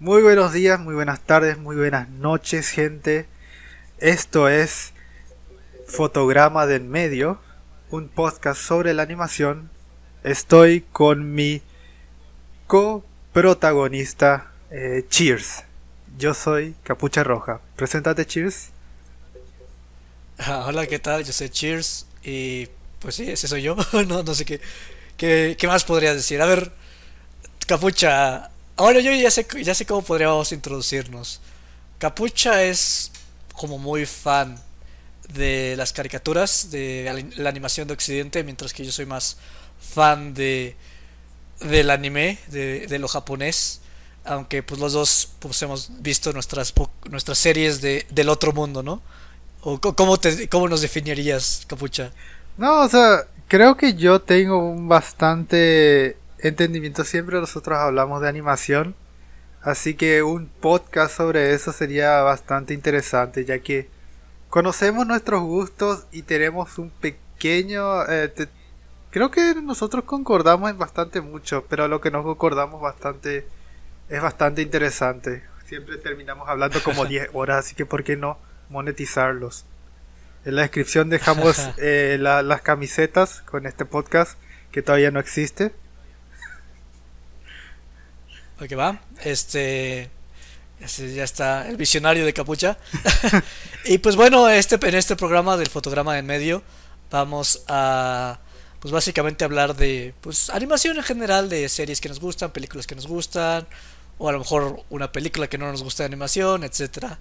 Muy buenos días, muy buenas tardes, muy buenas noches, gente. Esto es Fotograma del Medio, un podcast sobre la animación. Estoy con mi coprotagonista eh, Cheers. Yo soy Capucha Roja. Preséntate, Cheers. Ah, hola, ¿qué tal? Yo soy Cheers y pues sí, ese soy yo. no, no sé qué, qué, qué más podría decir. A ver, Capucha, Ahora yo ya sé, ya sé cómo podríamos introducirnos. Capucha es como muy fan de las caricaturas, de la animación de Occidente, mientras que yo soy más fan de del anime, de, lo japonés. Aunque pues los dos pues, hemos visto nuestras nuestras series de, del otro mundo, ¿no? ¿O cómo, cómo nos definirías, Capucha? No, o sea, creo que yo tengo un bastante entendimiento siempre nosotros hablamos de animación, así que un podcast sobre eso sería bastante interesante, ya que conocemos nuestros gustos y tenemos un pequeño... Eh, creo que nosotros concordamos en bastante mucho, pero lo que no concordamos bastante es bastante interesante. Siempre terminamos hablando como 10 horas, así que ¿por qué no monetizarlos? En la descripción dejamos eh, las camisetas con este podcast que todavía no existe. Ok, va. Este. ya está el visionario de capucha. y pues bueno, este, en este programa del fotograma en medio vamos a pues básicamente hablar de pues animación en general, de series que nos gustan, películas que nos gustan, o a lo mejor una película que no nos gusta de animación, etcétera.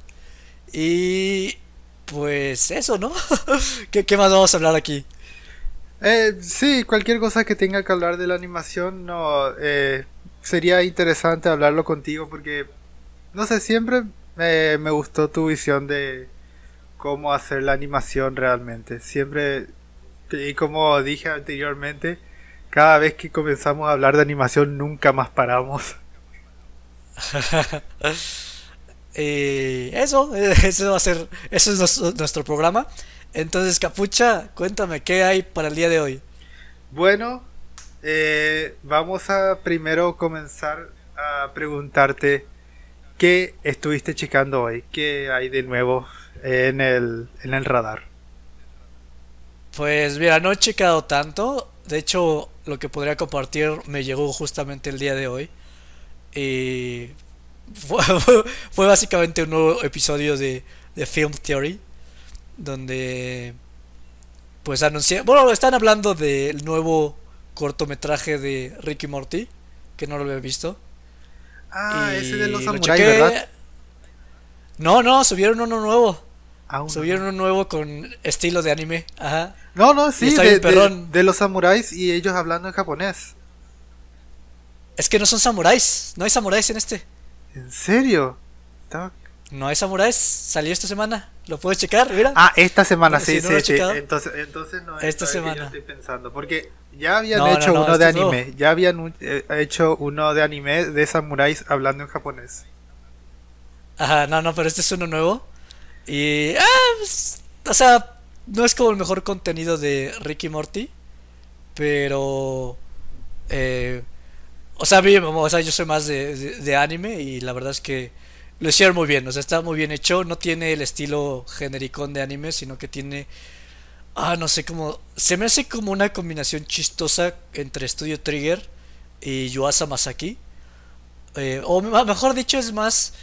Y pues eso, ¿no? ¿Qué, ¿Qué, más vamos a hablar aquí? Eh, sí, cualquier cosa que tenga que hablar de la animación, no. Eh, sería interesante hablarlo contigo porque, no sé, siempre me, me gustó tu visión de cómo hacer la animación realmente. Siempre, y como dije anteriormente, cada vez que comenzamos a hablar de animación nunca más paramos. y eso, eso va a ser, eso es nuestro, nuestro programa. Entonces, Capucha, cuéntame, ¿qué hay para el día de hoy? Bueno, eh, vamos a primero comenzar a preguntarte qué estuviste checando hoy, qué hay de nuevo en el, en el radar. Pues mira, no he checado tanto. De hecho, lo que podría compartir me llegó justamente el día de hoy. Y fue, básicamente un nuevo episodio de, de Film Theory. Donde pues anuncié... Bueno, están hablando del nuevo cortometraje de Ricky Morty, que no lo había visto. Ah, ese de los samuráis, ¿verdad? No, no, subieron uno nuevo. Ah, subieron uno nuevo con estilo de anime. Ajá. No, no, sí, de, de, los samuráis y ellos hablando en japonés. Es que no son samuráis, no hay samuráis en este. ¿En serio? No hay samuráis, salió esta semana. ¿Lo puedes checar? Mira. Ah, esta semana, sí, sí, sí. Entonces, entonces no es esta semana. estoy pensando. Porque ya habían hecho uno de anime. Ya habían eh, hecho uno de anime de samuráis hablando en japonés. Ajá, no, no, pero este es uno nuevo. Y. Ah, pues, o sea, no es como el mejor contenido de Ricky Morty. Pero. Eh, o, sea, o sea, yo soy más de, de anime y la verdad es que lo hicieron muy bien, o sea, está muy bien hecho, no tiene el estilo genericón de anime, sino que tiene ah, no sé cómo se me hace como una combinación chistosa entre Studio Trigger y Yuasa Masaki. Eh, o mejor dicho es más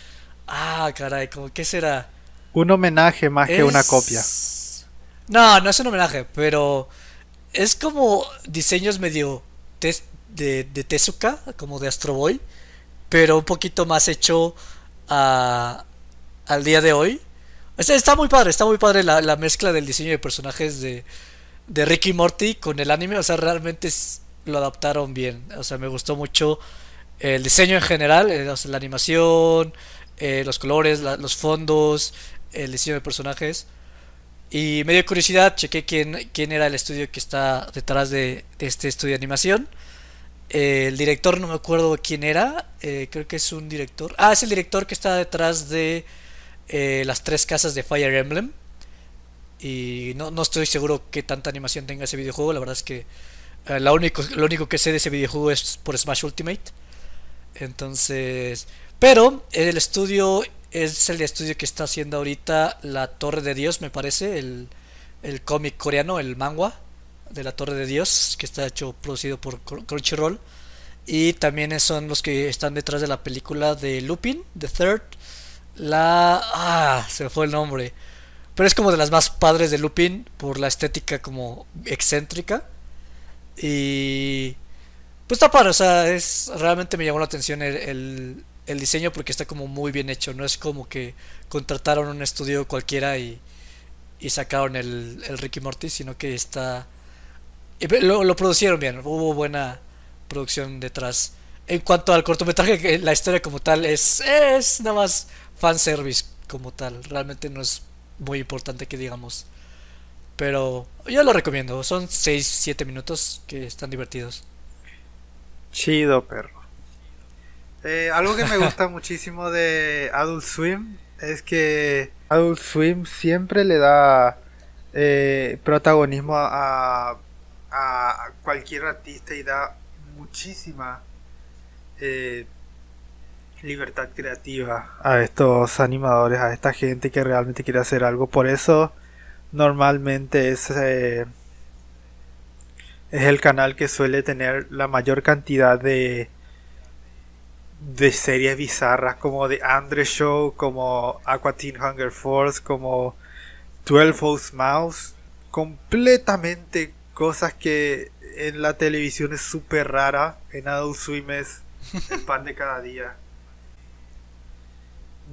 ah, caray, como qué será? Un homenaje más que una copia. No, no es un homenaje, pero es como diseños medio de, de Tezuka, como de Astro Boy, pero un poquito más hecho a, al día de hoy. Está, muy padre, está muy padre la, mezcla del diseño de personajes de, de Ricky Morty con el anime. O sea, realmente lo adaptaron bien. O sea, me gustó mucho el diseño en general, eh, la animación, eh, los colores, los fondos, el diseño de personajes. Y me dio curiosidad, chequé quién, quién era el estudio que está detrás de este estudio de animación el director no me acuerdo quién era, eh, creo que es un director. Ah, es el director que está detrás de eh, las tres casas de Fire Emblem. Y no, no, estoy seguro que tanta animación tenga ese videojuego, la verdad es que eh, único, lo único que sé de ese videojuego es por Smash Ultimate. Entonces, Pero el estudio es el estudio que está haciendo ahorita La Torre de Dios, me parece, el, el cómic coreano, el manga de La Torre de Dios, que está hecho, producido por Crunchyroll. Y también son los que están detrás de la película de Lupin, The Third. La... Ah, se me fue el nombre. Pero es como de las más padres de Lupin por la estética como excéntrica. Y... Pues está padre, o sea, es, realmente me llamó la atención el, el, diseño porque está como muy bien hecho. No es como que contrataron un estudio cualquiera y, y sacaron el, el Ricky Morty, sino que está... Lo, lo producieron bien, hubo buena producción detrás. En cuanto al cortometraje, la historia como tal es, es nada más fanservice como tal. Realmente no es muy importante que digamos. Pero yo lo recomiendo. Son 6-7 minutos que están divertidos. Chido, perro. Eh, algo que me gusta muchísimo de Adult Swim es que Adult Swim siempre le da eh, protagonismo a, a, cualquier artista y da muchísima eh, libertad creativa a estos animadores, a esta gente que realmente quiere hacer algo. Por eso normalmente es, eh, es el canal que suele tener la mayor cantidad de de series bizarras como The Andre Show, como Aqua Teen Hunger Force, como 12 Mouse, completamente cosas que en la televisión es súper rara, en Adult Swim es el pan de cada día.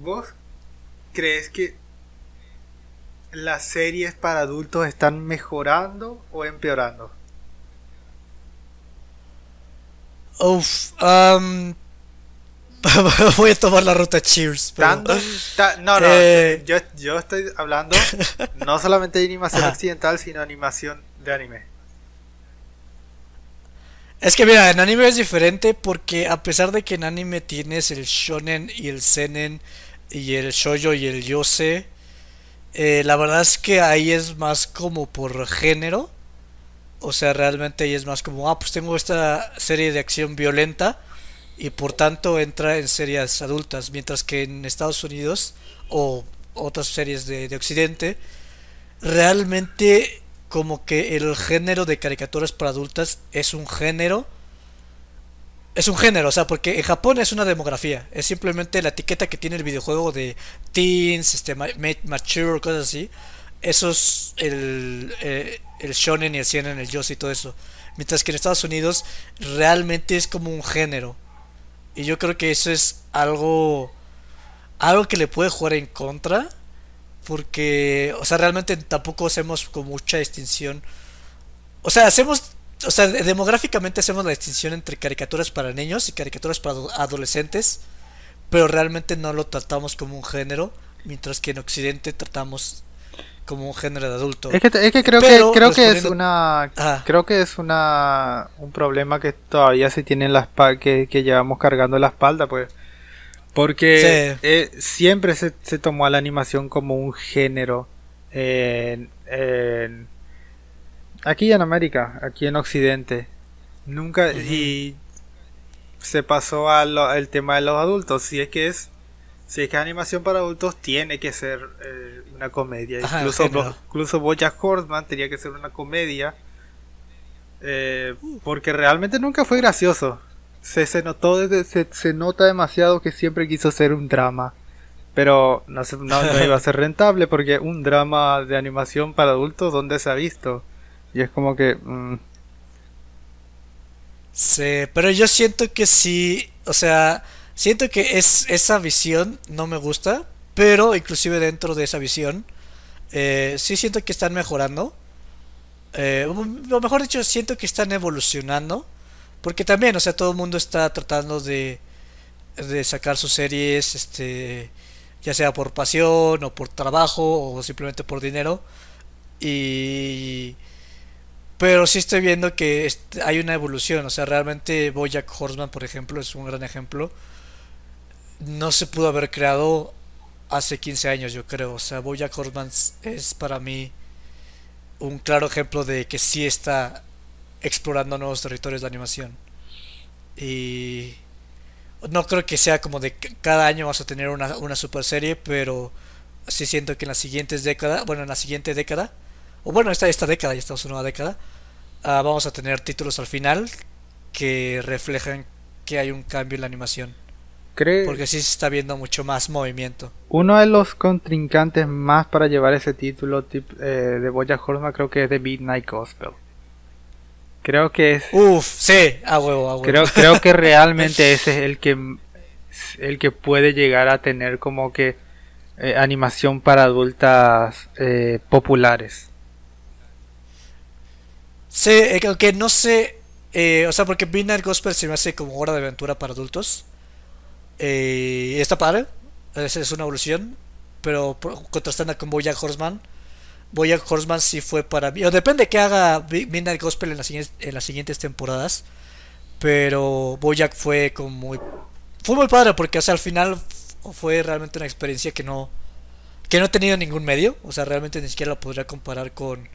¿Vos crees que las series para adultos están mejorando o empeorando? Uf, um, voy a tomar la ruta Cheers. no, no, eh, yo, yo, estoy hablando no solamente de animación occidental, sino animación de anime. Es que mira, en anime es diferente porque a pesar de que en anime tienes el shonen y el senen y el shoyo y el yose, eh, la verdad es que ahí es más como por género. O sea, realmente ahí es más como, ah, pues tengo esta serie de acción violenta y por tanto entra en series adultas, mientras que en Estados Unidos o otras series de, de Occidente, realmente como que el género de caricaturas para adultas es un género. Es un género, o sea, porque en Japón es una demografía. Es simplemente la etiqueta que tiene el videojuego de teens, este, mature, cosas así. Eso es el, eh, el shonen y el seinen, el yosei y todo eso. Mientras que en Estados Unidos realmente es como un género. Y yo creo que eso es algo. Algo que le puede jugar en contra porque, o sea, realmente tampoco hacemos con mucha distinción. O sea, hacemos, o sea, demográficamente hacemos la distinción entre caricaturas para niños y caricaturas para adolescentes, pero realmente no lo tratamos como un género, mientras que en Occidente tratamos como un género de adulto. Es que, es que creo que creo que es una creo que es una un problema que todavía se tiene en la que, que llevamos cargando la espalda, pues porque eh, siempre se, tomó a la animación como un género en, aquí en América, aquí en Occidente. Nunca y se pasó al tema de los adultos. Si es que es si es que animación para adultos tiene que ser eh, una comedia. incluso, incluso Bojack Horseman tenía que ser una comedia. Eh, porque realmente nunca fue gracioso se, se notó desde, se, nota demasiado que siempre quiso ser un drama. Pero no, no, iba a ser rentable porque un drama de animación para adultos, ¿dónde se ha visto? Y es como que... Mm. Sí, pero yo siento que sí, o sea, siento que es esa visión no me gusta, pero inclusive dentro de esa visión, eh, sí siento que están mejorando. Eh, o mejor dicho, siento que están evolucionando. Porque también, o sea, todo el mundo está tratando de, de sacar sus series, este, ya sea por pasión o por trabajo o simplemente por dinero. Y... Pero sí estoy viendo que hay una evolución, o sea, realmente Bojack Horseman, por ejemplo, es un gran ejemplo. No se pudo haber creado hace 15 años, yo creo. O sea, Bojack Horseman es para mí un claro ejemplo de que sí está explorando nuevos territorios de animación. Y. no creo que sea como de cada año vas a tener una, una super serie, pero sí siento que en las siguientes décadas, bueno, en la siguiente década, o bueno, esta, esta década, ya estamos en una nueva década, uh, vamos a tener títulos al final que reflejan que hay un cambio en la animación. ¿Cree? Porque sí se está viendo mucho más movimiento. Uno de los contrincantes más para llevar ese título tip, eh, de Boya Horseman creo que es de Midnight Gospel. Creo que es. Uf, sí, a huevo, a huevo. Creo, creo que realmente ese es el que el que puede llegar a tener como que eh, animación para adultas eh, populares. Sí, eh, que no sé, eh, o sea, porque Midnight Gospel se me hace como hora de aventura para adultos. Está padre, es, es una evolución, pero contrastando con Bojack Horseman, Bojack Horseman sí fue para mí, o depende que haga Midnight Gospel en las, siguientes- en las siguientes temporadas, pero Bojack fue como muy, fue muy padre porque, o sea, al final fue realmente una experiencia que no, que no he tenido en ningún medio, o sea, realmente ni siquiera la podría comparar con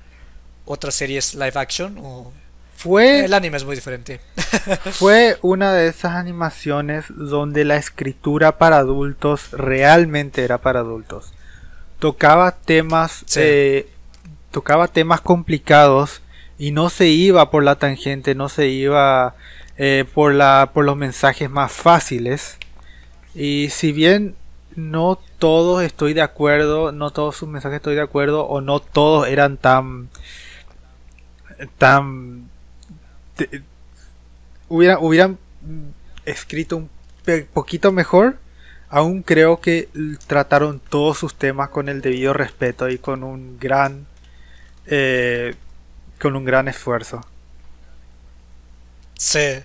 otras series live action o Fue el anime es muy diferente. Fue una de esas animaciones donde la escritura para adultos realmente era para adultos. Tocaba temas, Sí. eh, tocaba temas complicados y no se iba por la tangente, no se iba eh, por la, por los mensajes más fáciles. Y si bien no todos estoy de acuerdo, no todos sus mensajes estoy de acuerdo, o no todos eran tan, tan te- hubieran, hubieran escrito un poquito mejor, aún creo que trataron todos sus temas con el debido respeto y con un gran eh, con un gran esfuerzo. Sí.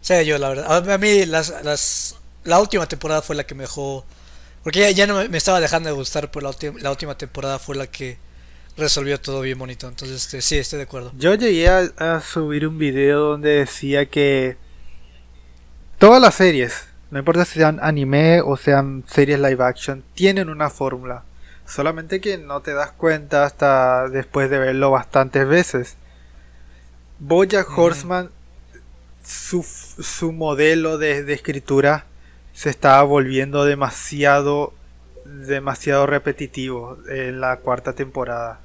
Sí, yo la verdad. A mí las, las, la última temporada fue la que me dejó... Porque ya, ya no me, me estaba dejando de gustar, pero la, la última temporada fue la que resolvió todo bien bonito. Entonces, este, sí, estoy de acuerdo. Yo llegué a, a subir un video donde decía que todas las series, no importa si sean anime o sean series live action, tienen una fórmula. Solamente que no te das cuenta hasta después de verlo bastantes veces. Ujú. Horseman, su, su modelo de, de escritura se estaba volviendo demasiado, demasiado repetitivo en la cuarta temporada.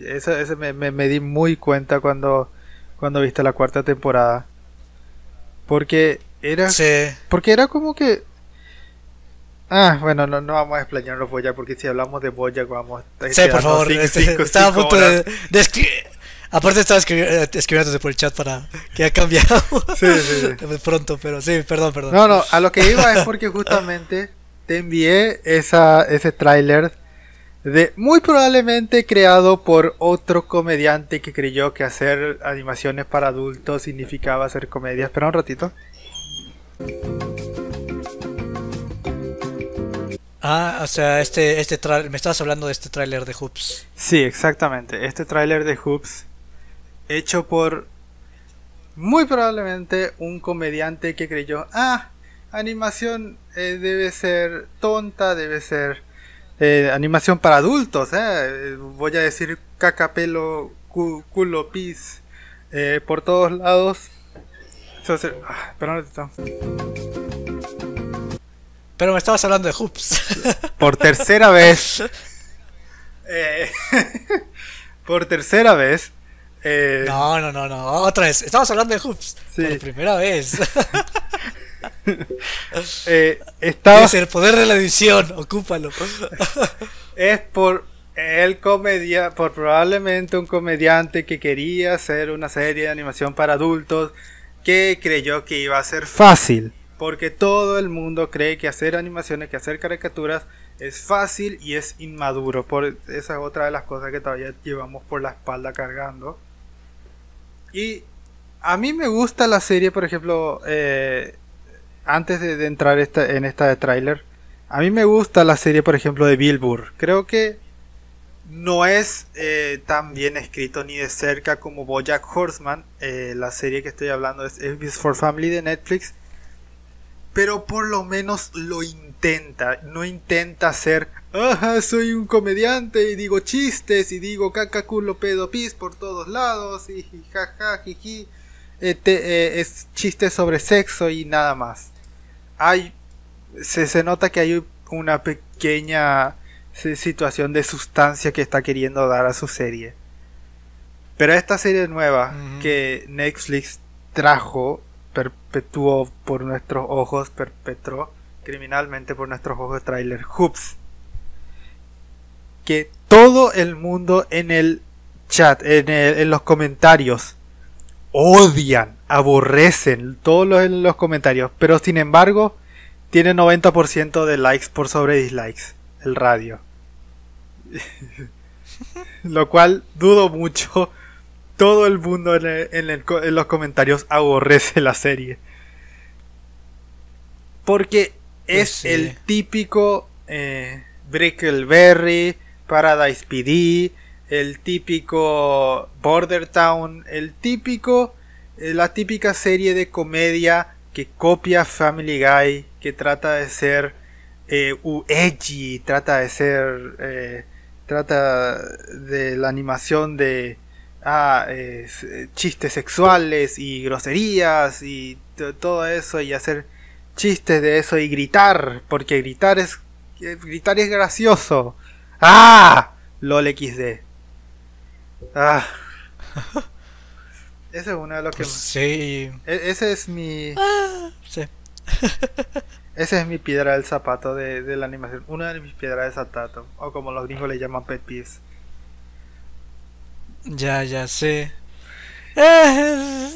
Eso, eso me, me- me di muy cuenta cuando, cuando viste la cuarta temporada. Porque era, Sí. porque era como que... Ah, bueno, no, no vamos a explayarnos Bojack porque si hablamos de Bojack vamos a Sí, por favor. cinco- este, cinco- estaba a cinco punto de, Aparte estaba escribi- eh, por el chat para que ha cambiado Sí, sí, sí. pronto, pero sí, perdón, perdón. No, no, a lo que iba es porque justamente te envié esa, ese tráiler de muy probablemente creado por otro comediante que creyó que hacer animaciones para adultos significaba hacer comedia. Espera un ratito. Ah, o sea, este, este me estabas hablando de este tráiler de Hoops. Sí, exactamente. Este tráiler de Hoops hecho por muy probablemente un comediante que creyó, ah, animación eh, debe ser tonta, debe ser eh, animación para adultos, eh, voy a decir cacapelo, cu- culo, pis, eh, por todos lados. Ah. Pero me estabas hablando de Hoops. Por tercera vez. eh, por tercera vez. eh, No, no, no, no. Otra vez. Estamos hablando de Hoops. Sí. Por primera vez. eh, estaba, es el poder de la edición. Ocúpalo. es por el comedia, por probablemente un comediante que quería hacer una serie de animación para adultos que creyó que iba a ser fácil. Porque todo el mundo cree que hacer animaciones, que hacer caricaturas es fácil y es inmaduro. Por esa es otra de las cosas que todavía llevamos por la espalda cargando. Y a mí me gusta la serie, por ejemplo, eh, antes de, de entrar esta, en esta de tráiler, a mí me gusta la serie, por ejemplo, de Bill Burr. Creo que no es eh, tan bien escrito ni de cerca como Bojack Horseman. Eh, la serie que estoy hablando es Elvis for Family de Netflix. Pero por lo menos lo intenta. No intenta ser, ajá, soy un comediante y digo chistes y digo caca, culo, pedo, pis por todos lados y jaja, jiji. Eh, es chistes sobre sexo y nada más. hay se, se nota que hay una pequeña situación de sustancia que está queriendo dar a su serie. Pero esta serie nueva que Netflix trajo, perpetuó por nuestros ojos, perpetró criminalmente por nuestros ojos trailer Hoops. Que todo el mundo en el chat, en, los comentarios, odian, aborrecen, todos los, en los comentarios, pero sin embargo tiene 90% de likes por sobre dislikes el radio. Lo cual dudo mucho. Todo el mundo en, los comentarios aborrece la serie. Porque pues es el típico eh, Brickleberry, Paradise PD, el típico Border Town, el típico, eh, la típica serie de comedia que copia Family Guy, que trata de ser eh, edgy, trata de ser, eh, trata de la animación de ah, chistes sexuales y groserías y todo eso y hacer chistes de eso y gritar, porque gritar es gritar es gracioso. ¡Ah! LOL XD. Ah. Ese es uno de los que. Pues sí. E-, ese es mi. Ah, sí. ese es mi piedra del zapato de, de, la animación. Una de mis piedras de zapato. O como los gringos le llaman pet peeves. Ya, ya sé.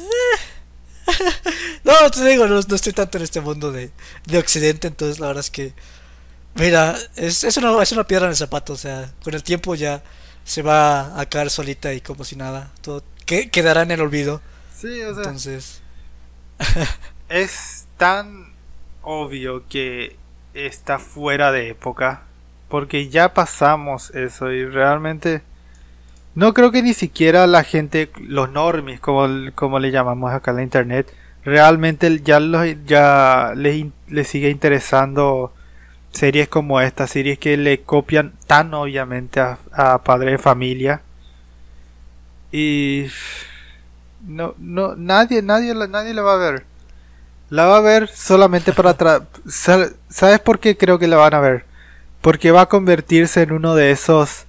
No, te digo, no, estoy tanto en este mundo de, de Occidente, entonces la verdad es que. Mira, es, es, una, es una piedra en el zapato, o sea, con el tiempo ya se va a caer solita y como si nada. Todo que, quedará en el olvido. Sí, o sea. Entonces. es tan obvio que está fuera de época. Porque ya pasamos eso y realmente. No creo que ni siquiera la gente, los normies, como, como le llamamos acá en la internet, realmente ya, los, ya les, sigue interesando series como esta, series que le copian tan obviamente a, a Padre de Familia. Y no, no, nadie, nadie, nadie la va a ver. La va a ver solamente para atrás. ¿Sabes por qué creo que la van a ver? Porque va a convertirse en uno de esos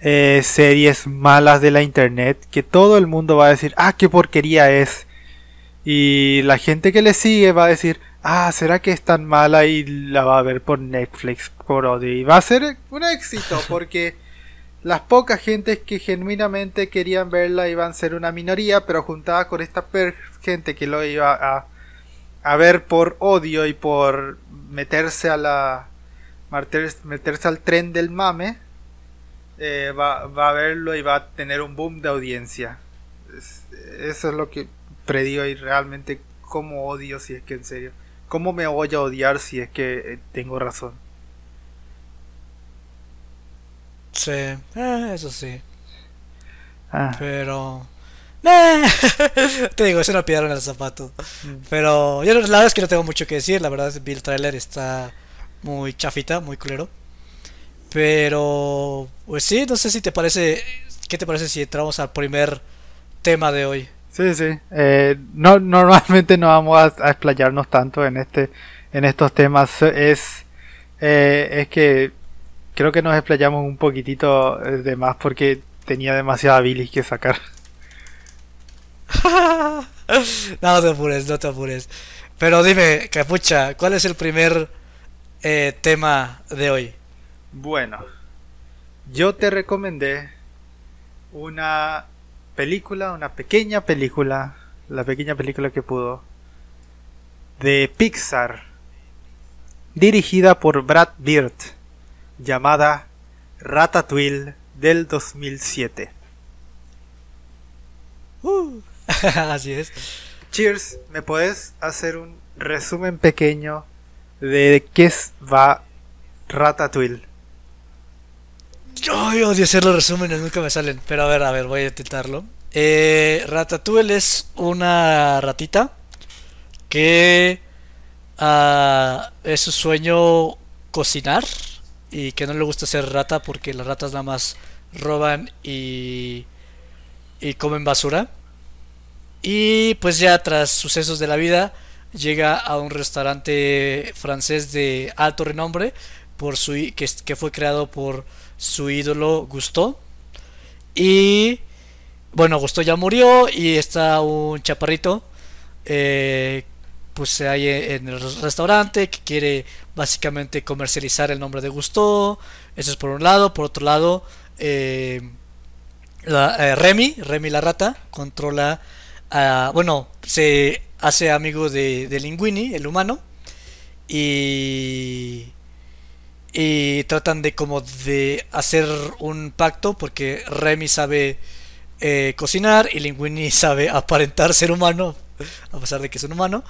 eh, series malas de la internet que todo el mundo va a decir, ah, qué porquería es. Y la gente que le sigue va a decir, ah, ¿será que es tan mala y la va a ver por Netflix, por odio? Y va a ser un éxito porque las pocas gentes que genuinamente querían verla iban a ser una minoría, pero juntada con esta gente que lo iba a, a ver por odio y por meterse a la meterse al tren del mame, eh, va, va, a verlo y va a tener un boom de audiencia. eso es lo que predigo y realmente cómo odio si es que en serio. ¿Cómo me voy a odiar si es que eh, tengo razón? Sí, eh, eso sí. Ah. Pero... Eh, te digo, una piedra en el zapato. Mm. Pero yo la verdad es que no tengo mucho que decir. La verdad es que el trailer está muy chafita, muy culero. Pero, pues sí, no sé si te parece... ¿Qué te parece si entramos al primer tema de hoy? Sí, sí. Eh, no, normalmente no vamos a, explayarnos tanto en este, en estos temas. Es, eh, es que creo que nos explayamos un poquitito de más porque tenía demasiada bilis que sacar. no te apures, no te apures. Pero dime, capucha, ¿cuál es el primer tema de hoy? Bueno, yo te recomendé una película, una pequeña película, la pequeña película que pudo, de Pixar, dirigida por Brad Bird, llamada Ratatouille del 2007. Uh, así es. Cheers, ¿me puedes hacer un resumen pequeño de qué va Ratatouille? Yo odio hacer los resúmenes, nunca me salen. Pero a ver, a ver, voy a intentarlo. Eh, Ratatouille es una ratita que uh, es su sueño cocinar y que no le gusta ser rata porque las ratas nada más roban y, y comen basura. Y pues ya tras sucesos de la vida llega a un restaurante francés de alto renombre por su que, fue creado por su ídolo Gusto. Y bueno Gusto ya murió y está un chaparrito eh, pues hay en el restaurante que quiere básicamente comercializar el nombre de Gusto. Eso es por un lado. Por otro lado eh, la, Remy Remy la rata controla bueno se hace amigo de, Linguini, el humano, y, y tratan de como de hacer un pacto porque Remy sabe eh, cocinar y Linguini sabe aparentar ser humano, a pesar de que es un humano.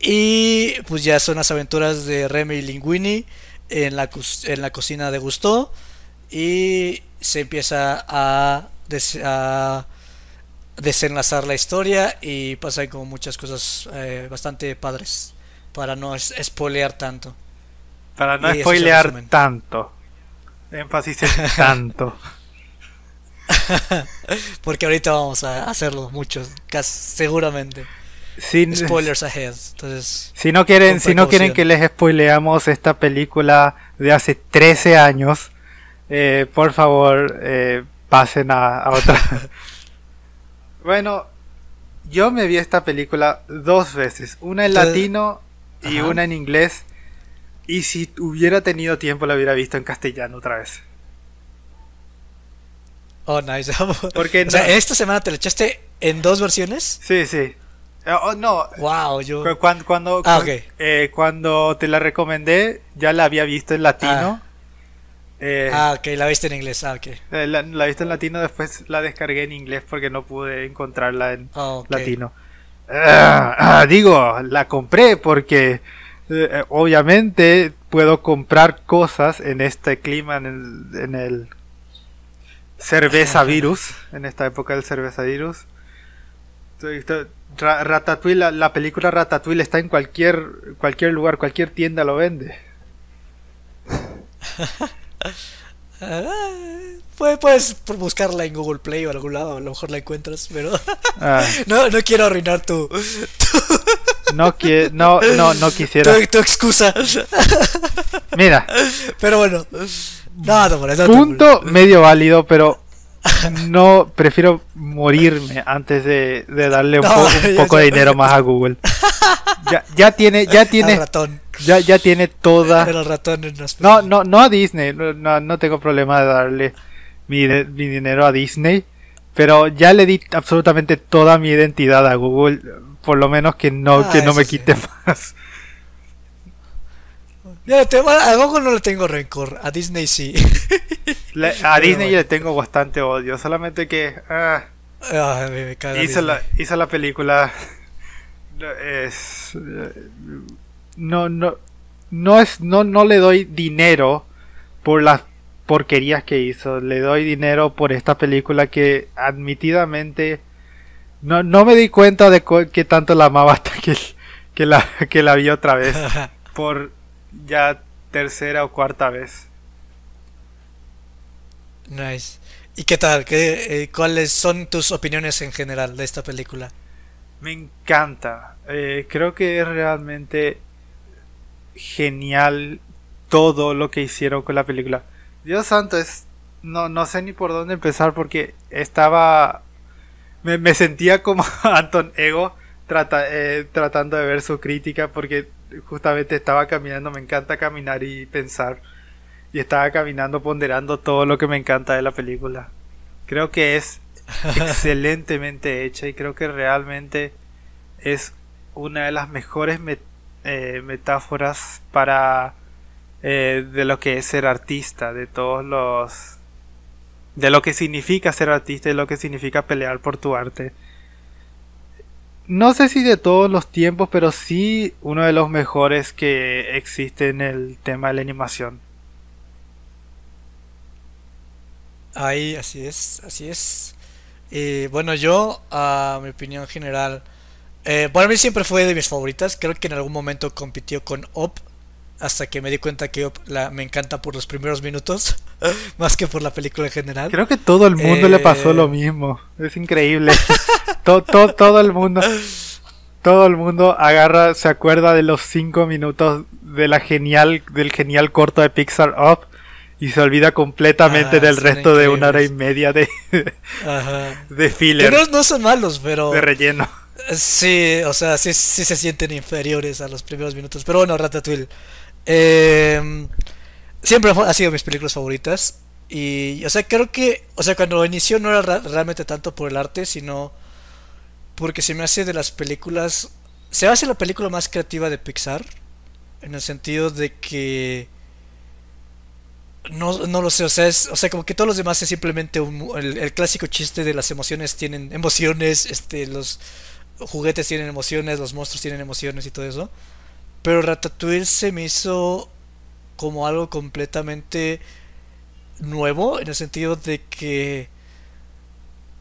Y pues ya son las aventuras de Remy y Linguini en la, en la cocina de Gusto y se empieza a, a desenlazar la historia y pasan como muchas cosas eh, bastante padres para no spoilear tanto. Para no spoilear tanto. Énfasis en tanto. Porque ahorita vamos a hacerlo muchos, casi, seguramente. Sin, Spoilers ahead. Entonces, si no quieren, si no quieren que les spoileamos esta película de hace 13 años, eh, por favor, eh, pasen a, a otra Bueno, yo me vi esta película dos veces, una en latino y una en inglés. Y si hubiera tenido tiempo la hubiera visto en castellano otra vez. Oh, nice. Porque esta semana te la echaste en dos versiones. Sí, sí. Oh, oh, no. Wow, yo. Cuando, cuando, ah, eh, cuando te la recomendé, ya la había visto en latino. Ah. Eh, ah, ok, la viste en inglés, ah, ok. Eh, la, viste en latino, después la descargué en inglés porque no pude encontrarla en ah, latino. Ah, digo, la compré porque eh, obviamente puedo comprar cosas en este clima, en el, en el cerveza virus, en esta época del cerveza virus. Ratatouille, la, la, película Ratatouille está en cualquier, cualquier lugar, cualquier tienda lo vende. Pues puedes buscarla en Google Play o algún lado, a lo mejor la encuentras, pero ah. no, no quiero arruinar tu, No, no, no, no quisiera. Tu, excusa. Mira. Pero bueno. Punto medio válido, pero no prefiero morirme antes de, darle un, poco de dinero más a Google. Ya, ya tiene, ya tiene. ratón. Ya, ya tiene toda. no, no, no a Disney. No, no tengo problema de darle mi, mi, dinero a Disney. Pero ya le di absolutamente toda mi identidad a Google. Por lo menos que no, ah, que no me quite más. Ya, te, a Google no le tengo rencor. A Disney sí. a Disney le tengo bastante odio. Solamente que. Ah, me hizo, la, hizo la película. Es no, no, no es, no, no le doy dinero por las porquerías que hizo. Le doy dinero por esta película que admitidamente no, no me di cuenta de que tanto la amaba hasta que, que, la, que la vi otra vez. por ya tercera o cuarta vez. Nice. ¿Y qué tal? ¿Qué, eh, ¿Cuáles son tus opiniones en general de esta película? Me encanta. Eh, creo que es realmente genial todo lo que hicieron con la película. Dios santo, es no, no sé ni por dónde empezar porque estaba... Me, sentía como Anton Ego trata, eh, tratando de ver su crítica porque justamente estaba caminando, me encanta caminar y pensar. Y estaba caminando ponderando todo lo que me encanta de la película. Creo que es excelentemente hecha y creo que realmente es una de las mejores eh, metáforas para eh, de lo que es ser artista, de todos los de lo que significa ser artista y lo que significa pelear por tu arte. No sé si de todos los tiempos, pero sí uno de los mejores que existe en el tema de la animación. Ahí, así es, así es. Y bueno, yo, a mi opinión general, eh, para mí siempre fue de mis favoritas. Creo que en algún momento compitió con Op. Hasta que me di cuenta que la, me encanta por los primeros minutos. más que por la película en general. Creo que todo el mundo le pasó lo eh, mismo. Es increíble. todo, todo, todo el mundo. todo el mundo agarra, se acuerda de los 5 minutos de la genial, del genial corto de Pixar Up y se olvida completamente Ah, del resto de una hora y media de, Ajá. de filler, no, no son malos, pero de relleno. sí, o sea, sí, sí se sienten inferiores a los primeros minutos. Pero bueno, Ratatouille. Eh, siempre ha sido mis películas favoritas. Y, o sea, creo que, o sea, cuando inició no era ra- realmente tanto por el arte, sino porque se me hace de las películas, se hace la película más creativa de Pixar, en el sentido de que, no, no lo sé, o sea, es, o sea, como que todos los demás es simplemente un el, el clásico chiste de las emociones tienen emociones, este, los juguetes tienen emociones, los monstruos tienen emociones y todo eso. Pero Ratatouille se me hizo como algo completamente nuevo en el sentido de que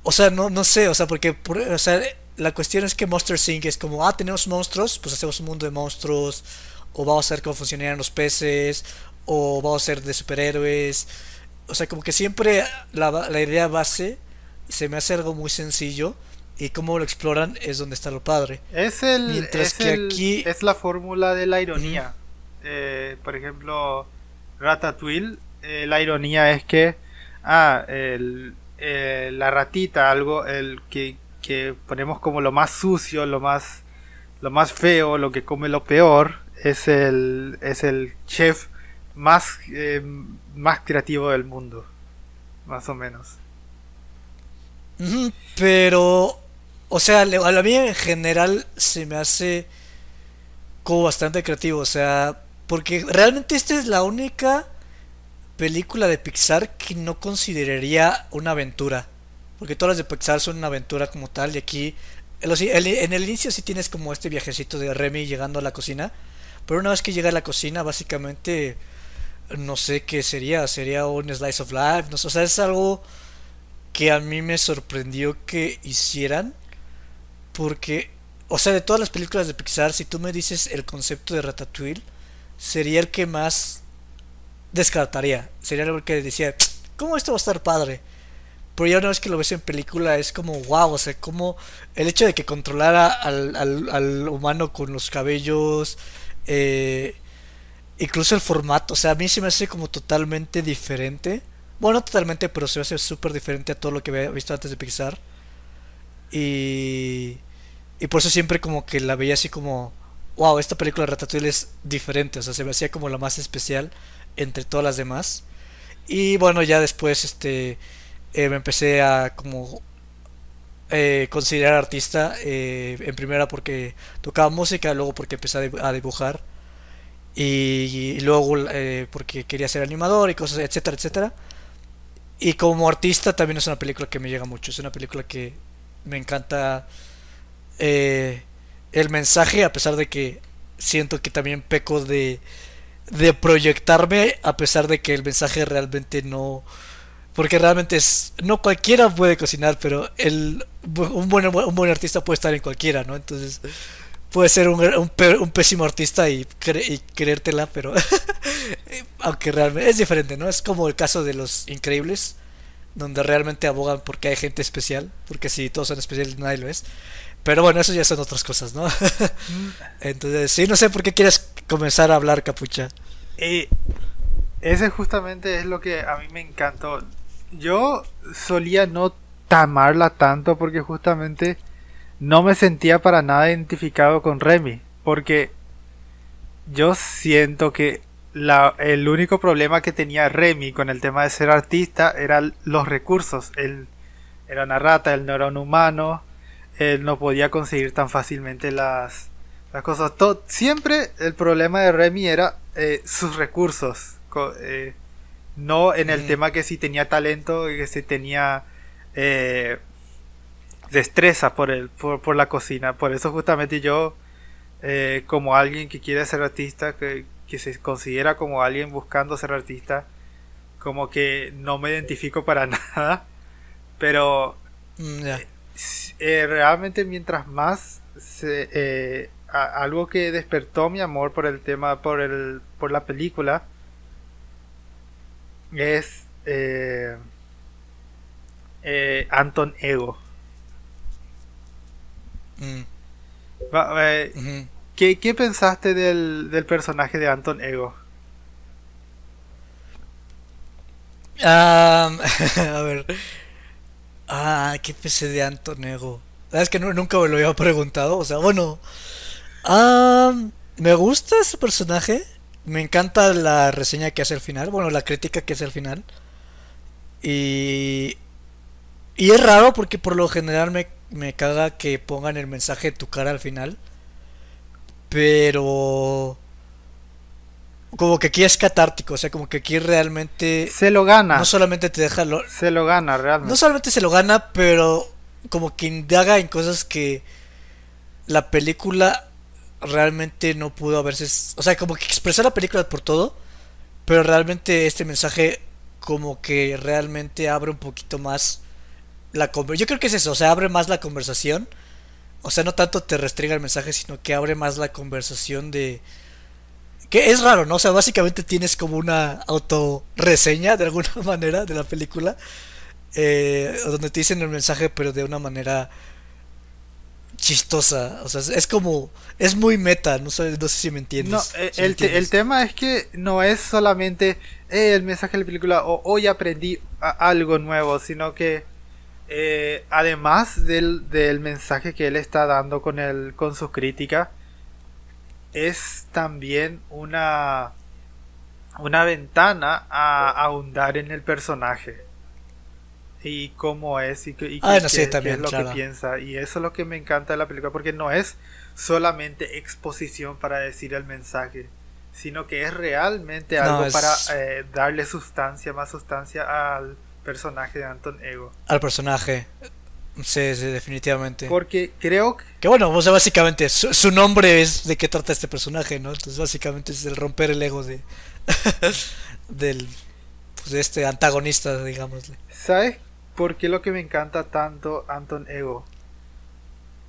o sea no no sé o sea porque por- o sea la cuestión es que Monster Inc. es como ah tenemos monstruos pues hacemos un mundo de monstruos o vamos a ver cómo funcionarían los peces o vamos a ser de superhéroes o sea como que siempre la, la idea base se me hace algo muy sencillo y cómo lo exploran es donde está lo padre Es el, Mientras es que el- aquí- es la fórmula de la ironía. Eh, por ejemplo, Ratatouille, eh, la ironía es que ah, el, eh, la ratita, algo el que, que ponemos como lo más sucio, lo más lo más feo, lo que come lo peor, es el es el chef más eh, más creativo del mundo, más o menos. Pero, o sea, a mía en general se me hace como bastante creativo, o sea, porque realmente esta es la única película de Pixar que no consideraría una aventura, porque todas las de Pixar son una aventura como tal, y aquí, en el- inicio sí tienes como este viajecito de Remy llegando a la cocina, pero una vez que llega a la cocina, básicamente, no sé qué sería, sería un slice of life, o sea, es algo que a mí me sorprendió que hicieran. Porque, o sea, de todas las películas de Pixar, si tú me dices el concepto de Ratatouille, sería el que más descartaría. Sería el que decía, ¿cómo esto va a estar padre? Pero ya una vez que lo ves en película es como, wow, o sea, como el hecho de que controlara al, al, al humano con los cabellos, eh, incluso el formato, o sea, a mí se me hace como totalmente diferente. Bueno, no totalmente, pero se me hace súper diferente a todo lo que había visto antes de Pixar. Y, y por eso siempre como que la veía así como, wow, esta película de Ratatouille es diferente, o sea, se me hacía como la más especial entre todas las demás. Y bueno, ya después este eh, me empecé a como eh, considerar artista, eh, en primera porque tocaba música, luego porque empecé a dibu- a dibujar y, y luego eh, porque quería ser animador y cosas, etcétera, etcétera. Y como artista también es una película que me llega mucho, es una película que me encanta eh, el mensaje, a pesar de que siento que también peco de, de proyectarme, a pesar de que el mensaje realmente no... Porque realmente es... No cualquiera puede cocinar, pero el, un, buen, un buen artista puede estar en cualquiera, ¿no? Entonces puede ser un, un, pésimo artista y, cre- y creértela, pero... aunque realmente es diferente, ¿no? Es como el caso de los increíbles, donde realmente abogan porque hay gente especial, porque si todos son especiales nadie lo es. Pero bueno, eso ya son otras cosas, ¿no? Entonces, sí, no sé por qué quieres comenzar a hablar, capucha. Eh, ese justamente es lo que a mí me encantó. Yo solía no tamarla tanto porque justamente no me sentía para nada identificado con Remy. Porque yo siento que la, el único problema que tenía Remy con el tema de ser artista eran los recursos. Él era una rata, él no era un humano, él no podía conseguir tan fácilmente las, las cosas. To- siempre el problema de Remy era eh, sus recursos. Eh, no en el Mm. tema que si tenía talento y que si tenía eh, destreza por, el, por, por la cocina. Por eso justamente yo, eh, como alguien que quiere ser artista, que, que se considera como alguien buscando ser artista, como que no me identifico para nada. Pero Mm, ya. eh, realmente mientras más se- eh, a- algo que despertó mi amor por el tema por el por la película es eh, eh, Anton Ego Mm. Eh, ¿qué, ¿qué, pensaste del, del, personaje de Anton Ego? a ver. Ah, ¿qué pensé de Anton Ego? Es que nunca me lo había preguntado. O sea, bueno. me gusta ese personaje. Me encanta la reseña que hace al final. Bueno, la crítica que hace al final. Y. Y es raro porque por lo general me, me caga que pongan el mensaje de tu cara al final. Pero. Como que aquí es catártico, o sea, como que aquí realmente. Se lo gana. No solamente te deja. Lo, se lo gana, realmente. No solamente se lo gana, pero como que indaga en cosas que la película realmente no pudo haberse... O sea, como que expresó la película por todo, pero realmente este mensaje como que realmente abre un poquito más la conversación. Yo creo que es eso, o sea, abre más la conversación. O sea, no tanto te restriga el mensaje, sino que abre más la conversación de... Que es raro, ¿no? O sea, básicamente tienes como una autorreseña de alguna manera de la película. Eh, donde te dicen el mensaje, pero de una manera chistosa. O sea, es como. Es muy meta, no sé, no sé si me entiendes. No, eh, el, el, tema es que no es solamente eh, el mensaje de la película o hoy aprendí algo nuevo, sino que. Además del, del, mensaje que él está dando con, el, con sus críticas, es también una, una ventana a ahondar en el personaje y cómo es y, y, ah, qué, también, es lo que piensa. Y eso es lo que me encanta de la película, porque no es solamente exposición para decir el mensaje, sino que es realmente algo para eh, darle sustancia, más sustancia al personaje de Anton Ego. Al personaje. Sí, sí, definitivamente. Porque creo que... que bueno, o sea, básicamente su, nombre es de qué trata este personaje, ¿no? Entonces básicamente es el romper el ego de... del... Pues, de este antagonista, digámosle. ¿Sabes ¿Por qué lo que me encanta tanto Anton Ego?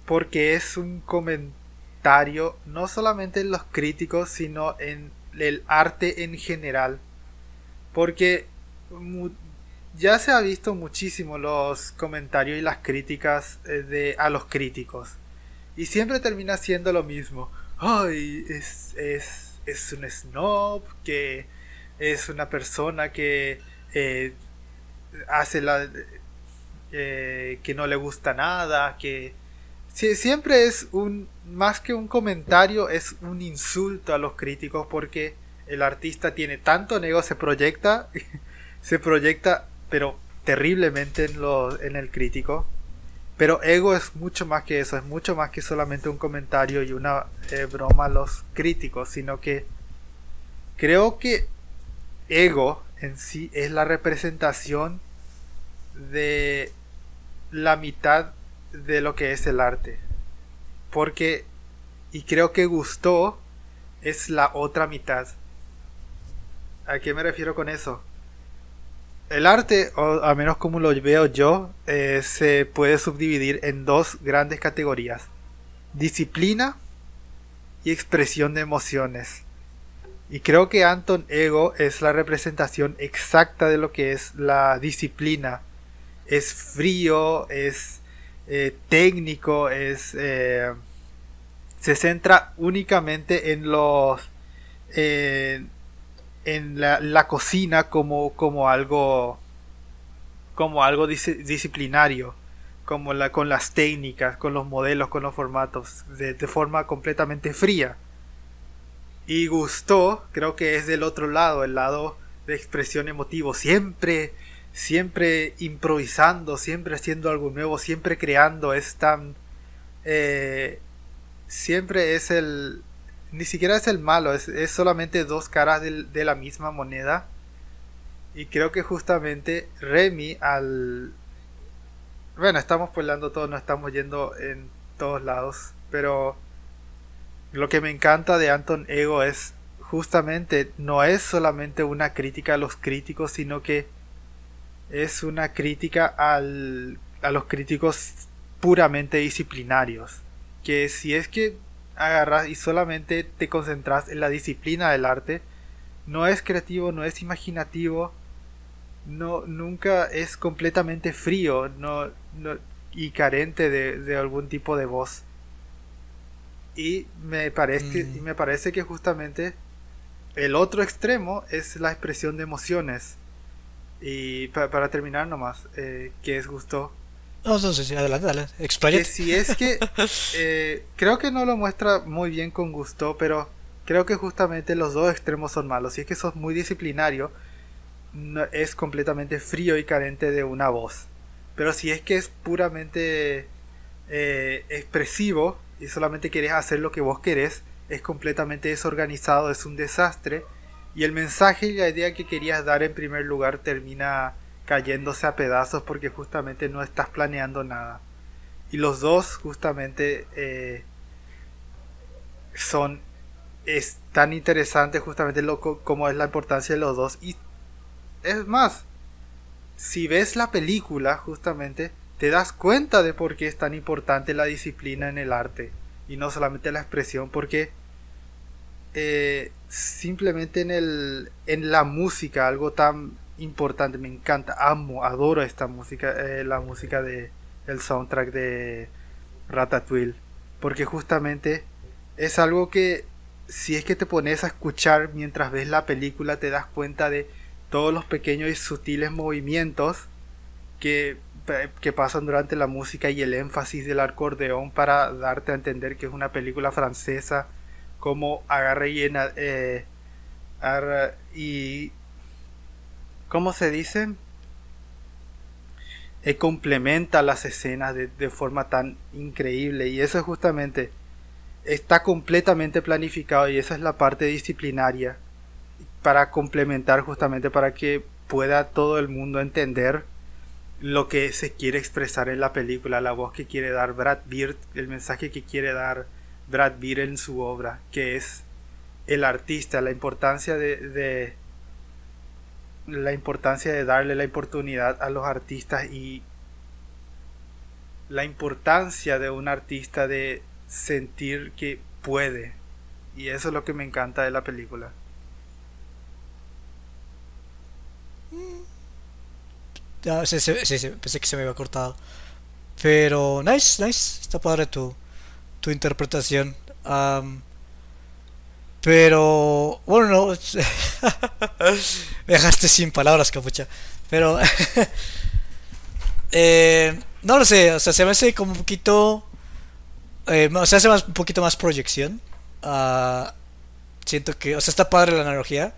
Porque es un comentario no solamente en los críticos, sino en el arte en general. Porque ya se ha visto muchísimo los comentarios y las críticas eh, de, a los críticos. Y siempre termina siendo lo mismo. Ay, es, es, es un snob, que es una persona que eh, hace la eh, que no le gusta nada, que siempre es un más que un comentario es un insulto a los críticos porque el artista tiene tanto ego se proyecta se proyecta pero terriblemente en el crítico pero ego es mucho más que eso es mucho más que solamente un comentario y una eh, broma a los críticos sino que creo que ego en sí es la representación de la mitad de lo que es el arte. Porque, y creo que gustó, es la otra mitad. ¿A qué me refiero con eso? El arte, o al menos como lo veo yo, eh, se puede subdividir en dos grandes categorías. Disciplina y expresión de emociones. Y creo que Anton Ego es la representación exacta de lo que es la disciplina. Es frío, es eh, técnico, es eh, se centra únicamente en los la, cocina como, como algo como algo disciplinario como la, con las técnicas con los modelos con los formatos de forma completamente fría. Y gustó, creo que es del otro lado, el lado de expresión emotivo, siempre, siempre improvisando, siempre haciendo algo nuevo, siempre creando, es tan... Eh, siempre es el... Ni siquiera es el malo, es, solamente dos caras de, la misma moneda. Y creo que justamente Remy al... Bueno, estamos poblando todo, no estamos yendo en todos lados, pero lo que me encanta de Anton Ego es justamente no es solamente una crítica a los críticos, sino que es una crítica al, a los críticos puramente disciplinarios. Que si es que agarras y solamente te concentras en la disciplina del arte, no es creativo, no es imaginativo, no, nunca es completamente frío no, y carente de, de algún tipo de voz. Y me parece, y me parece que justamente el otro extremo es la expresión de emociones. Y para terminar nomás, eh, que es justo... No, no, sí, adelante, adelante. Que si es que... Eh, creo que no lo muestra muy bien con gusto, pero creo que justamente los dos extremos son malos. Si es que sos muy disciplinario, es completamente frío y carente de una voz. Pero si es que es puramente eh, expresivo y solamente querés hacer lo que vos querés, es completamente desorganizado, es un desastre. Y el mensaje y la idea que querías dar en primer lugar termina cayéndose a pedazos porque justamente no estás planeando nada. Y los dos justamente eh, son es tan interesante justamente lo, como es la importancia de los dos. Y es más, si ves la película justamente, te das cuenta de por qué es tan importante la disciplina en el arte y no solamente la expresión, porque eh, simplemente en, el, en la música, algo tan importante, me encanta, amo, adoro esta música, eh, la música de el soundtrack de Ratatouille, porque justamente es algo que si es que te pones a escuchar mientras ves la película te das cuenta de todos los pequeños y sutiles movimientos que, que pasan durante la música y el énfasis del acordeón para darte a entender que es una película francesa como agarra y, eh, y ¿cómo se dice? Eh, complementa las escenas de, forma tan increíble y eso es justamente está completamente planificado y esa es la parte disciplinaria para complementar justamente para que pueda todo el mundo entender lo que se quiere expresar en la película, la voz que quiere dar Brad Bird, el mensaje que quiere dar Brad Bird en su obra, que es el artista, la importancia de la importancia de darle la oportunidad a los artistas y la importancia de un artista de sentir que puede. Y eso es lo que me encanta de la película. Ya, sí, sí, sí, pensé que se me había cortado. Pero, nice, nice. Está padre tu, tu interpretación. Pero, bueno, no. me dejaste sin palabras, capucha. Pero, eh, no lo sé. O sea, se me hace como un poquito eh, o sea, hace más, un poquito más proyección. Uh, siento que, o sea, está padre la analogía.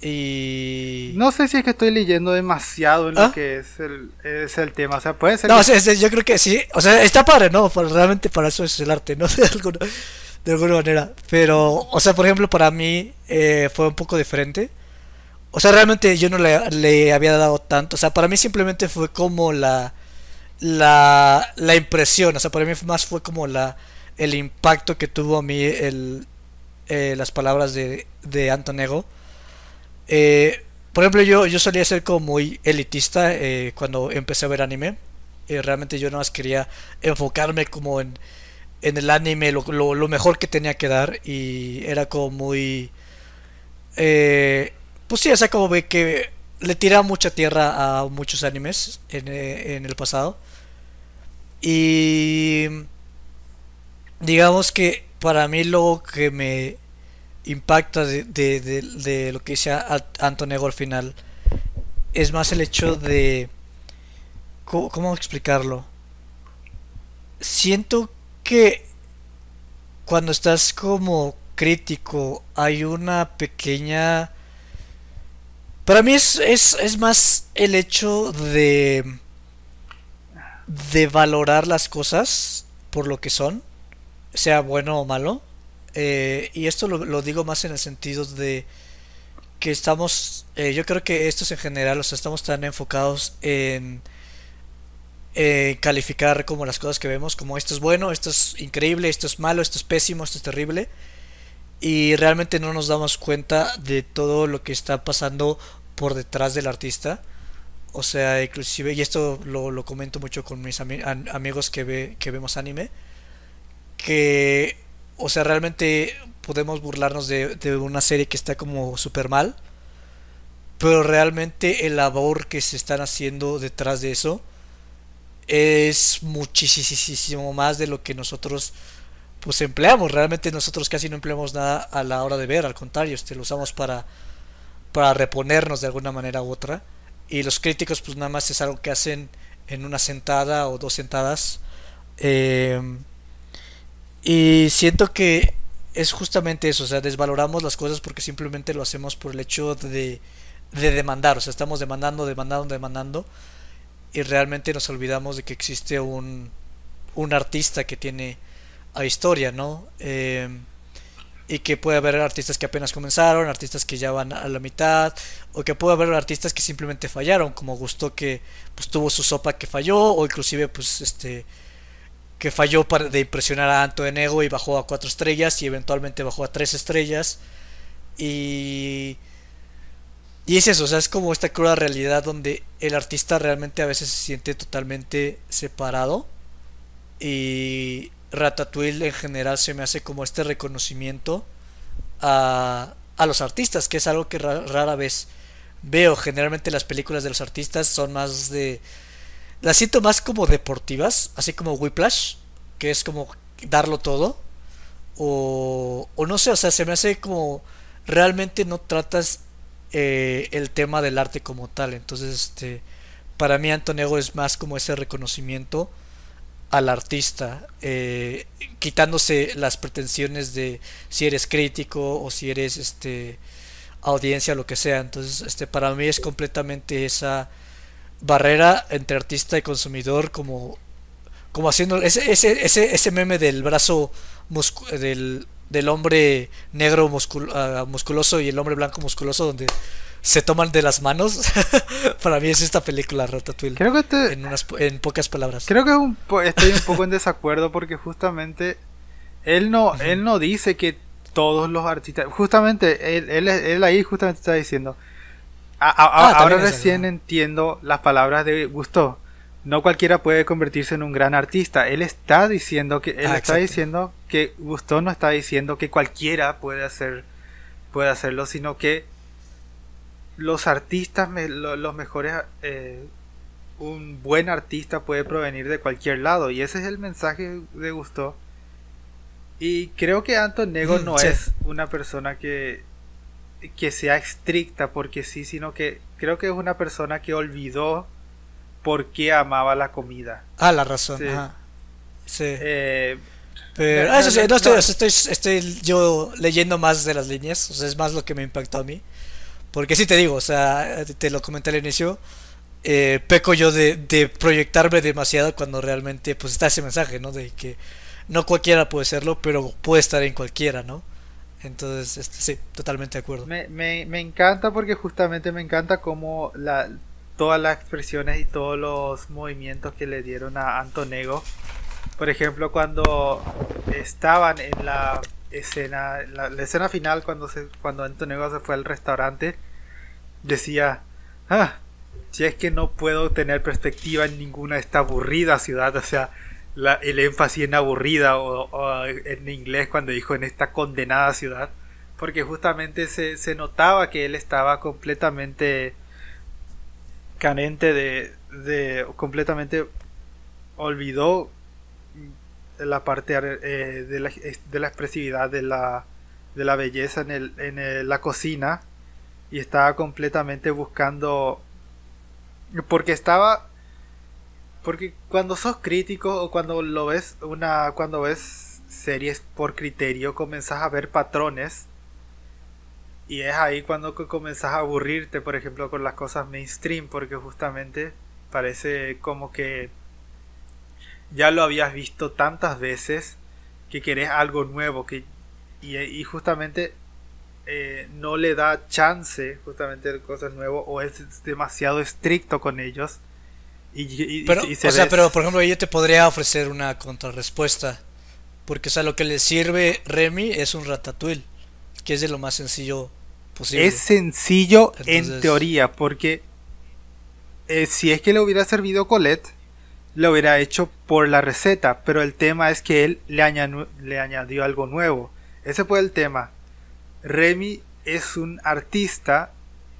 Y. No sé si es que estoy leyendo demasiado en lo ¿Ah? que es el, es el tema. O sea, puede ser. No, yo creo que sí. O sea, está padre, ¿no? realmente para eso es el arte, ¿no? De alguna, de alguna manera. Pero, o sea, por ejemplo, para mí eh, fue un poco diferente. O sea, realmente yo no le, había dado tanto. O sea, para mí simplemente fue como la la, la impresión, o sea, para mí más fue como la, el impacto que tuvo a mí el, eh, las palabras de, de Antonego. Eh, por ejemplo, yo, yo solía ser como muy elitista eh, cuando empecé a ver anime. realmente yo nada más quería enfocarme como en, en el anime, lo, lo, mejor que tenía que dar. Y era como muy... pues sí, o sea, como que le tiraba mucha tierra a muchos animes en, en el pasado. Y digamos que para mí lo que me impacta de, de, lo que dice Antonego al final es más el hecho de... ¿Cómo, explicarlo? Siento que cuando estás como crítico hay una pequeña... Para mí es, es, es más el hecho de de valorar las cosas por lo que son, sea bueno o malo. Eh, y esto lo, digo más en el sentido de que estamos, eh, yo creo que estos en general, o sea, estamos tan enfocados en calificar como las cosas que vemos, como esto es bueno, esto es increíble, esto es malo, esto es pésimo, esto es terrible. Y realmente no nos damos cuenta de todo lo que está pasando por detrás del artista o sea, inclusive, y esto lo, lo comento mucho con mis amigos que, ve, que vemos anime, que, o sea, realmente podemos burlarnos de, de una serie que está como super mal, pero realmente el labor que se están haciendo detrás de eso es muchísimo más de lo que nosotros pues empleamos. Realmente nosotros casi no empleamos nada a la hora de ver, al contrario, este, lo usamos para, para reponernos de alguna manera u otra. Y los críticos pues nada más es algo que hacen en una sentada o dos sentadas. Em, y siento que es justamente eso, o sea, desvaloramos las cosas porque simplemente lo hacemos por el hecho de, de demandar, o sea, estamos demandando, demandando, demandando y realmente nos olvidamos de que existe un, un artista que tiene a historia, ¿no? Eh, y que puede haber artistas que apenas comenzaron, artistas que ya van a la mitad, o que puede haber artistas que simplemente fallaron, como gustó que pues tuvo su sopa que falló, o inclusive pues este que falló para, de impresionar a Anto de Nego y bajó a cuatro estrellas y eventualmente bajó a tres estrellas y y es eso, o sea, es como esta cruda realidad donde el artista realmente a veces se siente totalmente separado y Ratatouille en general se me hace como este reconocimiento a, a los artistas, que es algo que rara vez veo. Generalmente las películas de los artistas son más de... Las siento más como deportivas, así como Whiplash, que es como darlo todo. O, o no sé, o sea, se me hace como realmente no tratas eh, el tema del arte como tal. Entonces, este, para mí Antonego es más como ese reconocimiento al artista, eh, quitándose las pretensiones de si eres crítico o si eres este audiencia lo que sea. Entonces, este para mí es completamente esa barrera entre artista y consumidor como como haciendo ese ese ese, ese meme del brazo del, del hombre negro ah, musculoso y el hombre blanco musculoso donde se toman de las manos. Para mí es esta película Ratatouille. Creo que este en, unas, en pocas palabras. Creo que un estoy un poco en desacuerdo porque justamente él no él no dice que todos los artistas, justamente él, él, él ahí justamente está diciendo ah, ahora recién entiendo las palabras de Gusto. No cualquiera puede convertirse en un gran artista. Él está diciendo que él ah, está diciendo que Gusto no está diciendo que cualquiera puede hacer puede hacerlo, sino que los artistas, los mejores, eh, un buen artista puede provenir de cualquier lado y ese es el mensaje de Gusto. Y creo que Anton Nego mm, no es una persona que, que sea estricta porque sí, sino que creo que es una persona que olvidó por qué amaba la comida. Ah, la razón. Sí. Eh, pero, eso sí, no, estoy, estoy, estoy, yo leyendo más de las líneas, o sea, es más lo que me impactó a mí. Porque sí te digo, o sea, te lo comenté al inicio, eh, peco yo de, de, proyectarme demasiado cuando realmente pues está ese mensaje, ¿no? De que no cualquiera puede serlo, pero puede estar en cualquiera, ¿no? Entonces, este, sí, totalmente de acuerdo. Me, me, me encanta porque justamente me encanta como la, todas las expresiones y todos los movimientos que le dieron a Antonego. Por ejemplo, cuando estaban en la escena, la, escena final cuando cuando Antonio se fue al restaurante, decía, ah, si es que no puedo tener perspectiva en ninguna de esta aburrida ciudad, o sea, el énfasis en aburrida o, en inglés cuando dijo en esta condenada ciudad, porque justamente se, se notaba que él estaba completamente carente de, de completamente olvidó la parte eh, de, la, de, la, expresividad de la, de la belleza en, el, en la cocina y estaba completamente buscando porque estaba porque cuando sos crítico o cuando lo ves una cuando ves series por criterio comenzás a ver patrones y es ahí cuando comenzás a aburrirte por ejemplo con las cosas mainstream porque justamente parece como que ya lo habías visto tantas veces que querés algo nuevo que y, justamente eh, no le da chance justamente de cosas nuevas o es demasiado estricto con ellos y, pero, o sea, pero por ejemplo yo te podría ofrecer una contrarrespuesta porque o sea lo que le sirve Remy es un ratatouille que es de lo más sencillo posible es sencillo en teoría porque eh, si es que le hubiera servido Colette lo hubiera hecho por la receta, pero el tema es que él le, añadió, le añadió algo nuevo. Ese fue el tema. Remy es un artista,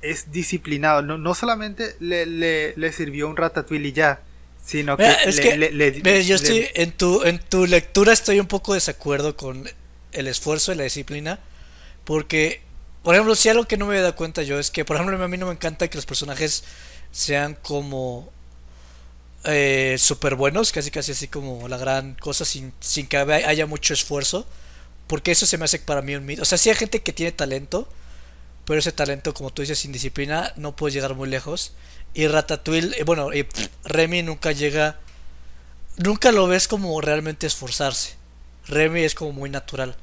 es disciplinado. No, no solamente le, le, le, sirvió un ratatouille y ya, Sino que, es que yo estoy en tu en tu lectura estoy un poco desacuerdo con el esfuerzo y la disciplina porque por ejemplo, si algo que no me he dado cuenta yo es que, por ejemplo, a mí no me encanta que los personajes sean como eh, súper buenos, casi casi así como la gran cosa, sin, sin que haya mucho esfuerzo. Porque eso se me hace para mí un mito. O sea, si hay gente que tiene talento, pero ese talento, como tú dices, sin disciplina, no puede llegar muy lejos. Y Ratatouille, eh, bueno, y Remy nunca llega. Nunca lo ves como realmente esforzarse. Remy es como muy natural.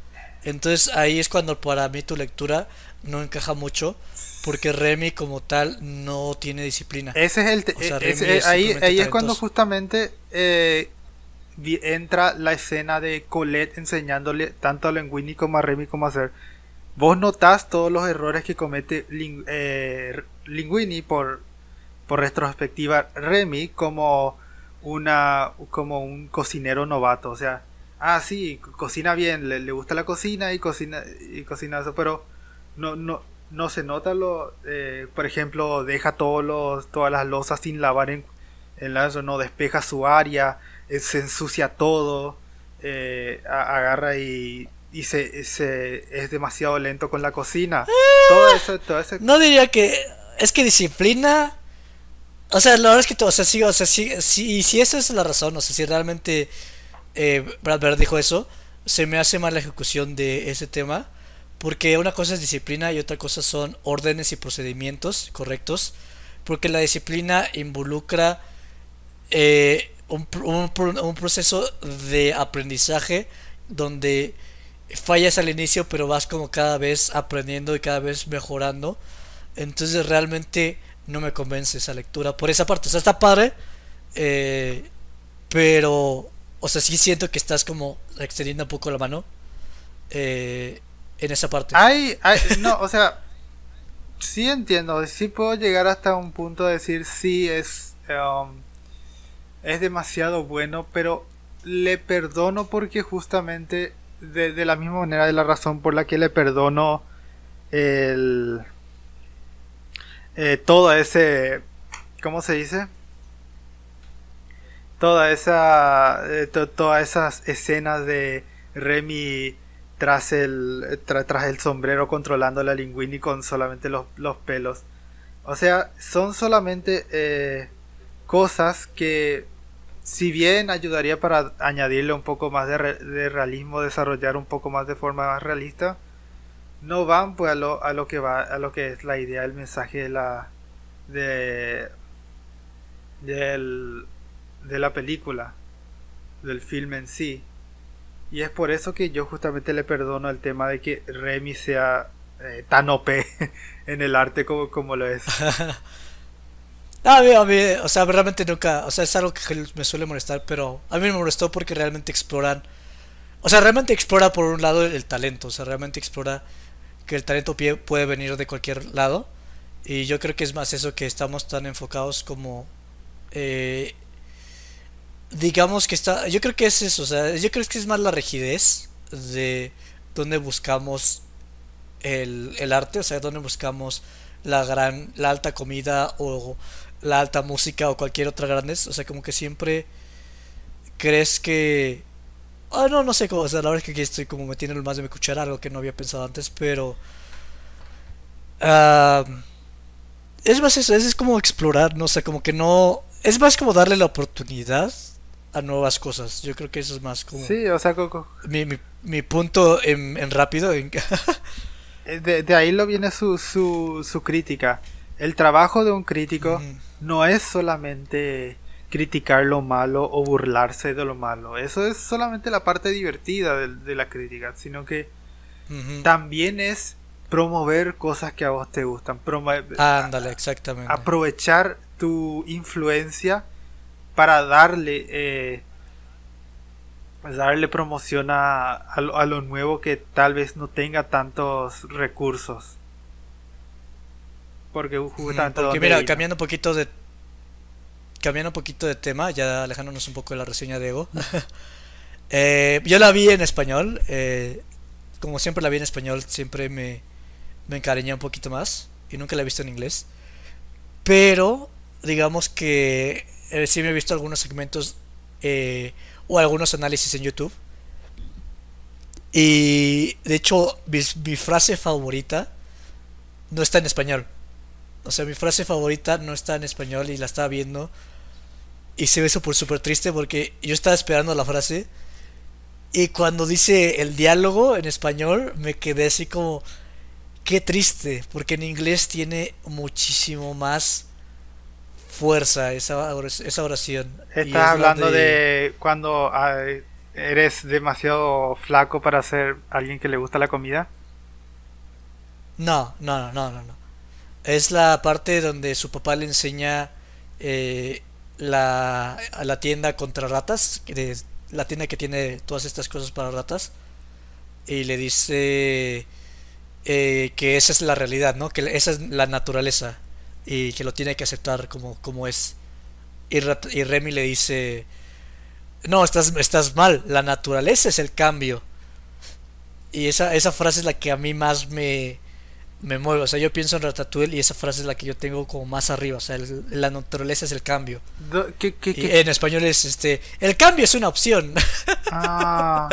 Entonces ahí es cuando para mí tu lectura no encaja mucho porque Remy como tal no tiene disciplina. Ese es el ahí, ahí es cuando justamente eh, entra la escena de Colette enseñándole tanto a Linguini como a Remy cómo hacer. Vos notás todos los errores que comete eh, Linguini por, por retrospectiva Remy como una como un cocinero novato, o sea, ah sí, cocina bien, le, le gusta la cocina y cocina y cocina eso, pero no, no, no se nota lo, eh, por ejemplo, deja todos los, todas las losas sin lavar en, en la, no despeja su área, eh, se ensucia todo, eh, agarra y, y se, es demasiado lento con la cocina. todo eso, todo No diría que es que disciplina. O sea, la verdad es que todo, o sea, sí, o sea, sí, sí, si esa es la razón, o sea, si realmente Brad Bird dijo eso, se me hace mal la ejecución de ese tema. Porque una cosa es disciplina y otra cosa son órdenes y procedimientos correctos. Porque la disciplina involucra eh, un, proceso de aprendizaje donde fallas al inicio pero vas como cada vez aprendiendo y cada vez mejorando. Entonces realmente no me convence esa lectura por esa parte. O sea, está padre. Eh, pero, o sea, sí siento que estás como extendiendo un poco la mano. Eh, en esa parte. Hay, no, o sea, sí entiendo, sí puedo llegar hasta un punto de decir sí es um, es demasiado bueno, pero le perdono porque justamente de, la misma manera de la razón por la que le perdono el eh, todo ese ¿cómo se dice? toda esa eh, todas esas escenas de Remy tras el, tras el sombrero controlando la Linguini con solamente los, pelos. O sea, son solamente eh, cosas que, si bien ayudaría para añadirle un poco más de, realismo, desarrollar un poco más de forma más realista, no van pues a lo, a lo que va, a lo que es la idea, el mensaje de la, de, del, de la película, del film en sí. Y es por eso que yo justamente le perdono el tema de que Remy sea eh, tan OP en el arte como, como lo es. a mí, a mí, o sea, realmente nunca, o sea, es algo que me suele molestar, pero a mí me molestó porque realmente exploran, o sea, realmente explora por un lado el talento, o sea, realmente explora que el talento puede venir de cualquier lado. Y yo creo que es más eso que estamos tan enfocados como eh, digamos que está, yo creo que es eso, o sea, yo creo que es más la rigidez de donde buscamos el, el arte, o sea, donde buscamos la gran, la alta comida o la alta música o cualquier otra grandez, o sea, como que siempre crees que Ah, no, no sé cómo, o sea, la verdad es que aquí estoy como metiendo más de mi cuchara, algo que no había pensado antes, pero... es más eso, es como explorar, no sé, como que no... Es más como darle la oportunidad a nuevas cosas. Yo creo que eso es más como. Sí, o sea, mi, mi, punto en, rápido. En... Eh, de, ahí lo viene su, su, su crítica. El trabajo de un crítico no es solamente criticar lo malo o burlarse de lo malo. Eso es solamente la parte divertida de, la crítica, sino que también es promover cosas que a vos te gustan. Ándale, exactamente. Aprovechar tu influencia para darle eh, darle promoción a, a, lo, nuevo que tal vez no tenga tantos recursos. Porque justamente porque mira cambiando un poquito de cambiando un poquito de tema ya alejándonos un poco de la reseña de Ego eh, yo la vi en español eh, como siempre la vi en español siempre me me encariñé un poquito más y nunca la he visto en inglés. Pero digamos que eh, sí me he visto algunos segmentos eh, o algunos análisis en YouTube. Y de hecho, mi, frase favorita no está en español. O sea, mi frase favorita no está en español y la estaba viendo. Y se ve súper, súper triste porque yo estaba esperando la frase. Y cuando dice el diálogo en español, me quedé así como. Qué triste, porque en inglés tiene muchísimo más fuerza esa, esa oración. Estás hablando de... cuando eres demasiado flaco para ser alguien que le gusta la comida. No, no, no, no, no. Es la parte donde su papá le enseña eh, la, a la tienda contra ratas, la tienda que tiene todas estas cosas para ratas, y le dice eh, que esa es la realidad, ¿no? Que esa es la naturaleza y que lo tiene que aceptar como, como es. Y, y Remy le dice, no, estás, estás mal, la naturaleza es el cambio. Y esa, esa frase es la que a mí más me, me mueve. O sea, yo pienso en Ratatouille y esa frase es la que yo tengo como más arriba. O sea, la naturaleza es el cambio. ¿Qué, qué, en español es este. El cambio es una opción. Ah,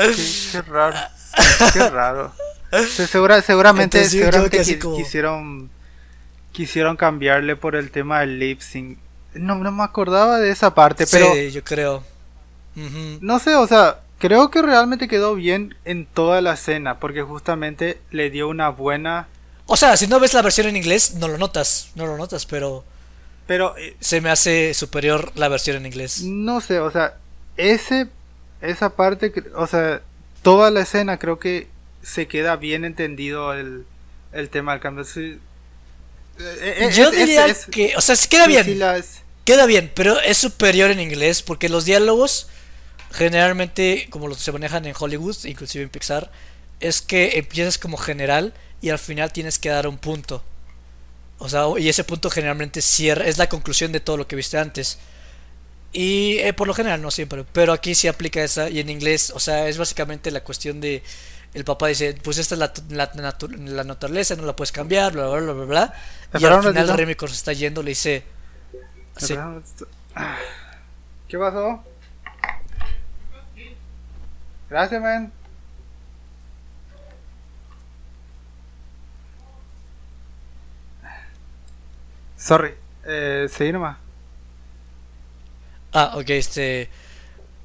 qué, raro. Qué raro. seguramente seguramente quisieron quisieron cambiarle por el tema del lip sync. No, no me acordaba de esa parte, pero. Sí, yo creo. No sé, o sea, creo que realmente quedó bien en toda la escena, porque justamente le dio una buena o sea, si no ves la versión en inglés, no lo notas, no lo notas, pero... Pero... Eh, se me hace superior la versión en inglés. No sé, o sea, ese... Esa parte, o sea, toda la escena creo que se queda bien entendido el, el tema del cambio. Eh, Yo diría que, o sea, se queda bien. Queda bien, pero es superior en inglés porque los diálogos, generalmente, como los se manejan en Hollywood, inclusive en Pixar, es que empiezas como general y al final tienes que dar un punto. O sea, y ese punto generalmente cierra, es la conclusión de todo lo que viste antes. Y eh, por lo general, no siempre, pero aquí sí aplica esa. Y en inglés, o sea, es básicamente la cuestión de. El papá dice: Pues esta es la, la, la naturaleza, no la puedes cambiar, bla, bla, bla, bla, bla. Y al final Remy se está yendo, le dice: ¿Qué pasó? Gracias, man. Sorry, eh, seguí nomás. Ah, ok, este.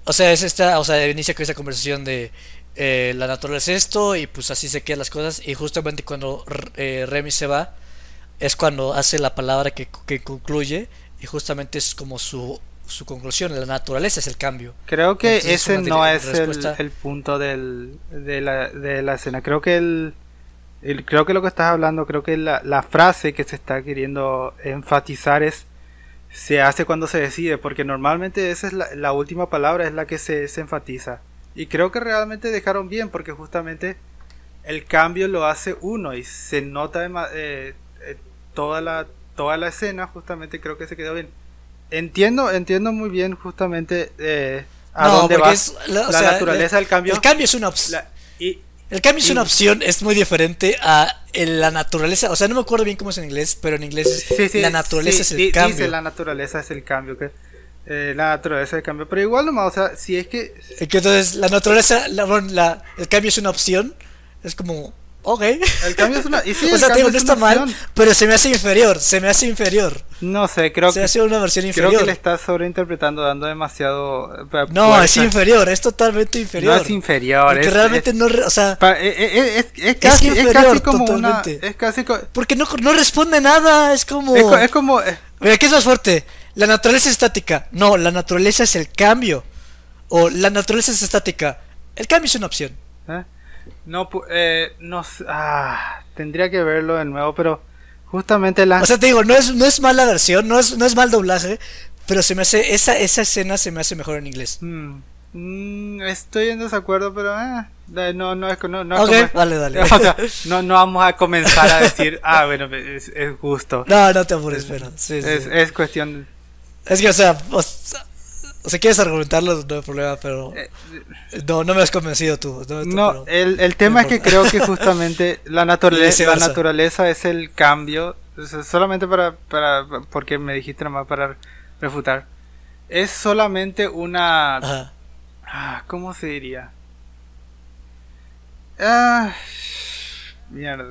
O sea, es esta, o sea, inicia con esa conversación de eh, la naturaleza es esto y pues así se quedan las cosas. Y justamente cuando eh, Remy se va, es cuando hace la palabra que, que concluye y justamente es como su, su conclusión, la naturaleza es el cambio. Creo que ese no es el, el, punto del, de, la, de la escena. Creo que el, creo que lo que estás hablando, creo que la, la frase que se está queriendo enfatizar es se hace cuando se decide, porque normalmente esa es la, última palabra, es la que se, se, enfatiza. Y creo que realmente dejaron bien, porque justamente el cambio lo hace uno y se nota eh, eh, toda, la, toda la escena, justamente creo que se quedó bien. Entiendo, entiendo muy bien justamente eh, a dónde va la, naturaleza del cambio. El cambio es una opción. El cambio es una opción, es muy diferente a la naturaleza. O sea, no me acuerdo bien cómo es en inglés, pero en inglés la naturaleza es el cambio. Dice la naturaleza es el cambio. Que, eh, la naturaleza es el cambio. Pero igual nomás, o sea, si es que. entonces, la naturaleza, la, el cambio es una opción. Es como, Ok. El cambio es una. Y sí, o sea, no está mal, pero se me hace inferior. Se me hace inferior. No sé, creo se que. hace una versión inferior. Creo que le estás sobreinterpretando, dando demasiado. Eh, no, es inferior, es totalmente inferior. No es inferior. Porque realmente no. O sea. Eh, eh, es, es, casi, es, inferior, casi como totalmente. Una, es casi. Porque no, no responde nada, es como. Es, como. Mira, ¿qué es más fuerte? La naturaleza es estática. No, la naturaleza es el cambio. O la naturaleza es estática. El cambio es una opción. ¿Eh? No, eh, no, ah, tendría que verlo de nuevo, pero justamente la... O sea, te digo, no es, no es mala versión, no es, no es mal doblaje, pero se me hace, esa, esa escena se me hace mejor en inglés. Hmm. Mm, estoy en desacuerdo, pero eh, no, no es no, no, dale, dale. no, no vamos a comenzar a decir, ah, bueno, es, es justo. No, no te apures, pero sí, es, es, cuestión. Es que, o sea, o sea o sea, quieres argumentarlo, no hay problema, pero. Eh, no, no me has convencido tú. No, el, el, tema es que creo que justamente la naturaleza, la naturaleza es el cambio. solamente para, para. Porque me dijiste nomás para refutar. es solamente una... Ajá. Ah, ¿Cómo se diría? Ah, mierda.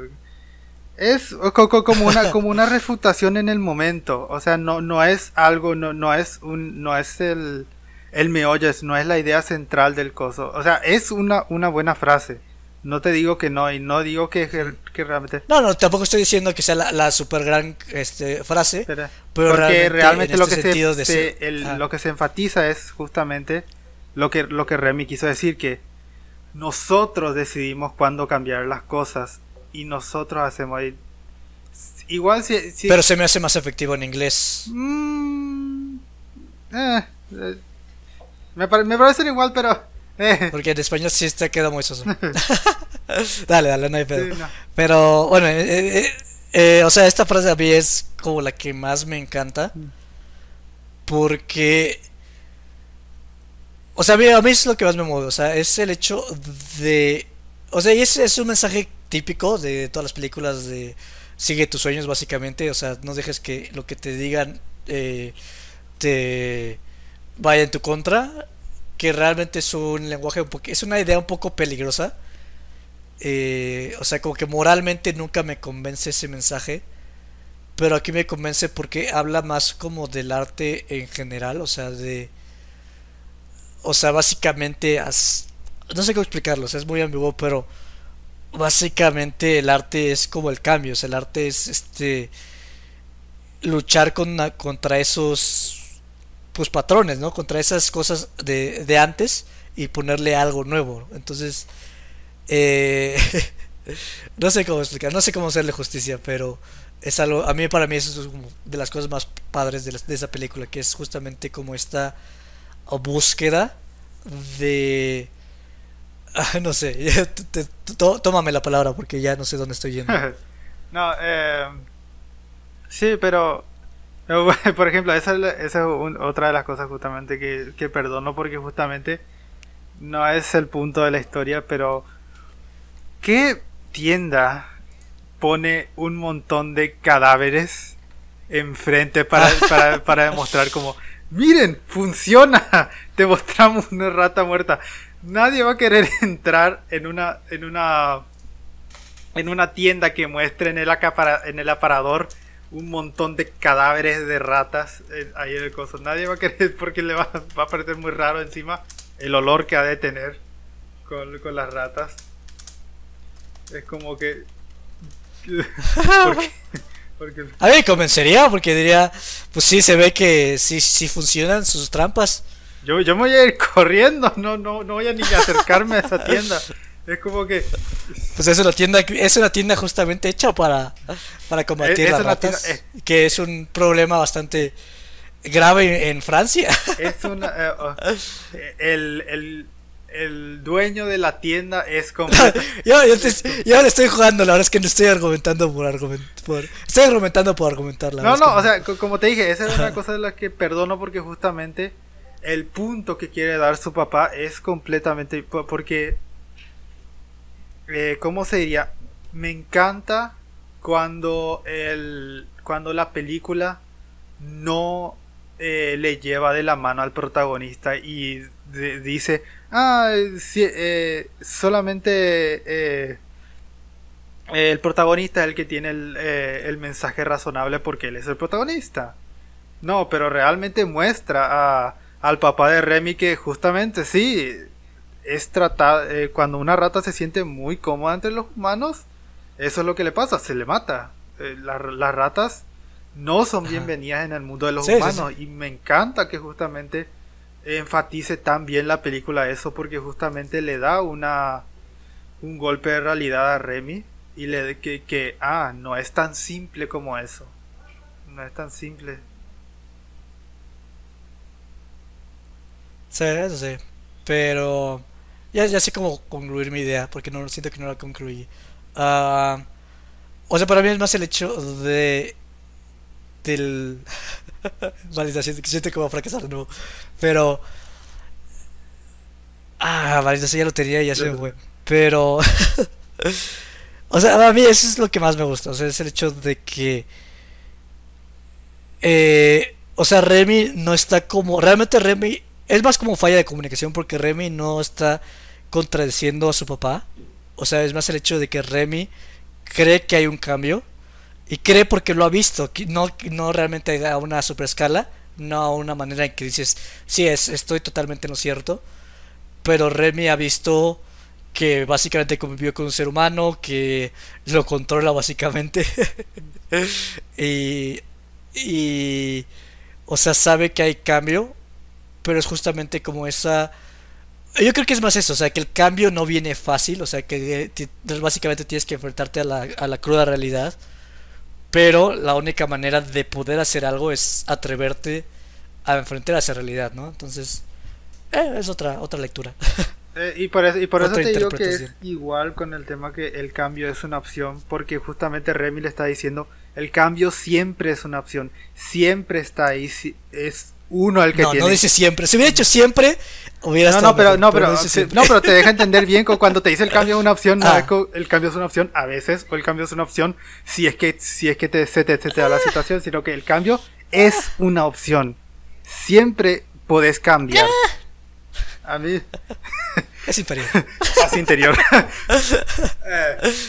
Es co- co- como una, como una refutación en el momento. O sea, no, no es algo, no, no es un, no es el, el meollo, es- no es la idea central del coso. O sea, es una, una buena frase. No te digo que no, y no digo que, que realmente. No, no, tampoco estoy diciendo que sea la, la super gran este, frase. Pero porque realmente, realmente, en lo este que se, de se- el- ah. lo que se enfatiza es justamente lo que lo que Remy quiso decir que nosotros decidimos cuándo cambiar las cosas y nosotros hacemos ahí- igual si, si- Pero se me hace más efectivo en inglés. Mm, eh, eh, me, pare- me parecen igual pero eh, Porque en español sí te queda muy soso. dale, dale, no hay pedo. sí, no. Pero bueno, o sea, esta frase a mí es como la que más me encanta. Porque... O sea, a mí, a mí es lo que más me mueve. O sea, es el hecho de... O sea, y es, es un mensaje típico de todas las películas de... Sigue tus sueños, básicamente. O sea, no dejes que lo que te digan eh, te vaya en tu contra. Que realmente es un lenguaje un. Es una idea un poco peligrosa. Eh, o sea, como que moralmente nunca me convence ese mensaje. Pero aquí me convence porque habla más como del arte en general. O sea, de... O sea, básicamente... No sé cómo explicarlo, o sea, es muy ambiguo, pero... Básicamente el arte es como el cambio. O sea, el arte es este... Luchar con, contra esos... Pues patrones, ¿no? Contra esas cosas de, de antes y ponerle algo nuevo. Entonces... Eh, no sé cómo explicar, no sé cómo hacerle justicia, pero es algo, a mí para mí eso es como de las cosas más padres de, esa película, que es justamente como esta búsqueda de... no sé, te- te- tó- tómame la palabra porque ya no sé dónde estoy yendo. no eh, sí pero por ejemplo esa es, la- esa es un- otra de las cosas justamente que, que perdono porque justamente no es el punto de la historia pero ¿qué tienda pone un montón de cadáveres enfrente para, para, para demostrar como miren funciona te mostramos una rata muerta nadie va a querer entrar en una en una en una tienda que muestre en el, acapara- en el aparador un montón de cadáveres de ratas eh, ahí en el coso. Nadie va a querer porque le va, va a parecer muy raro encima el olor que ha de tener con, con las ratas. Es como que... porque, porque- A mí me porque diría, pues sí, se ve que sí, sí funcionan sus trampas. Yo, yo me voy a ir corriendo, no, no, no voy a ni acercarme a esa tienda. Es como que... Pues es una tienda, es una tienda justamente hecha para, para combatir Es- las tienda- ratas, eh. que es un problema bastante grave en, en Francia. Es una... eh, oh, el, el, el dueño de la tienda es como... yo, yo, te- yo le estoy jugando, la verdad es que no estoy argumentando por argumentar. Por, estoy argumentando por argumentar. La No, no, o sea, co- como te dije, esa es una cosa de la que perdono porque justamente el punto que quiere dar su papá es completamente... po- Porque, eh, ¿cómo se diría? Me encanta cuando, el, cuando la película no eh, le lleva de la mano al protagonista y dice, ah, sí, eh, solamente... eh, el protagonista es el que tiene el, el mensaje razonable porque él es el protagonista. No, pero realmente muestra a, al papá de Remy que justamente sí, es tratar, eh, cuando una rata se siente muy cómoda entre los humanos, eso es lo que le pasa, se le mata. Eh, la- las ratas no son Ajá. bienvenidas en el mundo de los Sí, sí, humanos y me encanta que justamente enfatice tan bien la película eso porque justamente le da una un golpe de realidad a Remy y le que, que ah no es tan simple como eso no es tan simple Sí, eso sí. Pero ya, ya sé cómo concluir mi idea, porque no siento que no la concluí. Ah, o sea, para mí es más el hecho de del maldita siento, siento que voy a fracasar de nuevo. Pero ah, sea, ya lo tenía y ya se fue. Pero o sea, a mí eso es lo que más me gusta, o sea, es el hecho de que eh, O sea, Remy no está como. Realmente Remy. Es más como falla de comunicación porque Remy no está contradiciendo a su papá. O sea, es más el hecho de que Remy cree que hay un cambio. Y cree porque lo ha visto. No, no realmente a una super escala. No a una manera en que dices, sí, es, estoy totalmente en lo cierto. Pero Remy ha visto que básicamente convivió con un ser humano, que lo controla básicamente. y, y, o sea, sabe que hay cambio, pero es justamente como esa... Yo creo que es más eso, o sea, que el cambio no viene fácil, o sea, que básicamente tienes que enfrentarte a la, a la cruda realidad, pero la única manera de poder hacer algo es atreverte a enfrentar a esa realidad, ¿no? Entonces, eh, es otra, otra lectura. Eh, y por eso, y por eso te digo que es igual con el tema que el cambio es una opción, porque justamente Remy le está diciendo, el cambio siempre es una opción, siempre está ahí, es uno al que no, tiene. No dice siempre, si hubiera hecho siempre, hubiera No, no, pero, no, pero, no, pero te deja entender bien cuando te dice el cambio es una opción, ah. el cambio es una opción a veces, o el cambio es una opción si es que, si es que te, se, te, da la situación, sino que el cambio es una opción. Siempre podés cambiar. Ah. A mí. Es inferior. Paz interior.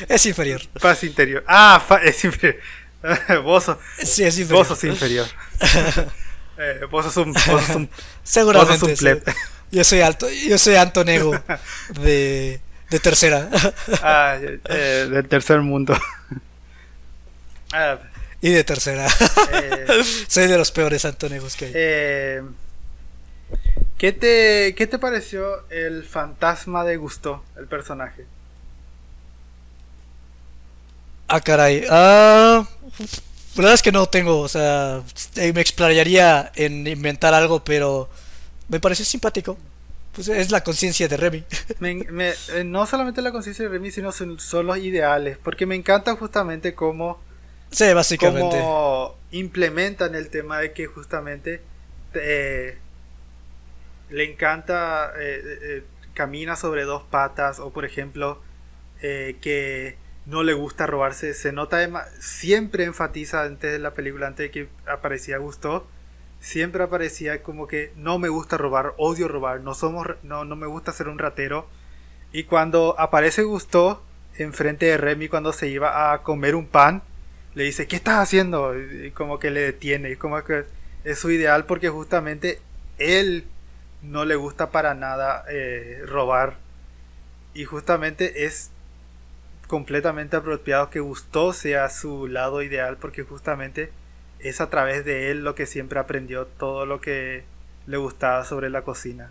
es inferior. Paz interior. Ah, es inferior. vos, sos, sí, es inferior. Vos sos inferior. Eh, vos sos un. Vos sos un Seguramente. Vos sos un pleb. Yo soy alto. Yo soy Antonego de, de tercera. ah, eh, del tercer mundo. Ah, y de tercera. Eh, soy de los peores Antonegos que hay. Eh, ¿Qué te, ¿Qué te pareció el fantasma de Gusto, el personaje? Ah, caray. Ah, la verdad es que no tengo, o sea, me explayaría en inventar algo, pero me pareció simpático. Pues es la conciencia de Remy. Eh, no solamente la conciencia de Remy, sino son, los ideales, porque me encanta justamente cómo... Sí, básicamente. Cómo implementan el tema de que justamente... Eh, le encanta, eh, eh, eh, camina sobre dos patas o por ejemplo que no le gusta robarse, se nota, siempre enfatiza antes de la película, antes de que aparecía Gusto, siempre aparecía como que no me gusta robar, odio robar, no, somos, no, no me gusta ser un ratero. Y cuando aparece Gusto enfrente de Remy cuando se iba a comer un pan, le dice, ¿qué estás haciendo? Y como que le detiene, y como que es su ideal porque justamente él no le gusta para nada eh, robar. Y justamente es completamente apropiado que Gusto sea su lado ideal porque justamente es a través de él lo que siempre aprendió todo lo que le gustaba sobre la cocina.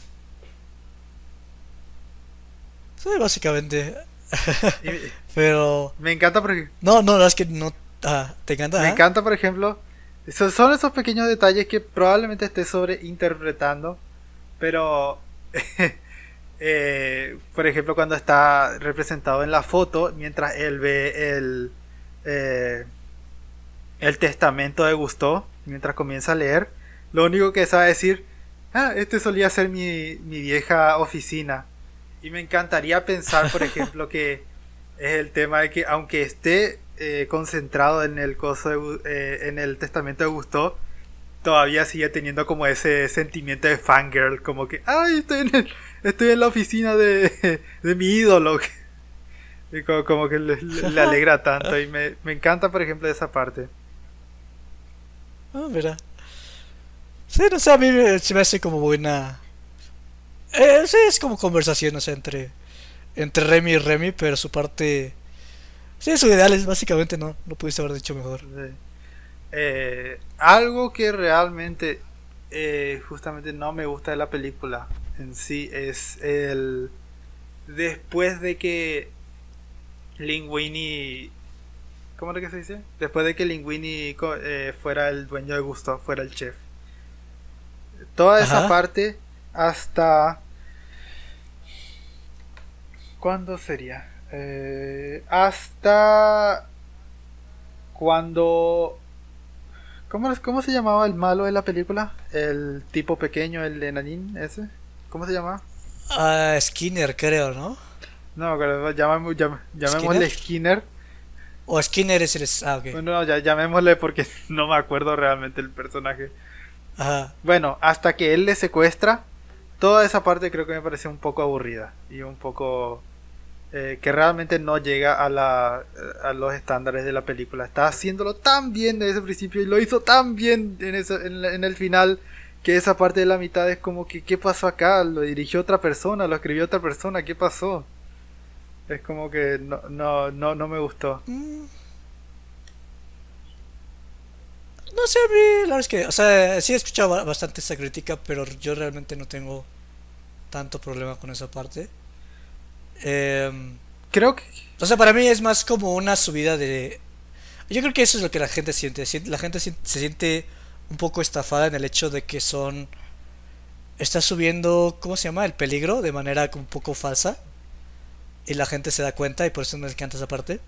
Sí, básicamente. Pero... Me encanta porque... No, no, es que no... Ah, ¿Te encanta? Me encanta, por ejemplo... Son esos pequeños detalles que probablemente esté sobreinterpretando pero, eh, por ejemplo, cuando está representado en la foto, mientras él ve el, eh, el testamento de Gusto, mientras comienza a leer, lo único que sabe decir, ah, este solía ser mi, mi vieja oficina. Y me encantaría pensar, por ejemplo, que es el tema de que aunque esté eh, concentrado en el coso en el testamento de Gusto, todavía sigue teniendo como ese sentimiento de fangirl, como que, ay, estoy en, estoy en la oficina de, de mi ídolo. Y como, que le, alegra tanto y me, me, encanta, por ejemplo, esa parte. Ah, mira. Sí, no sé, a mí se me hace como buena... Eh, sí, es como sea, entre, entre Remy y Remy, pero su parte... Sí, su ideal es básicamente no, no pudiste haber dicho mejor. Eh, algo que realmente eh, justamente no me gusta de la película en sí es el después de que Linguini ¿cómo era que se dice? después de que Linguini eh, fuera el dueño de Gusto fuera el chef toda esa parte hasta ¿cuándo sería? hasta cuando ¿Cómo, ¿Cómo se llamaba el malo de la película? El tipo pequeño, el enanín ese. ¿Cómo se llamaba? Ah, Skinner, creo, ¿no? No, pero llamémosle Skinner. O Skinner es el. Ah, ok. Bueno, ya, llamémosle porque no me acuerdo realmente el personaje. Ajá. Bueno, hasta que él le secuestra, toda esa parte creo que me pareció un poco aburrida y un poco eh, que realmente no llega a, la, a los estándares de la película. Está haciéndolo tan bien desde ese principio y lo hizo tan bien en, ese- en el final que esa parte de la mitad es como que ¿qué pasó acá? Lo dirigió otra persona, lo escribió otra persona, ¿qué pasó? Es como que no, no, no, no me gustó. Mm. No sé, la verdad es que, o sea, sí he escuchado ba- bastante esa crítica, pero yo realmente no tengo tanto problema con esa parte. Em, Creo que o sea, para mí es más como una subida de... Yo creo que eso es lo que la gente siente. sien- La gente se siente un poco estafada en el hecho de que son... Está subiendo, ¿cómo se llama? El peligro de manera un poco falsa. Y la gente se da cuenta y por eso me encanta esa parte.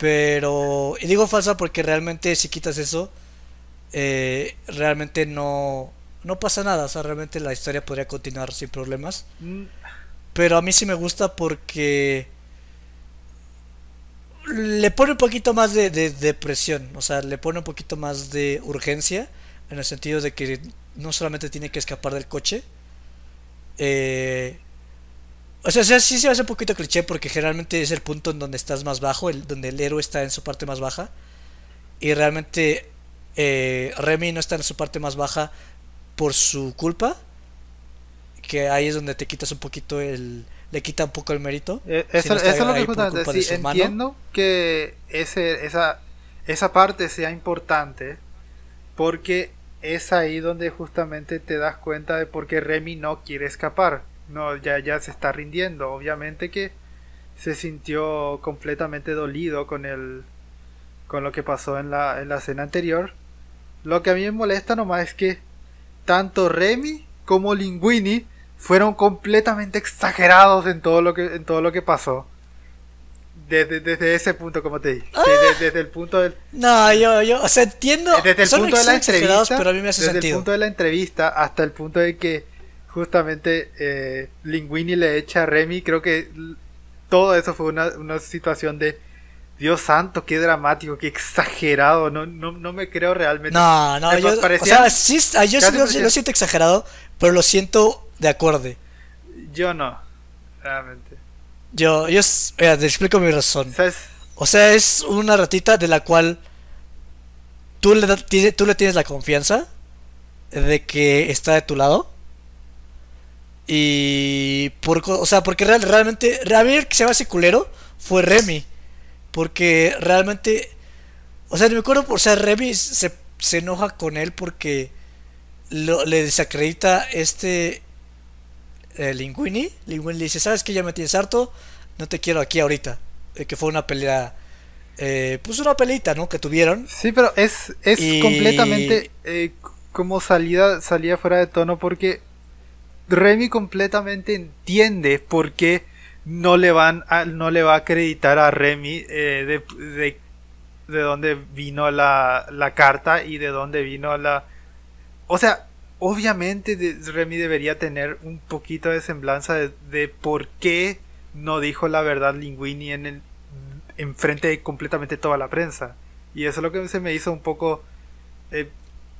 Pero... Y digo falsa porque realmente si quitas eso, eh, realmente no... No pasa nada. O sea, realmente la historia podría continuar sin problemas. mm, Pero a mí sí me gusta porque le pone un poquito más de, de, presión, o sea, le pone un poquito más de urgencia, en el sentido de que no solamente tiene que escapar del coche. eh, o sea, o sea, sí se hace un poquito cliché porque generalmente es el punto en donde estás más bajo, el, donde el héroe está en su parte más baja. Y realmente eh, Remy no está en su parte más baja por su culpa, que ahí es donde te quitas un poquito el le quita un poco el mérito Eh, Si eso, no está eso es lo que justamente sí, entiendo que ese, esa, esa parte sea importante porque es ahí donde justamente te das cuenta de por qué Remy no quiere escapar. No, ya, ya se está rindiendo. Obviamente que se sintió completamente dolido con el con lo que pasó en la, en la escena anterior. Lo que a mí me molesta nomás es que tanto Remy como Linguini fueron completamente exagerados en todo lo que en todo lo que pasó. Desde, desde ese punto, como te dije. Desde, desde el punto del, no yo yo o sea entiendo desde el punto de la entrevista, pero a mí me hace desde el punto de la entrevista hasta el punto de que justamente eh, Linguini le echa a Remy, creo que todo eso fue una, una situación de Dios santo, qué dramático, qué exagerado, no, no, no me creo realmente. no no Me yo parecía- o sea sí yo parecía- lo siento exagerado pero lo siento de acorde Yo no, realmente. yo yo mira, te explico mi razón ¿Sabes? o sea es una ratita de la cual tú le da- tiene- tú le tienes la confianza de que está de tu lado y por o sea porque real- realmente a mí el que se llama ese culero fue Remy porque realmente o sea me acuerdo o sea Remy se, se enoja con él porque lo- le desacredita este eh, Linguini. Linguini le dice sabes que ya me tienes harto. No te quiero aquí ahorita Eh, que fue una pelea eh, pues una peleita no que tuvieron. Sí, pero es, es Y- completamente eh, como salida, salida fuera de tono porque Remy completamente entiende por qué no le van a, no le va a acreditar a Remy eh, de, de, de dónde vino la, la carta y de dónde vino la... O sea, obviamente Remy debería tener un poquito de semblanza de, por qué no dijo la verdad Linguini en el en frente de completamente toda la prensa. Y eso es lo que se me hizo un poco eh,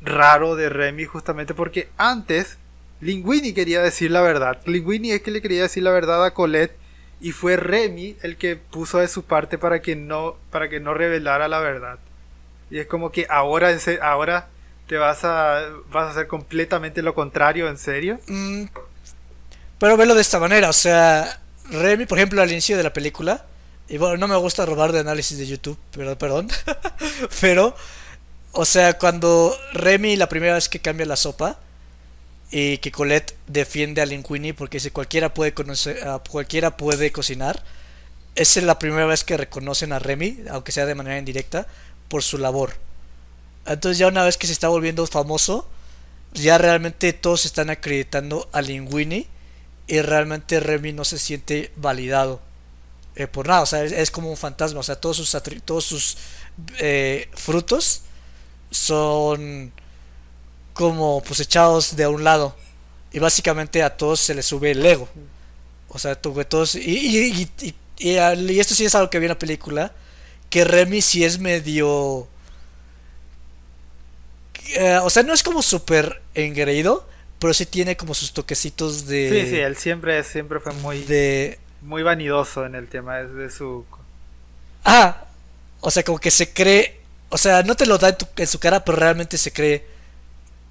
raro de Remy justamente porque antes Linguini quería decir la verdad. Linguini es que le quería decir la verdad a Colette y fue Remy el que puso de su parte para que no para que no revelara la verdad. Y es como que ahora ahora te vas a vas a hacer completamente lo contrario, ¿en serio? Mm, pero velo de esta manera, o sea, Remy, por ejemplo, al inicio de la película, y bueno, no me gusta robar de análisis de YouTube, pero perdón, pero, o sea, cuando Remy la primera vez que cambia la sopa y que Colette defiende a Linguini porque dice cualquiera puede conocer, ah, cualquiera puede cocinar, esa es la primera vez que reconocen a Remy, aunque sea de manera indirecta, por su labor. Entonces ya una vez que se está volviendo famoso, ya realmente todos están acreditando a Linguini y realmente Remy no se siente validado eh, por nada, o sea, es, como un fantasma, o sea, todos sus, todos sus eh, frutos son como pues echados de un lado. Y básicamente a todos se les sube el ego. O sea, todos y, y, y, y esto sí es algo que vi en la película que Remy sí es medio eh, o sea, no es como súper engreído, pero sí tiene como sus toquecitos de... Sí, sí, él siempre, siempre fue muy, de... muy vanidoso en el tema de su... Ah, o sea, como que se cree, o sea, no te lo da en, su cara, pero realmente se cree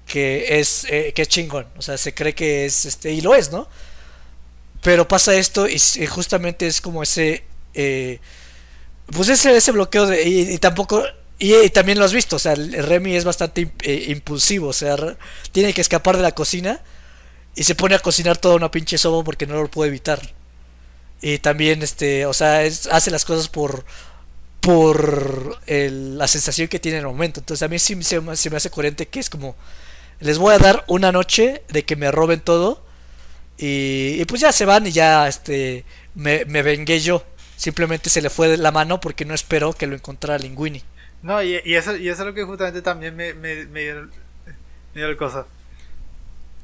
que es, eh, que es chingón, o sea, se cree que es, este, y lo es, ¿no? Pero pasa esto y, justamente es como ese... Eh, pues ese, ese bloqueo de... Y, tampoco... Y, también lo has visto, o sea, Remy es bastante eh, impulsivo, o sea, tiene que escapar de la cocina y se pone a cocinar toda una pinche sopa porque no lo puede evitar. Y también, este, o sea, hace las cosas por por la sensación que tiene en el momento. Entonces a mí sí se, se, me hace coherente que es como, les voy a dar una noche de que me roben todo y, pues ya se van y ya este me, me, vengué yo. Simplemente se le fue de la mano porque no esperó que lo encontrara Linguini. No, y, eso, y eso es lo que justamente también me, me, me, dio, el cosa.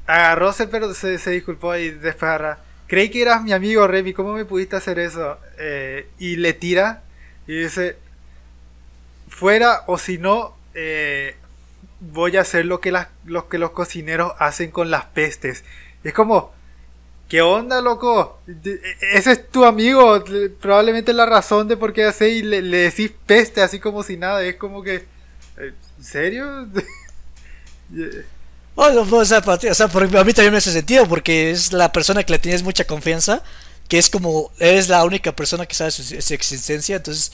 Agarró, pero se, se disculpó y después agarra. Creí que eras mi amigo Remy, ¿cómo me pudiste hacer eso? Eh, y le tira y dice, fuera o si no, eh, voy a hacer lo que, las, lo que los cocineros hacen con las pestes. Es como, ¿Qué onda, loco? Ese es tu amigo. Probablemente la razón de por qué hace y le, decís peste así como si nada. Es como que. Eh, ¿En serio? o sea, o sea, a mí también me hace sentido porque es la persona que le tienes mucha confianza. Que es como. Eres la única persona que sabe su, su existencia. Entonces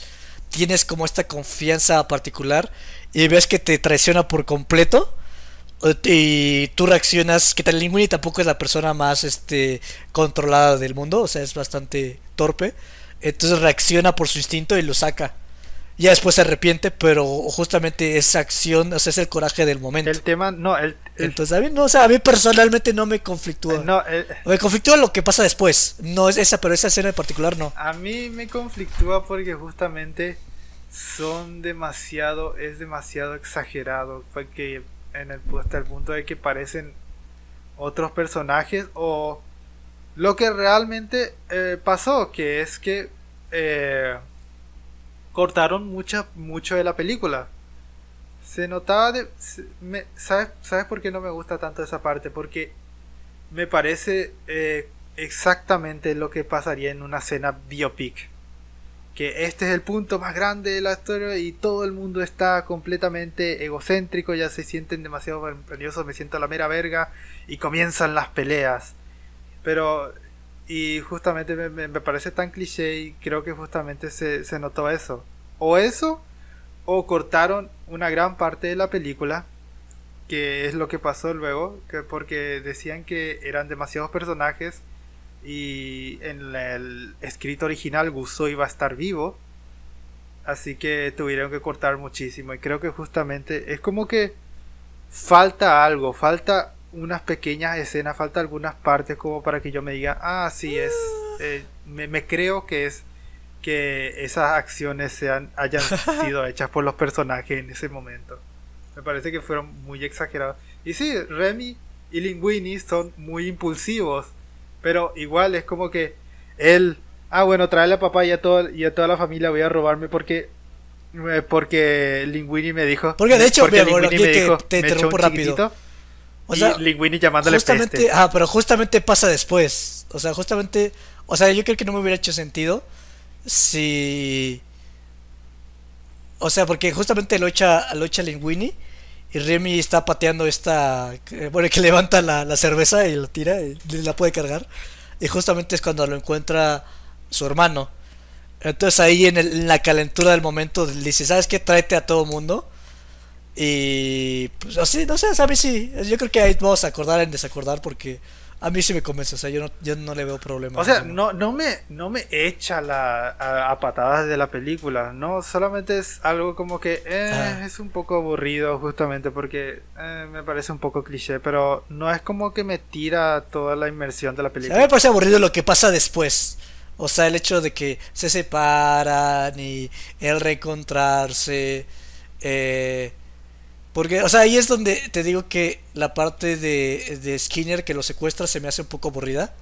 tienes como esta confianza particular. Y ves que te traiciona por completo y tú reaccionas, que tal Linguini tampoco es la persona más este controlada del mundo, o sea, es bastante torpe. Entonces reacciona por su instinto y lo saca. Ya después se arrepiente, pero justamente esa acción, o sea, es el coraje del momento. El tema, no, el, Entonces, a mí, no, o sea, a mí personalmente no me conflictúa. No, me conflictúa lo que pasa después. No es esa, pero esa escena en particular no. A mí me conflictúa porque justamente son demasiado, es demasiado exagerado. Porque en el, hasta el punto de que parecen otros personajes o lo que realmente eh, pasó, que es que eh, cortaron mucha, mucho de la película. Se notaba de... ¿sabes, ¿Sabes por qué no me gusta tanto esa parte? Porque me parece eh, exactamente lo que pasaría en una escena biopic que este es el punto más grande de la historia y todo el mundo está completamente egocéntrico, ya se sienten demasiado nerviosos, me siento a la mera verga y comienzan las peleas. Pero, y justamente me, parece tan cliché y creo que justamente se, se notó eso. O eso, o cortaron una gran parte de la película, que es lo que pasó luego, que porque decían que eran demasiados personajes y en el escrito original Gusso iba a estar vivo. Así que tuvieron que cortar muchísimo. Y creo que justamente es como que falta algo, falta unas pequeñas escenas, falta algunas partes como para que yo me diga, ah, sí es, eh, me, creo que es que esas acciones sean, hayan sido hechas por los personajes en ese momento. Me parece que fueron muy exagerados. Y sí, Remy y Linguini son muy impulsivos pero igual es como que él, ah, bueno, trae a papá y a, todo, y a toda la familia voy a robarme porque eh, porque Linguini me dijo. Porque de hecho, porque me dijo, te interrumpo rápido. O sea, y Linguini llamándole justamente, Ah, pero justamente pasa después. O sea, justamente, o sea, yo creo que no me hubiera hecho sentido si o sea, porque justamente lo echa, lo echa Linguini y Remy está pateando esta. Bueno, que levanta la, cerveza y la tira y la puede cargar. Y justamente es cuando lo encuentra su hermano. Entonces ahí en, la calentura del momento le dice: ¿Sabes qué? Tráete a todo mundo. Y pues así, no sé, a mí sí. Yo creo que ahí vamos a acordar en desacordar porque a mí sí me convence, o sea, yo no, yo no le veo problema. O sea, no, no, me, no me echa la, a, patadas de la película, ¿no? Solamente es algo como que eh, ah. es un poco aburrido justamente porque eh, me parece un poco cliché, pero no es como que me tira toda la inmersión de la película. a mí me parece aburrido lo que pasa después. O sea, el hecho de que se separan y el reencontrarse. Eh, porque, o sea, ahí es donde te digo que la parte de, de Skinner que lo secuestra se me hace un poco aburrida.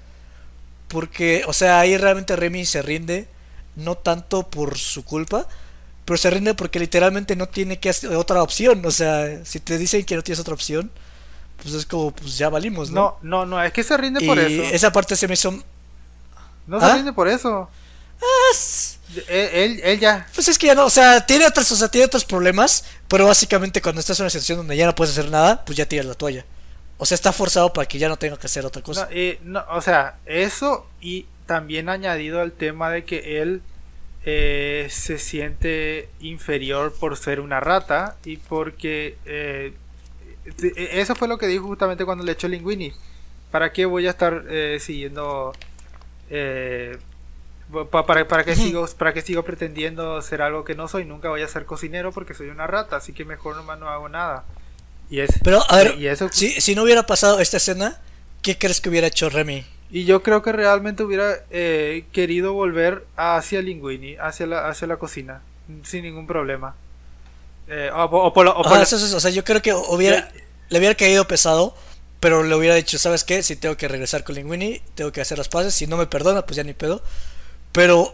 Porque, o sea, ahí realmente Remy se rinde, no tanto por su culpa, pero se rinde porque literalmente no tiene que hacer otra opción. O sea, si te dicen que no tienes otra opción, pues es como, pues ya valimos, ¿no? No, no, no es que se rinde por eso. Esa parte se me hizo. No se ¿Ah? rinde por eso. Él, él, ya. Pues es que ya no, o sea, tiene otros, o sea, tiene otros problemas, pero básicamente cuando estás en una situación donde ya no puedes hacer nada, pues ya tiras la toalla. O sea, está forzado para que ya no tenga que hacer otra cosa. No, o sea, eso y también añadido al tema de que él eh, se siente inferior por ser una rata y porque eh, eso fue lo que dijo justamente cuando le echó Linguini. ¿Para qué voy a estar eh, para, para, que sigo, ¿Para que sigo pretendiendo ser algo que no soy? Nunca voy a ser cocinero porque soy una rata, así que mejor nomás no hago nada. Y es, Pero, a ver, y eso, si, si no hubiera pasado esta escena, ¿qué crees que hubiera hecho Remy? Y yo creo que realmente hubiera eh, querido volver hacia Linguini, hacia la, hacia la cocina, sin ningún problema. Eh, o, por, o, sea, yo creo que hubiera, le hubiera caído pesado, pero le hubiera dicho, ¿sabes qué? Si tengo que regresar con Linguini, tengo que hacer las paces, si no me perdona, pues ya ni pedo. Pero,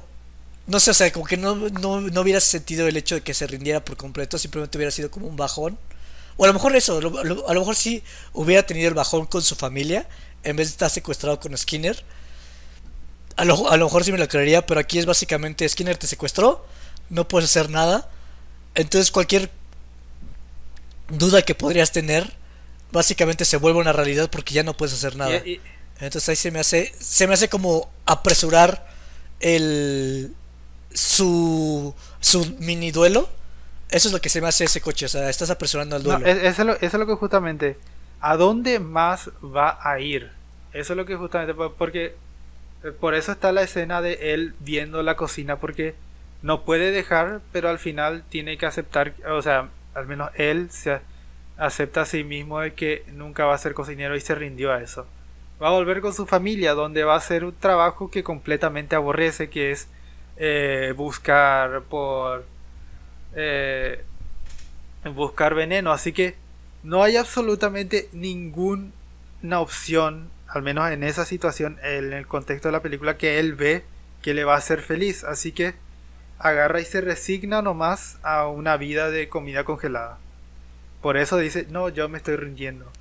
no sé, o sea, como que no, no, no hubiera sentido el hecho de que se rindiera por completo, simplemente hubiera sido como un bajón. O a lo mejor eso, a lo, mejor sí hubiera tenido el bajón con su familia en vez de estar secuestrado con Skinner. A lo, a lo mejor sí me lo creería, pero aquí es básicamente Skinner te secuestró, no puedes hacer nada. Entonces cualquier duda que podrías tener, básicamente se vuelve una realidad porque ya no puedes hacer nada. Entonces ahí se me hace, se me hace como apresurar el su su mini duelo. Eso es lo que se me hace ese coche, o sea, estás apresurando al duelo. eso, es lo, que justamente, ¿a dónde más va a ir? Eso es lo que justamente, porque eh, por eso está la escena de él viendo la cocina, porque no puede dejar, pero al final tiene que aceptar, o sea, al menos él se acepta a sí mismo de que nunca va a ser cocinero y se rindió a eso va a volver con su familia, donde va a hacer un trabajo que completamente aborrece, que es eh, buscar por eh, buscar veneno. Así que no hay absolutamente ninguna opción, al menos en esa situación, en el contexto de la película, que él ve que le va a hacer feliz. Así que agarra y se resigna nomás a una vida de comida congelada. Por eso dice, no, yo me estoy rindiendo.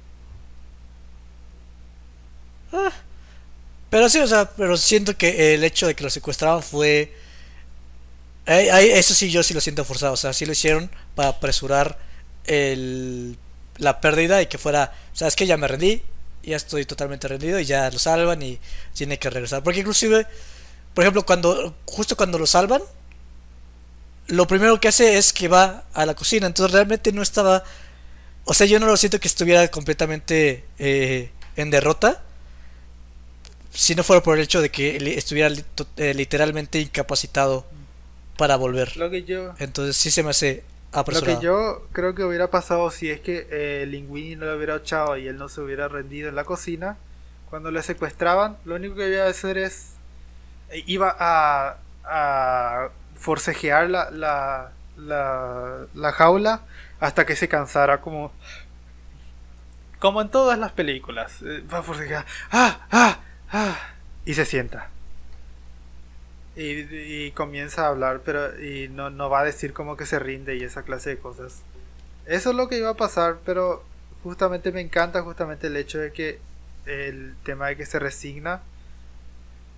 Ah. pero sí, o sea, pero siento que el hecho de que lo secuestraban fue... eso sí, yo sí lo siento forzado. O sea, sí lo hicieron para apresurar el, la pérdida y que fuera, sabes que ya me rendí, ya estoy totalmente rendido y ya lo salvan y tiene que regresar. Porque inclusive, por ejemplo, cuando justo cuando lo salvan, lo primero que hace es que va a la cocina. Entonces realmente no estaba, o sea, yo no lo siento que estuviera completamente eh, en derrota si no fuera por el hecho de que estuviera eh, literalmente incapacitado para volver. Lo que yo... Entonces sí se me hace apresurado. Lo que yo creo que hubiera pasado si es que eh, Linguini no lo hubiera echado y él no se hubiera rendido en la cocina, cuando le secuestraban, lo único que iba a hacer es... Eh, iba a, a forcejear la, la, la, la jaula hasta que se cansara como... Como en todas las películas. Va a forcejear. ¡Ah! ¡Ah! Ah, y se sienta. Y, comienza a hablar, pero y no, no va a decir como que se rinde y esa clase de cosas. Eso es lo que iba a pasar, pero justamente me encanta justamente el hecho de que el tema de que se resigna.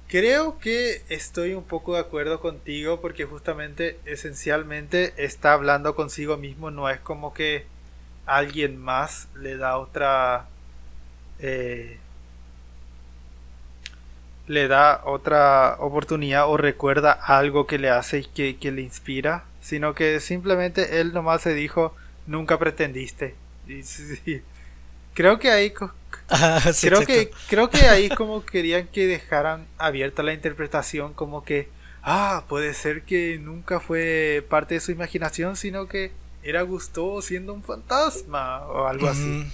Creo que estoy un poco de acuerdo contigo porque justamente esencialmente está hablando consigo mismo, no es como que alguien más le da otra eh, le da otra oportunidad o recuerda algo que le hace y que, le inspira, sino que simplemente él nomás se dijo, nunca pretendiste. Creo que ahí... Ah, creo, que, creo que ahí como querían que dejaran abierta la interpretación como que, ah, puede ser que nunca fue parte de su imaginación, sino que era gustó siendo un fantasma o algo así.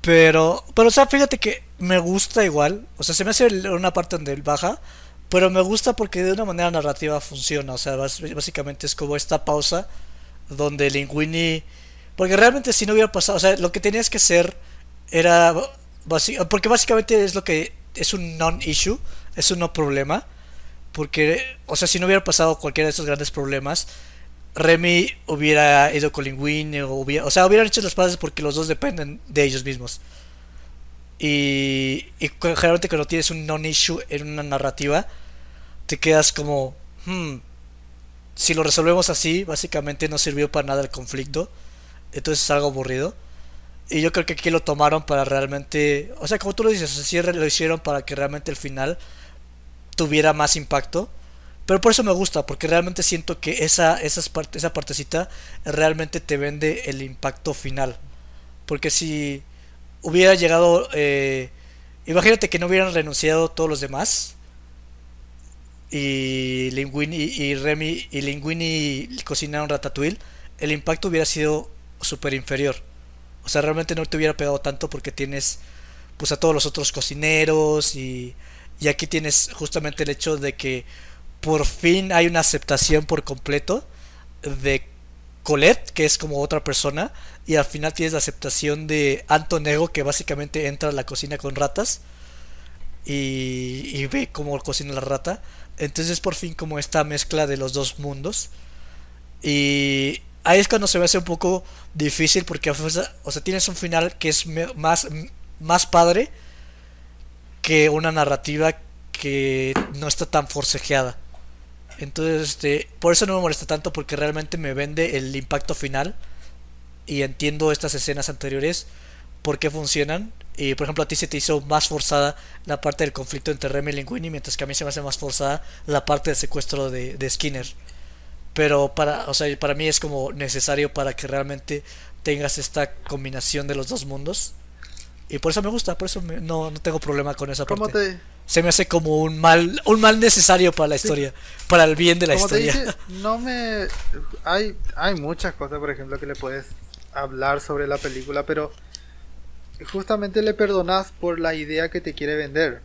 Pero, pero, o sea, fíjate que me gusta igual. O sea, se me hace una parte donde él baja. Pero me gusta porque de una manera narrativa funciona. O sea, básicamente es como esta pausa donde Linguini. Porque realmente si no hubiera pasado. O sea, lo que tenías que hacer era. Porque básicamente es lo que. Es un non-issue. Es un no problema. Porque, o sea, si no hubiera pasado cualquiera de esos grandes problemas, Remy hubiera ido con Linguini o hubiera, o sea, hubieran hecho las pases porque los dos dependen de ellos mismos. Y, y generalmente cuando tienes un non-issue en una narrativa, te quedas como, hmm, si lo resolvemos así, básicamente no sirvió para nada el conflicto. Entonces es algo aburrido. Y yo creo que aquí lo tomaron para realmente, o sea, como tú lo dices, así lo hicieron para que realmente el final tuviera más impacto. Pero por eso me gusta, porque realmente siento que esa, esa partecita realmente te vende el impacto final. Porque si hubiera llegado... Eh, imagínate que no hubieran renunciado todos los demás. Y Linguini y Remy y Linguini cocinaron Ratatouille. El impacto hubiera sido súper inferior. O sea, realmente no te hubiera pegado tanto porque tienes pues a todos los otros cocineros y, y aquí tienes justamente el hecho de que por fin hay una aceptación por completo de Colette, que es como otra persona, y al final tienes la aceptación de Antonego, que básicamente entra a la cocina con ratas y, ve cómo cocina la rata. Entonces por fin como esta mezcla de los dos mundos. Y ahí es cuando se me hace un poco difícil porque o sea, tienes un final que es más, más padre que una narrativa que no está tan forcejeada. Entonces, este, por eso no me molesta tanto porque realmente me vende el impacto final y entiendo estas escenas anteriores por qué funcionan. Y por ejemplo, a ti se te hizo más forzada la parte del conflicto entre Remy y Linguini, mientras que a mí se me hace más forzada la parte del secuestro de, de Skinner. Pero para, o sea, para mí es como necesario para que realmente tengas esta combinación de los dos mundos. Y por eso me gusta, por eso no, no tengo problema con esa parte. Te, se me hace como un mal un mal necesario para la historia, para el bien de la historia. no me hay hay muchas cosas, por ejemplo, que le puedes hablar sobre la película, pero justamente le perdonas por la idea que te quiere vender.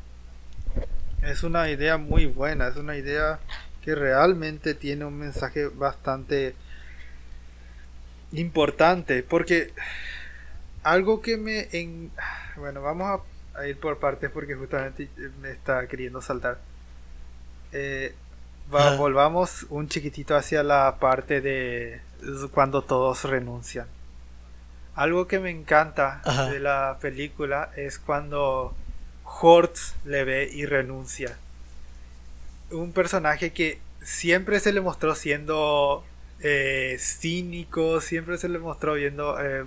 Es una idea muy buena, es una idea que realmente tiene un mensaje bastante importante, porque algo que me en bueno, vamos a a ir por partes porque justamente me está queriendo saltar. Eh, volvamos un chiquitito hacia la parte de cuando todos renuncian. Algo que me encanta de la película es cuando Hortz le ve y renuncia. Un personaje que siempre se le mostró siendo eh, cínico, siempre se le mostró viendo eh,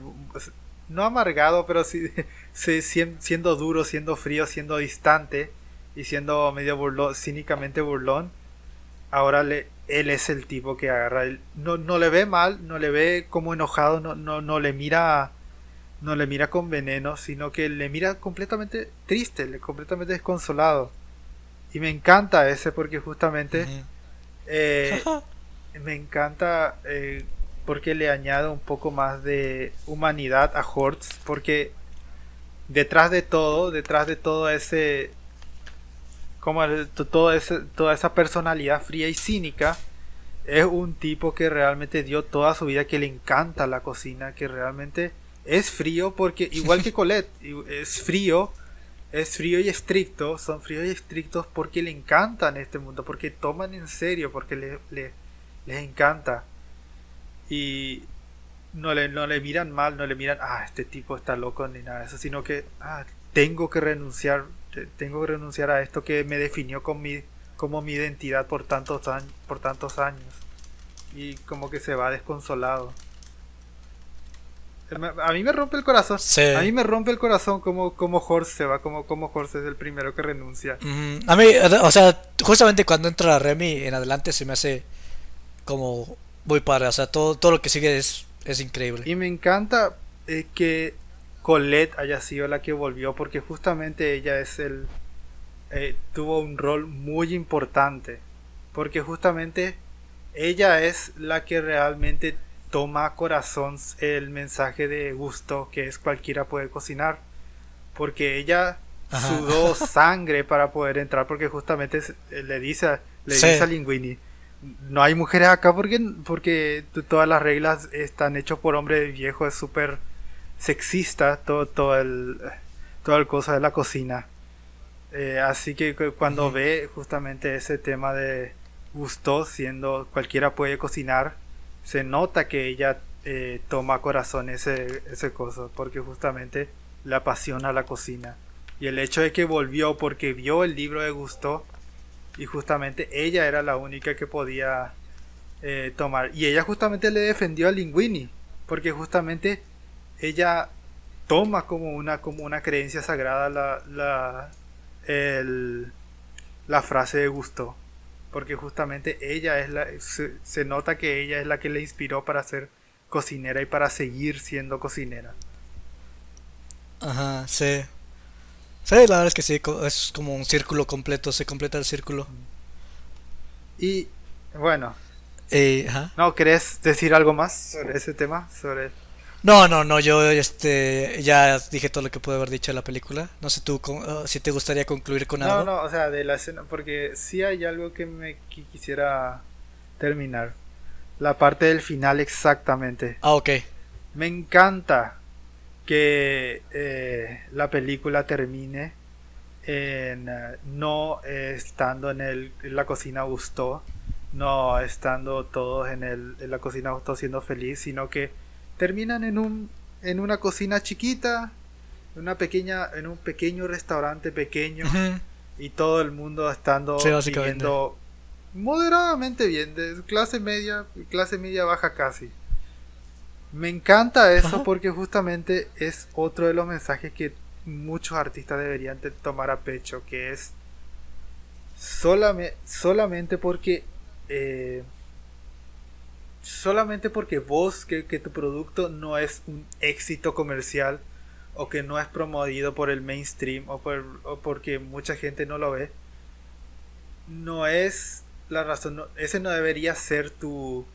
no amargado, pero sí, siendo duro, siendo frío, siendo distante y siendo medio burlón, cínicamente burlón. Ahora le, él es el tipo que agarra. no, no le ve mal, no le ve como enojado, no, no, no le mira no le mira con veneno, sino que le mira completamente triste, completamente desconsolado. Y me encanta ese porque justamente eh, me encanta eh, porque le añade un poco más de humanidad a Hortz, porque detrás de todo, detrás de todo ese como todo ese, toda esa personalidad fría y cínica, es un tipo que realmente dio toda su vida, que le encanta la cocina, que realmente es frío porque, igual que Colette, es frío, es frío y estricto, son fríos y estrictos porque le encantan este mundo, porque toman en serio, porque le, les encanta. Y no le, no le miran mal, no le miran, ah, este tipo está loco ni nada de eso, sino que, ah, tengo que renunciar, tengo que renunciar a esto que me definió con mi, como mi identidad por tantos, años, por tantos años. Y como que se va desconsolado. A mí me rompe el corazón. A mí me rompe el corazón como, como Horst se va, como, como Horst es el primero que renuncia. a mí, o sea, justamente cuando entra Remy en adelante se me hace como muy padre. O sea, todo, todo lo que sigue es, es increíble. Y me encanta eh, que Colette haya sido la que volvió porque justamente ella es el... Eh, tuvo un rol muy importante. Porque justamente ella es la que realmente toma a corazón el mensaje de gusto que es cualquiera puede cocinar. Porque ella sudó sangre para poder entrar porque justamente le dice, le dice a Linguini no hay mujeres acá porque, porque todas las reglas están hechas por hombres viejos, es súper sexista todo, todo el todo el cosa de la cocina. Eh, así que cuando ve justamente ese tema de gusto, siendo cualquiera puede cocinar, se nota que ella eh, toma corazón ese, ese cosa, porque justamente le apasiona la cocina. Y el hecho de que volvió porque vio el libro de Gusto y justamente ella era la única que podía eh, tomar. Y ella justamente le defendió a Linguini, porque justamente ella toma como una, como una creencia sagrada la, la, la frase de Gusto. Porque justamente ella es la. Se, nota que ella es la que le inspiró para ser cocinera y para seguir siendo cocinera. Ajá, sí. Sí, la verdad es que sí, es como un círculo completo, se completa el círculo. Y bueno. Eh. ¿No querés decir algo más sobre ese tema? Sobre no, no, no, yo este ya dije todo lo que pude haber dicho de la película. No sé tú uh, si te gustaría concluir con algo. No, no, o sea, de la escena, porque sí hay algo que me quisiera terminar. La parte del final exactamente. Ah, ok. Me encanta que eh, la película termine en uh, no estando en, el, en la cocina gustó, no estando todos en, el, en la cocina gustó siendo feliz, sino que terminan en un en una cocina chiquita, en una pequeña en un pequeño restaurante pequeño y todo el mundo estando viviendo moderadamente bien, de clase media, clase media baja casi. Me encanta eso porque justamente es otro de los mensajes que muchos artistas deberían tomar a pecho, que es solamente, solamente porque eh, solamente porque vos, que, tu producto no es un éxito comercial o que no es promovido por el mainstream o, por, porque mucha gente no lo ve, no es la razón, ese no debería ser tu,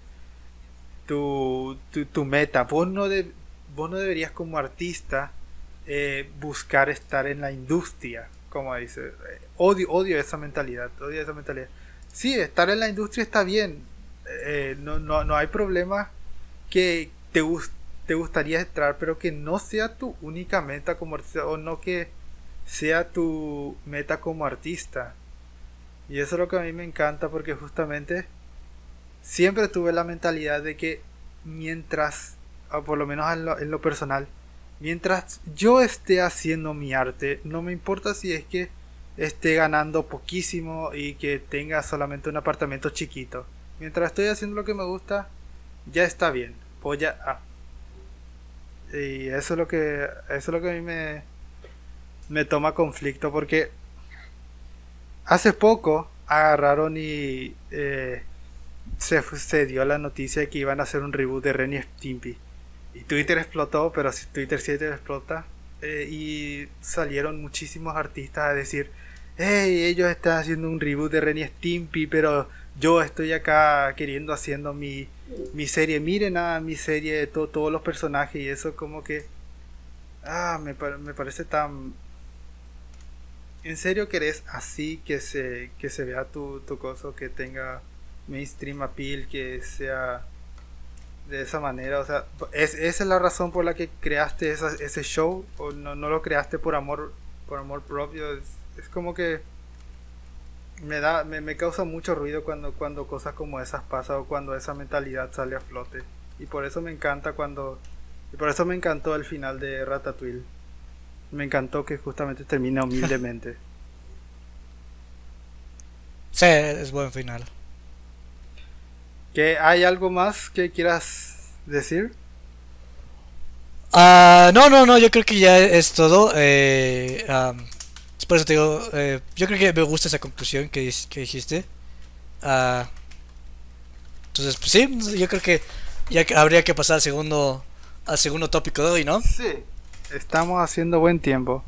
tu, tu, meta. Vos no, de, vos no deberías como artista eh, buscar estar en la industria, como dice. Odio, odio esa mentalidad, odio esa mentalidad. Sí, estar en la industria está bien, eh, no, no, no, hay problema que te, te gustaría entrar, pero que no sea tu única meta como artista, o no que sea tu meta como artista. Y eso es lo que a mí me encanta porque justamente siempre tuve la mentalidad de que mientras, por lo menos en lo, en lo personal, mientras yo esté haciendo mi arte, no me importa si es que esté ganando poquísimo y que tenga solamente un apartamento chiquito mientras estoy haciendo lo que me gusta, ya está bien. Pues ya. Ah. Y eso es lo que. Eso es lo que a mí me. Me toma conflicto porque. Hace poco agarraron y. Eh, se, se, dio la noticia de que iban a hacer un reboot de Ren y Stimpy. Y Twitter explotó, pero si Twitter siete explota. Eh, y salieron muchísimos artistas a decir. Hey, ellos están haciendo un reboot de Ren y Stimpy, pero yo estoy acá queriendo haciendo mi, mi serie, miren a mi serie de todos los personajes y eso como que... Ah, me, me parece tan... ¿En serio querés así que se, que se vea tu, tu cosa, que tenga mainstream appeal, que sea de esa manera? O sea, ¿es, ¿esa es la razón por la que creaste ese show? ¿O no, no, lo creaste por amor, por amor propio? es como que me da me, me, causa mucho ruido cuando cuando cosas como esas pasan o cuando esa mentalidad sale a flote y por eso me encanta cuando y por eso me encantó el final de Ratatouille me encantó que justamente termina humildemente sí es buen final ¿Que hay algo más que quieras decir uh, no no no yo creo que ya es todo eh, por eso te digo, eh, yo creo que me gusta esa conclusión que, que dijiste. Uh, entonces, pues sí, yo creo que ya habría que pasar al segundo, al segundo tópico de hoy, ¿no? Sí, estamos haciendo buen tiempo.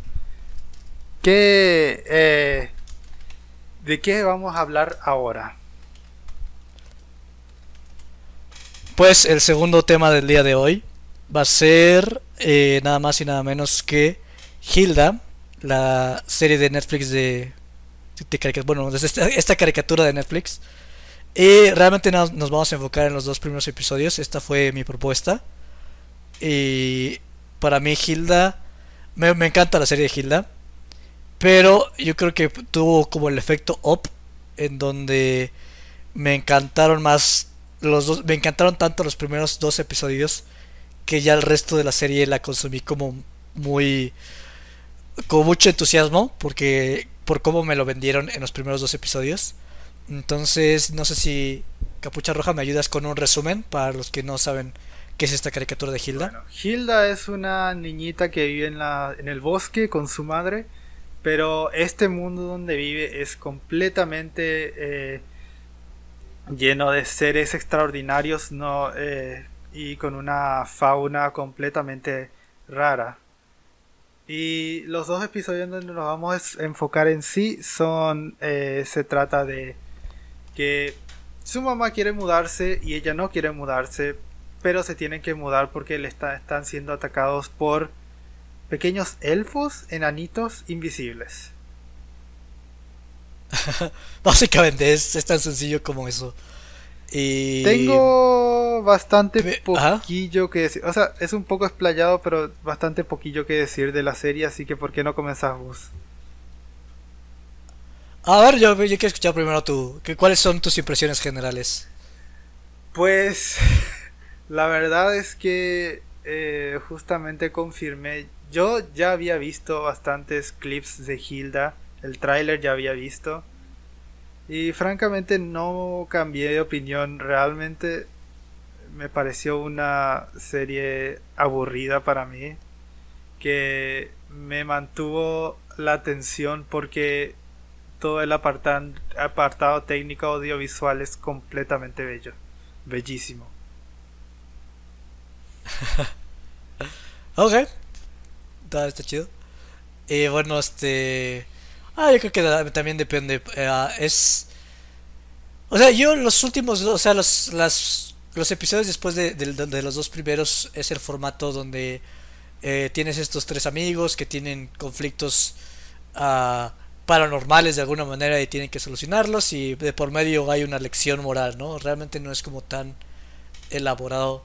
¿Qué, eh, ¿De qué vamos a hablar ahora? Pues el segundo tema del día de hoy va a ser eh, nada más y nada menos que Hilda, la serie de Netflix de, bueno, esta, caricatura de Netflix. Y realmente nos, vamos a enfocar en los dos primeros episodios. Esta fue mi propuesta. Y para mí Hilda, me, encanta la serie de Hilda. Pero yo creo que tuvo como el efecto up, en donde me encantaron más los dos, me encantaron tanto los primeros dos episodios que ya el resto de la serie la consumí como muy con mucho entusiasmo porque por cómo me lo vendieron en los primeros dos episodios. Entonces, no sé si Capucha Roja me ayudas con un resumen para los que no saben qué es esta caricatura de Hilda. Bueno, Hilda es una niñita que vive en, la, en el bosque con su madre, pero este mundo donde vive es completamente eh, lleno de seres extraordinarios no, eh, y con una fauna completamente rara. Y los dos episodios donde nos vamos a enfocar en sí son, eh, se trata de que su mamá quiere mudarse y ella no quiere mudarse, pero se tienen que mudar porque le están siendo atacados por pequeños elfos enanitos invisibles. Básicamente es, es tan sencillo como eso. Tengo bastante poquillo que decir. O sea, es un poco explayado, pero bastante poquillo que decir de la serie, así que ¿por qué no comenzás vos? A ver, yo, yo quiero escuchar primero tú. ¿Cuáles son tus impresiones generales? Pues la verdad es que eh, justamente confirmé. Yo ya había visto bastantes clips de Hilda. El tráiler ya había visto. Y francamente no cambié de opinión. Realmente me pareció una serie aburrida para mí. Que me mantuvo la atención porque todo el apartado, técnico audiovisual es completamente bello. Bellísimo. ok. Está, chido. Y bueno, este... Ah, yo creo que también depende. Eh, es. O sea, yo los últimos, o sea, los, las, los episodios después de, de, los dos primeros es el formato donde eh, tienes estos tres amigos que tienen conflictos uh, paranormales de alguna manera y tienen que solucionarlos y de por medio hay una lección moral, ¿no? Realmente no es como tan elaborado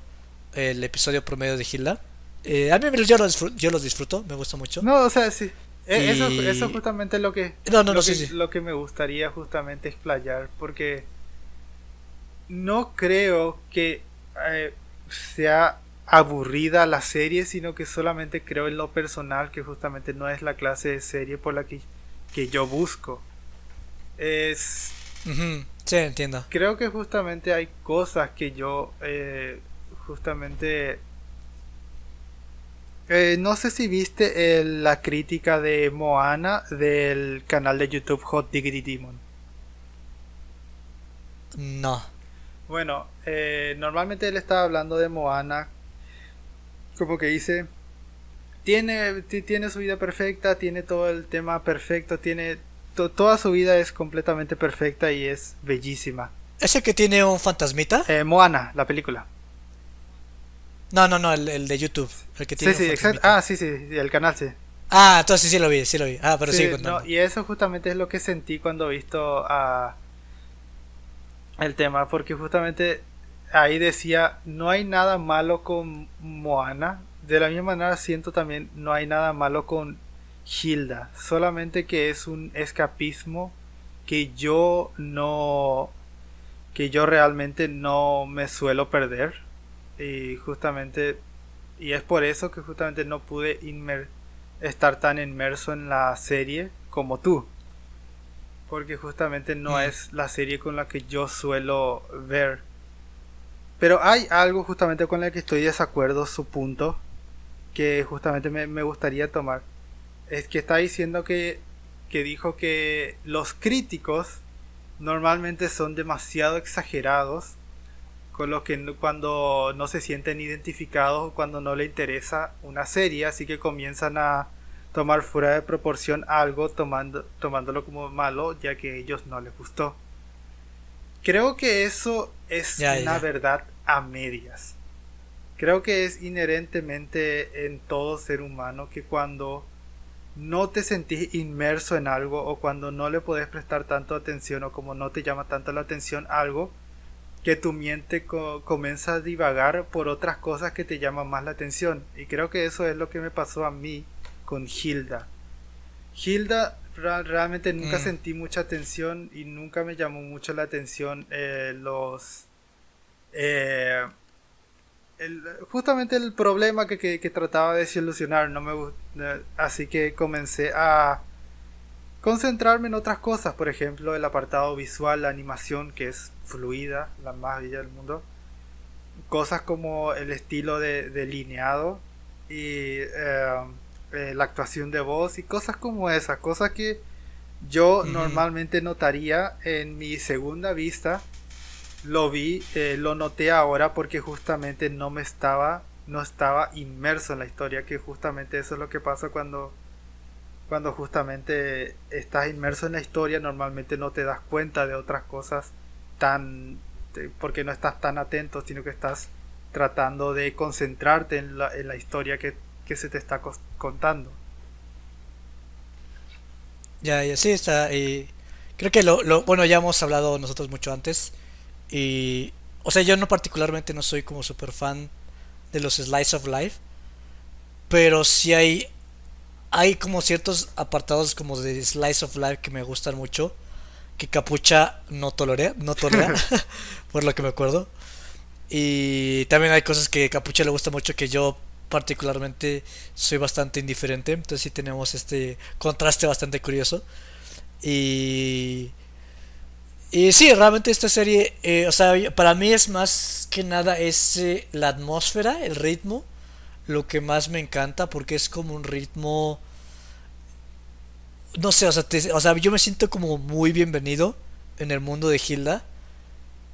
el episodio promedio de Hilda. Eh, a mí yo los, yo los disfruto, me gusta mucho. No, o sea, sí. Eh, eso, eso justamente es lo que, no, no, lo, que lo que me gustaría justamente explayar, porque no creo que eh, sea aburrida la serie, sino que solamente creo en lo personal que justamente no es la clase de serie por la que, que yo busco. Es... Sí, entiendo. Creo que justamente hay cosas que yo eh, justamente eh, no sé si viste la crítica de Moana del canal de YouTube Hot Diggity Demon. No. Bueno, eh, normalmente él estaba hablando de Moana. Como que dice. Tiene, tiene su vida perfecta, tiene todo el tema perfecto, tiene. toda su vida es completamente perfecta y es bellísima. ¿Ese que tiene un fantasmita? Eh, Moana, la película. No, no, no, el, de YouTube. El que tiene sí, sí, exacto. Ah, sí, sí, el canal, sí. Ah, entonces sí lo vi, sí lo vi. Ah, pero sí, no, Y eso justamente es lo que sentí cuando he visto a el tema, porque justamente ahí decía, no hay nada malo con Moana. De la misma manera siento también, no hay nada malo con Hilda. Solamente que es un escapismo que yo no... que yo realmente no me suelo perder y justamente y es por eso que justamente no pude estar tan inmerso en la serie como tú. Porque justamente no mm. es la serie con la que yo suelo ver. Pero hay algo justamente con la que estoy de desacuerdo su punto que justamente me, me gustaría tomar. Es que está diciendo que que dijo que los críticos normalmente son demasiado exagerados con los que cuando no se sienten identificados o cuando no le interesa una serie, así que comienzan a tomar fuera de proporción algo tomando, tomándolo como malo ya que a ellos no les gustó. Creo que eso es una verdad a medias. Creo que es inherentemente en todo ser humano que cuando no te sentís inmerso en algo o cuando no le podés prestar tanto atención o como no te llama tanto la atención algo, que tu mente comienza a divagar por otras cosas que te llaman más la atención. Y creo que eso es lo que me pasó a mí con Hilda. Hilda realmente nunca mm. sentí mucha atención y nunca me llamó mucho la atención eh, los Eh, justamente el problema que, que, trataba de solucionar no me eh, así que comencé a concentrarme en otras cosas por ejemplo el apartado visual la animación que es fluida la más bella del mundo cosas como el estilo de delineado y eh, eh, la actuación de voz y cosas como esas, cosas que yo normalmente notaría en mi segunda vista. Lo vi, eh, lo noté ahora porque justamente no me estaba, no estaba inmerso en la historia, que justamente eso es lo que pasa cuando, cuando justamente estás inmerso en la historia, normalmente no te das cuenta de otras cosas tan, porque no estás tan atento, sino que estás tratando de concentrarte en la, en la historia que, se te está contando. Ya, ya, sí, está. Y creo que lo, lo, bueno, ya hemos hablado nosotros mucho antes. Y, o sea, yo no particularmente no soy como super fan de los Slice of Life. Pero sí hay, hay como ciertos apartados como de Slice of Life que me gustan mucho. Que Capucha no tolera, no tolera, por lo que me acuerdo. Y también hay cosas que Capucha le gusta mucho que yo particularmente soy bastante indiferente. Entonces sí tenemos este contraste bastante curioso. Y... Y sí, realmente esta serie, eh, o sea, para mí es más que nada es eh, la atmósfera, el ritmo, lo que más me encanta porque es como un ritmo, no sé, o sea, o sea, yo me siento como muy bienvenido en el mundo de Hilda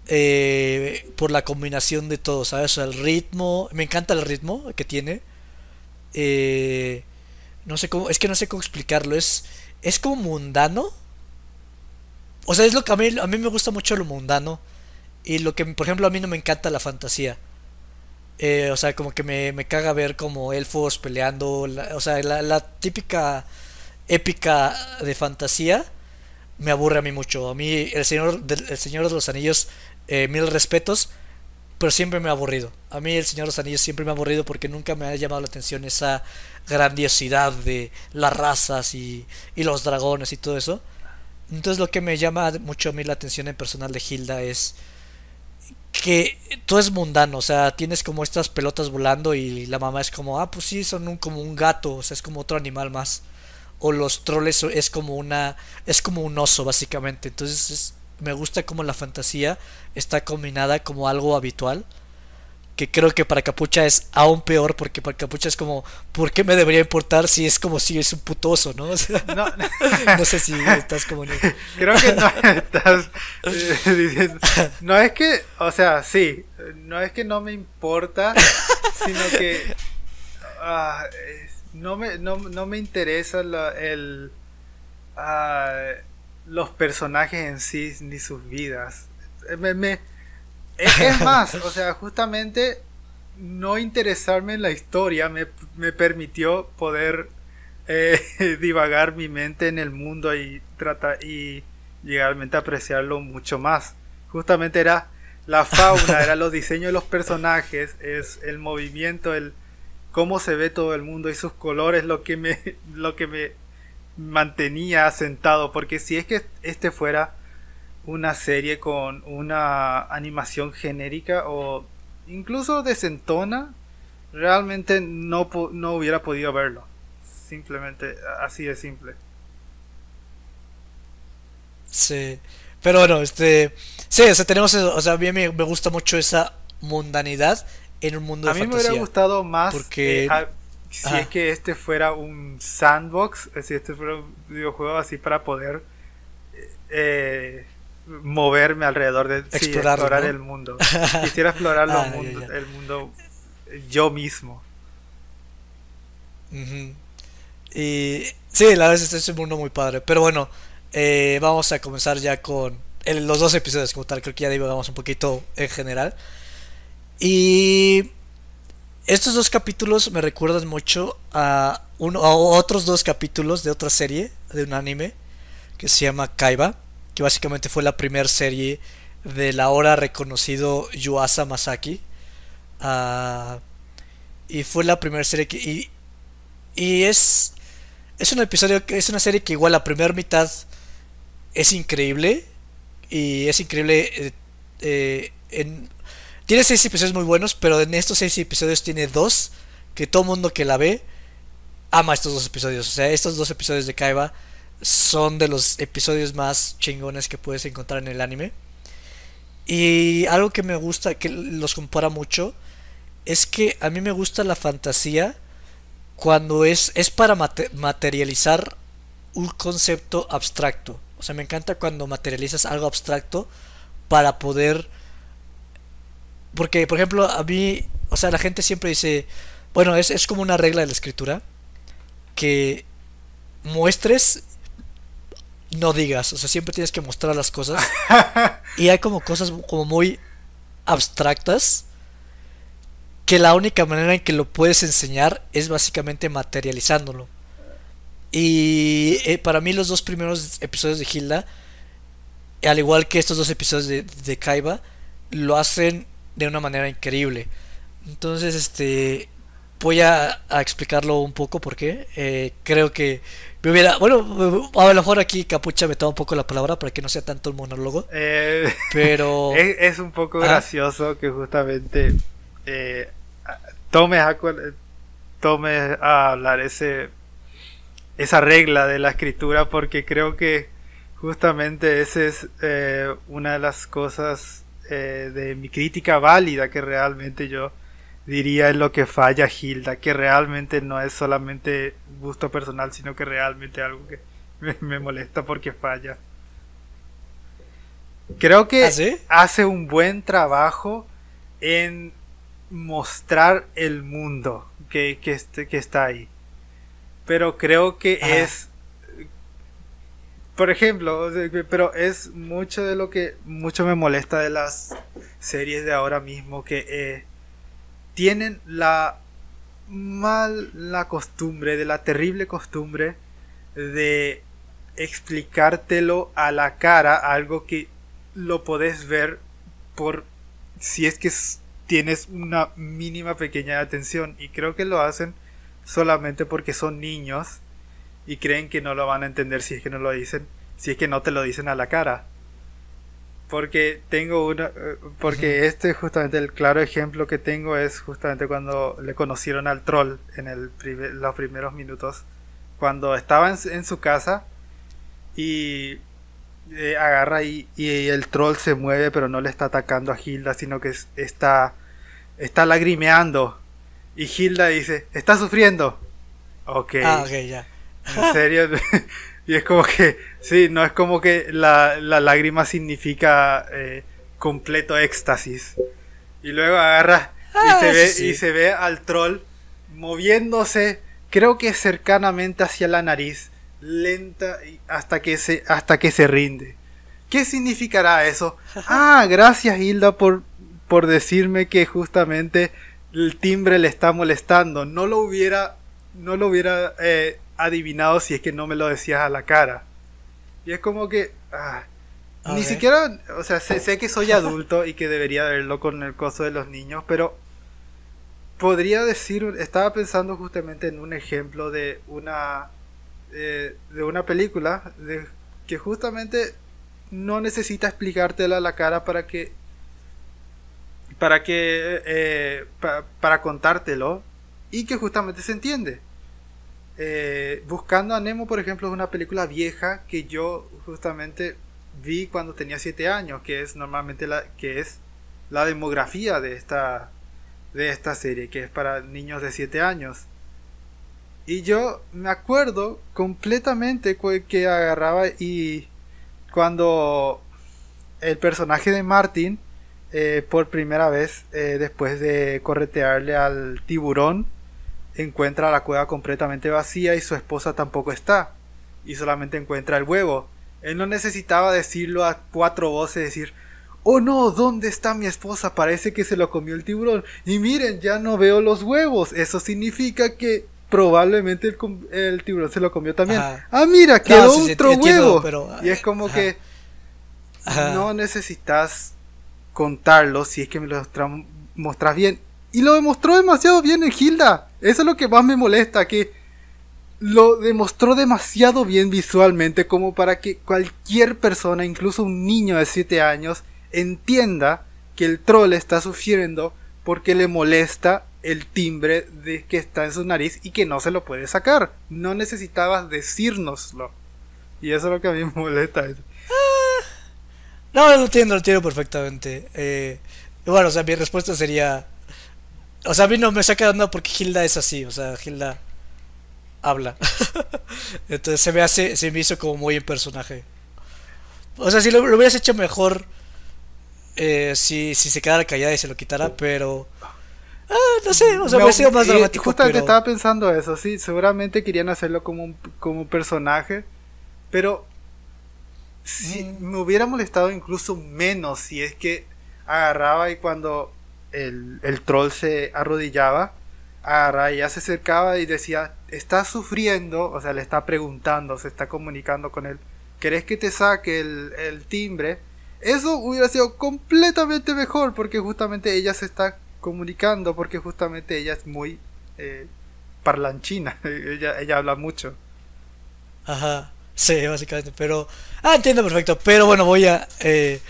eh, por la combinación de todo, ¿sabes? el ritmo, me encanta el ritmo que tiene. Eh, no sé cómo, es que no sé cómo explicarlo, es, es como mundano. O sea, es lo que a mí, a mí me gusta mucho lo mundano. Y lo que, por ejemplo, a mí no me encanta la fantasía. Eh, o sea, como que me, me caga ver como elfos peleando. o sea, la, la típica épica de fantasía me aburre a mí mucho. A mí el Señor el Señor de los Anillos eh, mil respetos, pero siempre me ha aburrido. A mí el Señor de los Anillos siempre me ha aburrido porque nunca me ha llamado la atención esa grandiosidad de las razas y, y los dragones y todo eso. Entonces lo que me llama mucho a mí la atención en personal de Hilda es que todo es mundano, o sea, tienes como estas pelotas volando y la mamá es como, ah, pues sí, son un, como un gato, o sea, es como otro animal más. O los troles es como una, es como un oso básicamente. Entonces es, me gusta como la fantasía está combinada como algo habitual. Que creo que para Capucha es aún peor porque para Capucha es como, ¿por qué me debería importar si es como si es un putoso, no? no. no sé si estás como... Creo que no estás eh, diciendo... No es que, o sea, sí, no es que no me importa, sino que ah, no, me, no, no, me interesa el... Uh, los personajes en sí ni sus vidas. Me, es, más, o sea, justamente no interesarme en la historia me, me permitió poder eh, divagar mi mente en el mundo y tratar y llegarmente apreciarlo mucho más. Justamente era la fauna, era los diseños de los personajes, es el movimiento, el cómo se ve todo el mundo y sus colores lo que me lo que me mantenía sentado, porque si es que este fuera una serie con una animación genérica o incluso desentona, realmente no, no hubiera podido verlo. Simplemente así de simple. Sí, pero bueno, este. Sí, o sea, tenemos. O sea, a mí me, gusta mucho esa mundanidad en un mundo de fantasía. A mí me hubiera gustado más. Porque. Eh, si es que este fuera un sandbox, si este fuera un videojuego así para poder eh, moverme alrededor de explorar el mundo. Quisiera explorar ah, el mundo yo mismo. Y sí, la verdad es que es un mundo muy padre. Pero bueno, eh, vamos a comenzar ya con los dos episodios como tal. Creo que ya divagamos un poquito en general. Y estos dos capítulos me recuerdan mucho a, uno, a otros dos capítulos de otra serie, de un anime, que se llama Kaiba, que básicamente fue la primera serie del ahora reconocido Yuasa Masaki. Uh, y fue la primera serie que... Y, y, es... Es un episodio que es una serie que igual la primera mitad es increíble. Y es increíble eh, eh, en tiene seis episodios muy buenos, pero en estos seis episodios tiene dos que todo mundo que la ve ama estos dos episodios. O sea, estos dos episodios de Kaiba son de los episodios más chingones que puedes encontrar en el anime. Y algo que me gusta, que los compara mucho, es que a mí me gusta la fantasía cuando es, es para materializar un concepto abstracto. O sea, me encanta cuando materializas algo abstracto para poder... Porque, por ejemplo, a mí, o sea, la gente siempre dice, bueno, es, es como una regla de la escritura, que muestres no digas, o sea, siempre tienes que mostrar las cosas. y hay como cosas como muy abstractas que la única manera en que lo puedes enseñar es básicamente materializándolo. Y eh, para mí los dos primeros episodios de Hilda, al igual que estos dos episodios de, de Kaiba, lo hacen de una manera increíble. Entonces, este, voy a, explicarlo un poco porque eh, creo que me hubiera. Bueno, a lo mejor aquí Capucha me toma un poco la palabra para que no sea tanto el monólogo. Eh, pero. Es, un poco gracioso que justamente eh, tomes, a, tomes a hablar ese esa regla de la escritura porque creo que justamente esa es eh, una de las cosas de mi crítica válida que realmente yo diría es lo que falla Hilda, que realmente no es solamente gusto personal, sino que realmente algo que me, molesta porque falla. Creo que ¿Ah, hace un buen trabajo en mostrar el mundo que, que, este, que está ahí. Pero creo que es por ejemplo, pero es mucho de lo que mucho me molesta de las series de ahora mismo que eh, tienen la mal la costumbre, de la terrible costumbre de explicártelo a la cara, algo que lo podés ver por si es que tienes una mínima pequeña atención y creo que lo hacen solamente porque son niños y creen que no lo van a entender si es que no lo dicen, si es que no te lo dicen a la cara. Porque tengo una. Eh, porque este, justamente, el claro ejemplo que tengo es justamente cuando le conocieron al troll en el los primeros minutos. Cuando estaba en, su casa y eh, agarra y, y, el troll se mueve, pero no le está atacando a Hilda, sino que está, está lagrimeando. Y Hilda dice: Está sufriendo. Ok. Ah, ok, ya. En serio. Y es como que, sí, no es como que la, lágrima significa eh, completo éxtasis. Y luego agarra y, ah, se ve, y se ve al troll moviéndose, creo que cercanamente hacia la nariz, lenta hasta que se, hasta que se rinde. ¿Qué significará eso? Ah, gracias Hilda por, por decirme que justamente el timbre le está molestando. No lo hubiera, no lo hubiera eh, adivinado si es que no me lo decías a la cara. Y es como que... Ah, ni siquiera... O sea, sé, que soy adulto y que debería verlo con el coso de los niños, pero... Podría decir... Estaba pensando justamente en un ejemplo de una... Eh, de una película de, que justamente no necesita explicártela a la cara para que para que eh, para contártelo y que justamente se entiende eh, Buscando a Nemo, por ejemplo, es una película vieja que yo justamente vi cuando tenía 7 años, que es normalmente la que es la demografía de esta de esta serie, que es para niños de 7 años. Y yo me acuerdo completamente que agarraba y cuando el personaje de Martin eh, por primera vez eh, después de corretearle al tiburón encuentra la cueva completamente vacía y su esposa tampoco está, y solamente encuentra el huevo. Él no necesitaba decirlo a cuatro voces, decir, oh no, ¿dónde está mi esposa? Parece que se lo comió el tiburón. Y miren, ya no veo los huevos. Eso significa que probablemente el, tiburón se lo comió también. Ah, mira, quedó otro huevo. y es como que no necesitas contarlo si es que me lo mostras bien. Y lo demostró demasiado bien en Hilda. Eso es lo que más me molesta, que lo demostró demasiado bien visualmente como para que cualquier persona, incluso un niño de 7 años, entienda que el troll está sufriendo porque le molesta el timbre de que está en su nariz y que no se lo puede sacar. No necesitabas decírnoslo. Y eso es lo que a mí me molesta. Ah, no, lo entiendo, lo entiendo perfectamente. Eh, bueno, o sea, mi respuesta sería... O sea, a mí no me saca de onda porque Hilda es así, o sea, Hilda habla. Entonces se me hace, se me hizo como muy en personaje. O sea, si lo, hubieras hecho mejor, eh, si, si se quedara callada y se lo quitara, pero... Ah, no sé, o sea, hubiera sido más dramático. Justamente estaba pensando eso, sí, seguramente querían hacerlo como un, como personaje, pero si mm. me hubiera molestado incluso menos si es que agarraba y cuando el, troll se arrodillaba, agarraba ya se acercaba y decía, estás sufriendo, o sea, le está preguntando, se está comunicando con él, ¿querés que te saque el, timbre? Eso hubiera sido completamente mejor porque justamente ella se está comunicando, porque justamente ella es muy eh, parlanchina, ella, ella habla mucho. Ajá, sí, básicamente, pero... Ah, entiendo perfecto, pero bueno, voy a... Eh,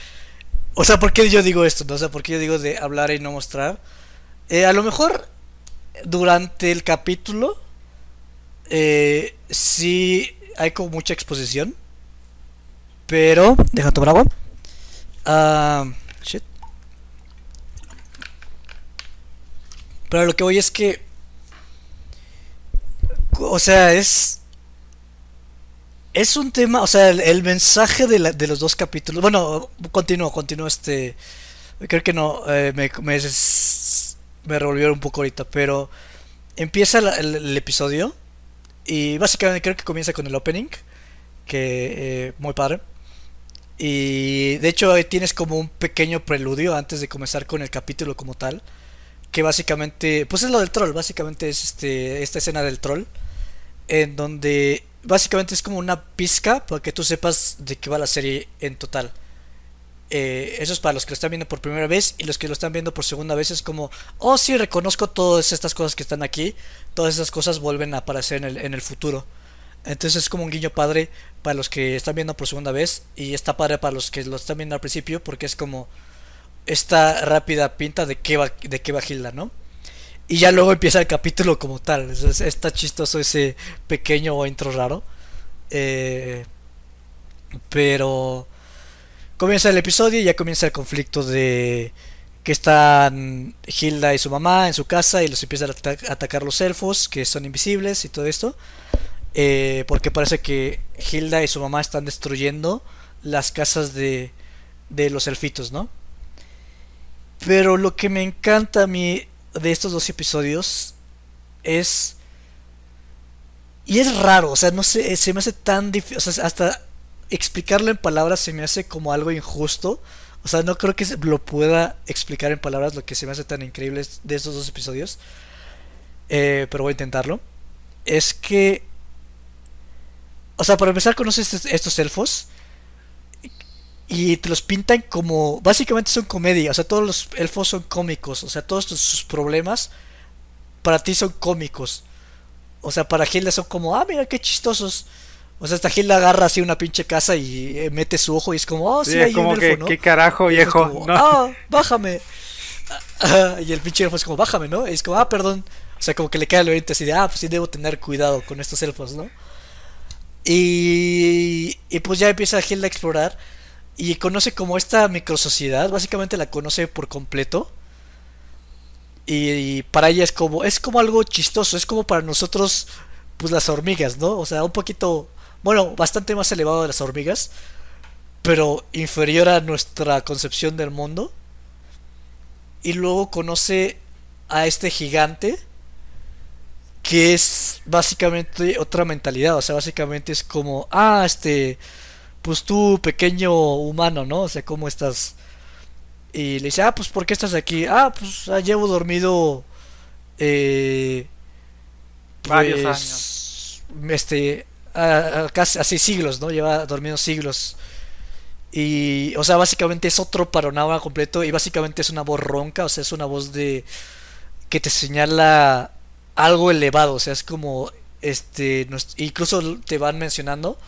o sea, ¿por qué yo digo esto? O sea, ¿por qué yo digo de hablar y no mostrar? Eh, a lo mejor durante el capítulo eh, sí hay como mucha exposición. Pero, deja tomar agua. Ah, shit. Pero lo que voy es que. O sea, es. Es un tema. O sea, el, mensaje de, de, los dos capítulos. Bueno, continúo, continúo este. Creo que no. Eh, me, me, me revolvió un poco ahorita. Pero. Empieza el episodio y básicamente creo que comienza con el opening, que eh, muy padre. Y de hecho tienes como un pequeño preludio antes de comenzar con el capítulo como tal, que básicamente, pues es lo del troll, básicamente es este esta escena del troll en donde básicamente es como una pizca para que tú sepas de qué va la serie en total. Eh, eso es para los que lo están viendo por primera vez y los que lo están viendo por segunda vez es como, oh sí, reconozco todas estas cosas que están aquí, todas esas cosas vuelven a aparecer en el, en el futuro. Entonces es como un guiño padre para los que están viendo por segunda vez y está padre para los que lo están viendo al principio porque es como esta rápida pinta de qué va, de qué va Hilda, ¿no? Y ya luego empieza el capítulo como tal. está chistoso ese pequeño intro raro. Eh, pero comienza el episodio y ya comienza el conflicto de que están Hilda y su mamá en su casa y los empiezan a atacar los elfos que son invisibles y todo esto. Eh, porque parece que Hilda y su mamá están destruyendo las casas de, de los elfitos, ¿no? Pero lo que me encanta a mí de estos dos episodios es... Y es raro, o sea, no sé, se me hace tan difícil, o sea, hasta explicarlo en palabras se me hace como algo injusto. O sea, no creo que lo pueda explicar en palabras lo que se me hace tan increíble de estos dos episodios. Eh, pero voy a intentarlo. Es que... O sea, para empezar conoces estos elfos. Y te los pintan como... Básicamente son comedia. O sea, todos los elfos son cómicos. O sea, todos sus problemas para ti son cómicos. O sea, para Hilda son como, ah, mira qué chistosos. O sea, hasta Hilda agarra así una pinche casa y eh, mete su ojo y es como, oh, sí, hay como un elfo, que, ¿Qué carajo, viejo? Ah, bájame. y el pinche elfo es como, bájame, ¿no? Y es como, ah, perdón. O sea, como que le cae el oriente así de, ah, pues sí debo tener cuidado con estos elfos, ¿no? Y, y pues ya empieza Hilda a explorar y conoce como esta microsociedad, básicamente la conoce por completo. Y, para ella es como, es como algo chistoso, es como para nosotros, pues las hormigas, ¿no? O sea, un poquito bueno, bastante más elevado de las hormigas, pero inferior a nuestra concepción del mundo. Y luego conoce a este gigante que es básicamente otra mentalidad, o sea, básicamente es como, ah, este, pues tú pequeño humano, ¿no? O sea, ¿cómo estás? Y le dice, ah, pues ¿por qué estás aquí? Ah, pues ah, llevo dormido eh, varios pues, años. Este, casi así siglos, ¿no? Lleva dormido siglos. Y, o sea, básicamente es otro panorama completo y básicamente es una voz ronca, o sea, es una voz de que te señala algo elevado, o sea, es como este incluso te van mencionando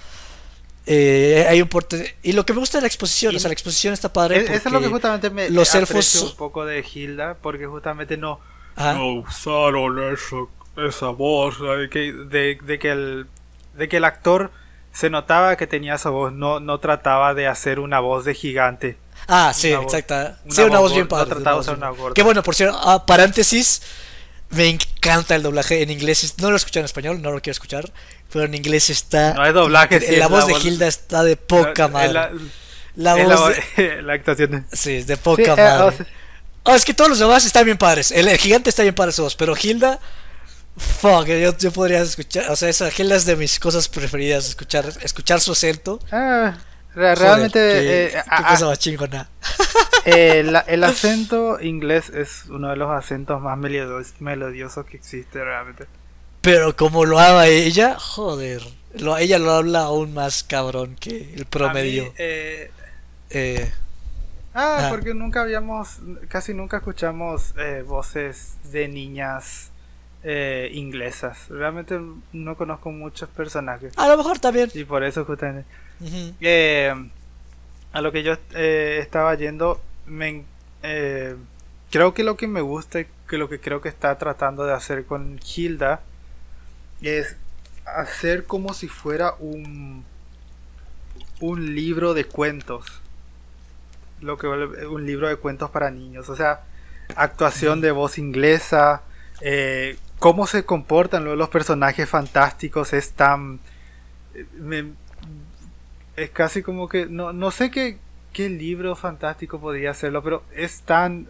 Eh, hay un porte. Y lo que me gusta de la exposición, o sea, la exposición está padre. Es, eso es lo que justamente me los elfos. un poco de Hilda, porque justamente no, Ajá. no usaron eso, esa voz, de que, de, de que el, de que el actor se notaba que tenía esa voz, no, no trataba de hacer una voz de gigante. Ah, sí, exacta. sí, una voz bien padre. no trataba de una gorda. Que bueno, por cierto, ah, paréntesis. Me encanta el doblaje en inglés. No lo he escuchado en español, no lo quiero escuchar. Pero en inglés está. No es doblaje, sí, la voz la de voz- Hilda está de poca madre. La, La, es voz. la, de- la actuación. Sí, es de Sí, poca eh, madre. Oh, es que todos los demás están bien padres. El, el gigante está bien padre su voz, pero Hilda. Fuck, yo, yo podría escuchar. O sea, esa Hilda es de mis cosas preferidas. Escuchar, escuchar su acento. ah, Joder, realmente qué, eh, qué cosa más chingona. Eh, el acento inglés es uno de los acentos más melodios- melodiosos que existe realmente. Pero como lo habla ella, joder. Lo, ella lo habla aún más cabrón que el promedio. mí, eh, Eh, ah, Ah. porque nunca habíamos, casi nunca escuchamos eh, voces de niñas eh, inglesas. Realmente no conozco muchos personajes a lo mejor también. y por eso justamente. Eh, a lo que yo eh, estaba yendo, me, eh, creo que lo que me gusta que lo que creo que está tratando de hacer con Hilda es hacer como si fuera un un libro de cuentos. Lo que un libro de cuentos para niños, o sea, actuación de voz inglesa, eh, cómo se comportan los personajes fantásticos es tan me- es casi como que no, no sé qué, qué libro fantástico podría hacerlo, pero es tan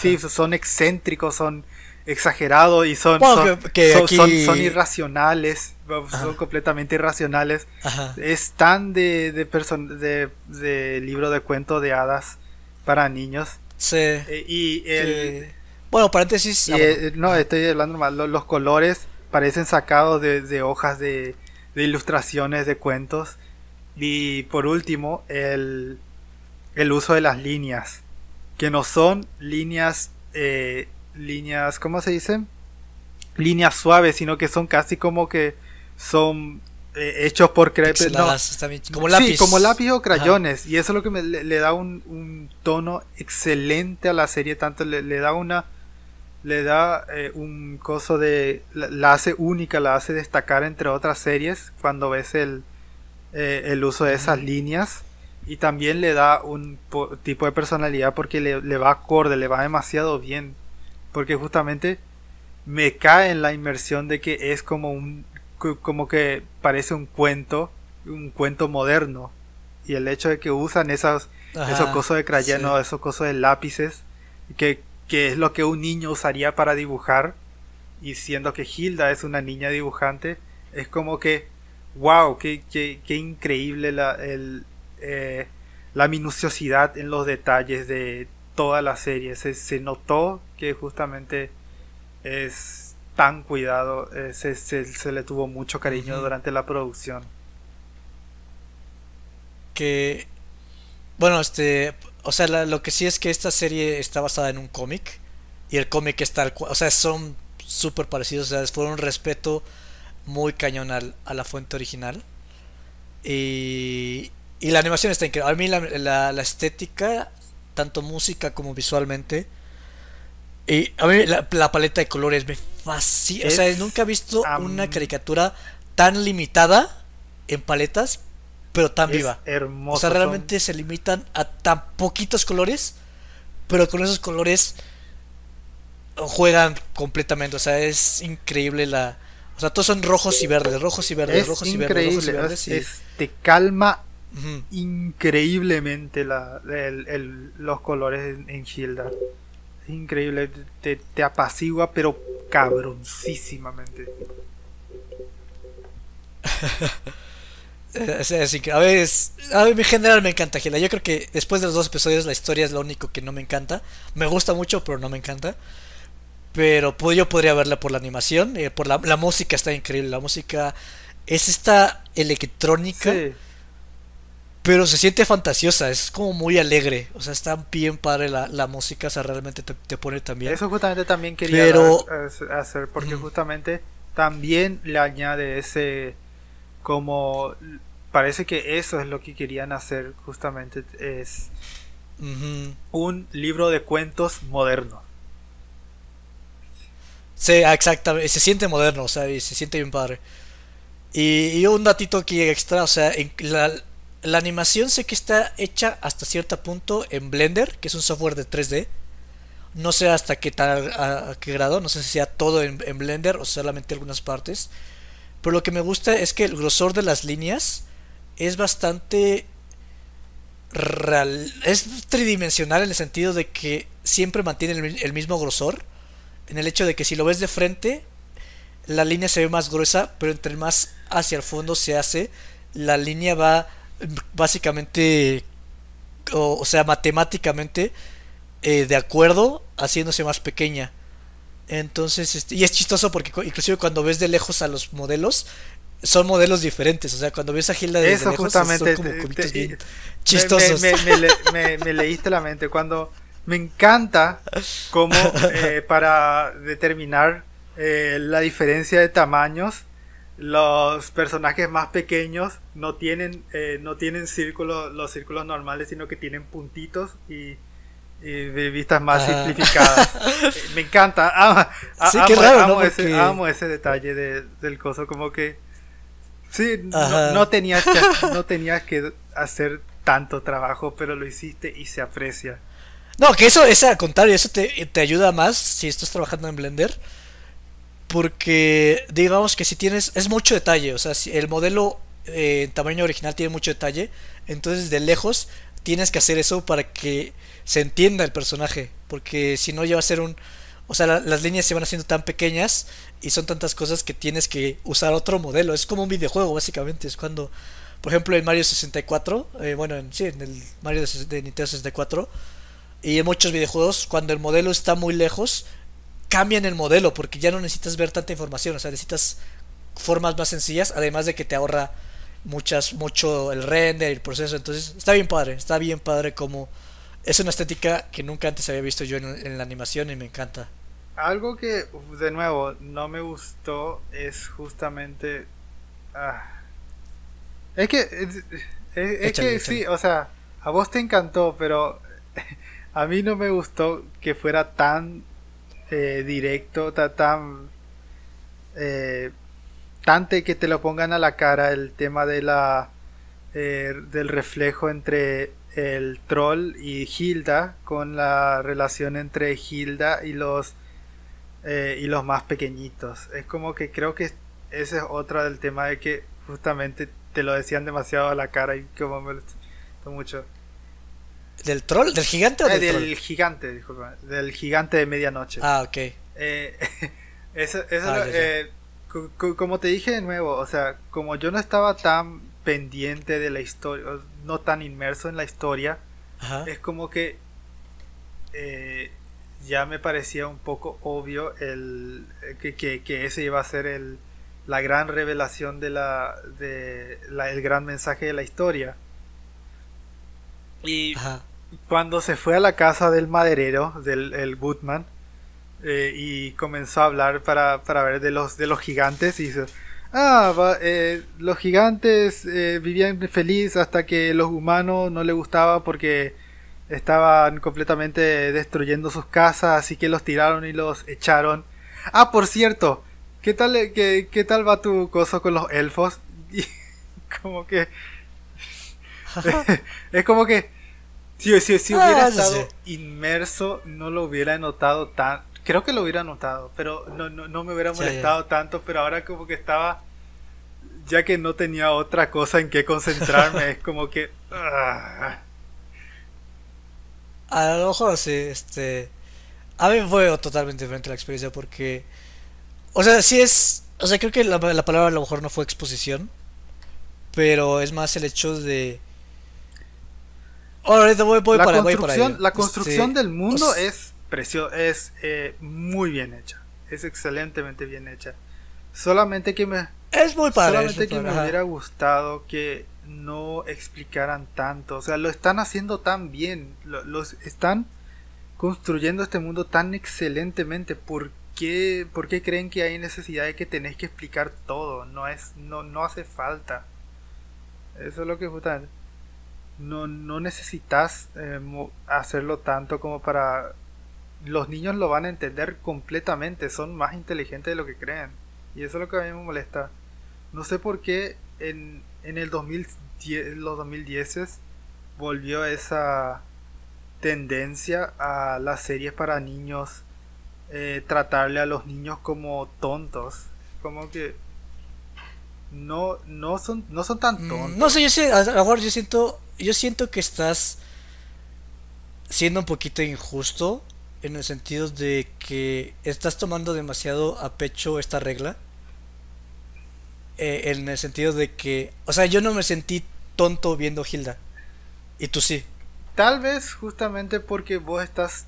sí, son excéntricos, son exagerados y son Bueno, son, que- que son, aquí- son- son irracionales, son completamente irracionales. Ajá. Es tan de de, person- de, de libro de cuento de hadas para niños Sí. Eh, y el, Bueno, paréntesis. y, ah, bueno. eh, no, estoy hablando mal. Lo- Los, colores parecen sacados de, de hojas de, de ilustraciones de cuentos. Y por último, el, el uso de las líneas. Que no son líneas. eh, líneas. ¿Cómo se dice? Líneas suaves, sino que son casi como que son eh, hechos por cre- no, Pixeladas, está bien- como lápiz. Sí, como lápiz o Ajá. crayones. Y eso es lo que me- le, le da un, un tono excelente a la serie. Tanto le, le da una. Le da eh, un coso de. La, la hace única, la hace destacar entre otras series. Cuando ves el, eh, el uso de esas líneas. Y también le da un po- tipo de personalidad porque le, le va acorde, le va demasiado bien. Porque justamente me cae en la inmersión de que es como un co- como que parece un cuento un cuento moderno y el hecho de que usan esas Ajá, esos cosos de crayeno sí. esos cosos de lápices que, que es lo que un niño usaría para dibujar y siendo que Hilda es una niña dibujante es como que wow qué, qué, qué increíble la el, eh, la minuciosidad en los detalles de toda la serie se, se notó que justamente es tan cuidado, eh, se, se- se le tuvo mucho cariño durante la producción. que bueno este o sea la- lo que sí es que esta serie está basada en un cómic y el cómic es tal cual o sea son súper parecidos o sea fue un respeto muy cañón al- a la fuente original y, y la animación está increíble a mí la, la- la estética tanto música como visualmente y a mí la, la paleta de colores me fascina o sea nunca he visto una caricatura tan limitada en paletas pero tan Es viva hermoso. o sea, son- realmente se limitan a tan poquitos colores, pero con esos colores juegan completamente. O sea, es increíble la. O sea, todos son rojos y verdes, rojos y verdes, es rojos y verdes, rojos y verdes. es- y- te calma increíblemente la, el- el- los colores en, en Hilda. Es increíble. Te, te apacigua, pero cabroncísimamente. Es, es incre- a ver, es- a mí en general me encanta Hilda. Yo creo que después de los dos episodios la historia es lo único que no me encanta. Me gusta mucho, pero no me encanta. Pero yo podría verla por la animación, eh, por la, la música está increíble. La música es esta electrónica. Sí. Pero se siente fantasiosa, es como muy alegre. O sea, está bien padre la, la música, o sea, realmente te, te pone también. Eso justamente también quería Pero- hacer, porque justamente también le añade ese como parece que eso es lo que querían hacer justamente. Es un libro de cuentos moderno. Sí, exactamente. Se siente moderno, o sea, se siente bien padre. Y, un datito aquí extra, o sea, la, la, animación sé que está hecha hasta cierto punto en Blender, que es un software de 3D. No sé hasta qué tal, qué grado, no sé si sea todo en, Blender o solamente algunas partes. Pero lo que me gusta es que el grosor de las líneas es bastante real, es tridimensional en el sentido de que siempre mantiene el mismo grosor. En el hecho de que si lo ves de frente, la línea se ve más gruesa, pero entre más hacia el fondo se hace, la línea va básicamente, o, sea, matemáticamente, eh, de acuerdo, haciéndose más pequeña. Entonces, este, y es chistoso porque inclusive cuando ves de lejos a los modelos, son modelos diferentes. O sea, cuando ves a Hilda de, lejos, justamente, son como cubitos bien chistosos. Me, me, leíste la mente. Cuando me encanta como eh, para determinar eh, la diferencia de tamaños. Los personajes más pequeños no tienen, eh, no tienen círculos, los círculos normales, sino que tienen puntitos y, de vistas más simplificadas. Eh, me encanta. amo, ese, detalle del coso, como que sí, no, tenías que, no tenías que hacer tanto trabajo, pero lo hiciste y se aprecia. No, que eso es al contrario, eso te, te ayuda más si estás trabajando en Blender porque digamos que si tienes, es mucho detalle, o sea, si el modelo eh, en tamaño original tiene mucho detalle, entonces de lejos tienes que hacer eso para que se entienda el personaje, porque si no ya va a ser un... O sea, las líneas se van haciendo tan pequeñas y son tantas cosas que tienes que usar otro modelo. Es como un videojuego, básicamente. Es cuando, por ejemplo, en Mario 64, eh, bueno, en, sí, en el Mario de, de Nintendo 64, y en muchos videojuegos, cuando el modelo está muy lejos, cambian el modelo porque ya no necesitas ver tanta información, o sea, necesitas formas más sencillas, además de que te ahorra muchas mucho el render el proceso, entonces está bien padre, está bien padre como es una estética que nunca antes había visto yo en, la animación y me encanta. Algo que de nuevo no me gustó es justamente ah, es que es, que sí, o sea, a vos te encantó, pero a mí no me gustó que fuera tan eh, directo, tan eh, tante que te lo pongan a la cara el tema de la eh, del reflejo entre el troll y Hilda con la relación entre Hilda y los eh, y los más pequeñitos. Es como que creo que ese es otra del tema de que justamente te lo decían demasiado a la cara y como me lo mucho ¿Del troll? ¿Del gigante o eh, del, gigante, disculpa. Del gigante de medianoche. Ah, ok. Eh, eso, eso ah, eh, como te dije de nuevo, o sea, como yo no estaba tan pendiente de la historia, no tan inmerso en la historia, es como que ya me parecía un poco obvio el que, que, ese iba a ser el, la gran revelación de la, de la, el gran mensaje de la historia. Y cuando se fue a la casa del maderero, del el Woodman, eh, y comenzó a hablar para, para, ver de los, de los gigantes, y dice, ah, eh, los gigantes eh, vivían feliz hasta que los humanos no les gustaba porque estaban completamente destruyendo sus casas, así que los tiraron y los echaron. Ah, por cierto, ¿qué tal, qué, qué tal va tu cosa con los elfos? Como que... es como que si, si, si hubiera ah, estado inmerso, no lo hubiera notado tan. Creo que lo hubiera notado, pero no, no, no me hubiera molestado tanto. Pero ahora, como que estaba. Ya que no tenía otra cosa en que concentrarme, es como que. Ah. A lo mejor sí, este. A mí fue totalmente diferente la experiencia porque. O sea, sí es. O sea, creo que la, la palabra a lo mejor no fue exposición. Pero es más el hecho de la construcción, del mundo es precio es eh, muy bien hecha. Es excelentemente bien hecha. Solamente que me. Es muy padre. Solamente que me hubiera gustado que no explicaran tanto. O sea, lo están haciendo tan bien. los están construyendo este mundo tan excelentemente. ¿Por qué, ¿Por qué creen que hay necesidad de que tenés que explicar todo? No es, no, no hace falta. Eso es lo que justamente. No, no necesitas eh, hacerlo tanto como para. Los niños lo van a entender completamente, son más inteligentes de lo que creen. Y eso es lo que a mí me molesta. No sé por qué en, en el 2010, los 2010 volvió esa tendencia a las series para niños eh, tratarle a los niños como tontos. Como que no, no son, no son tan mm, tontos. No sé, yo sé, a lo mejor yo siento, yo siento que estás siendo un poquito injusto en el sentido de que estás tomando demasiado a pecho esta regla. Eh, en el sentido de que, o sea, yo no me sentí tonto viendo Hilda. Y tú sí. Tal vez justamente porque vos estás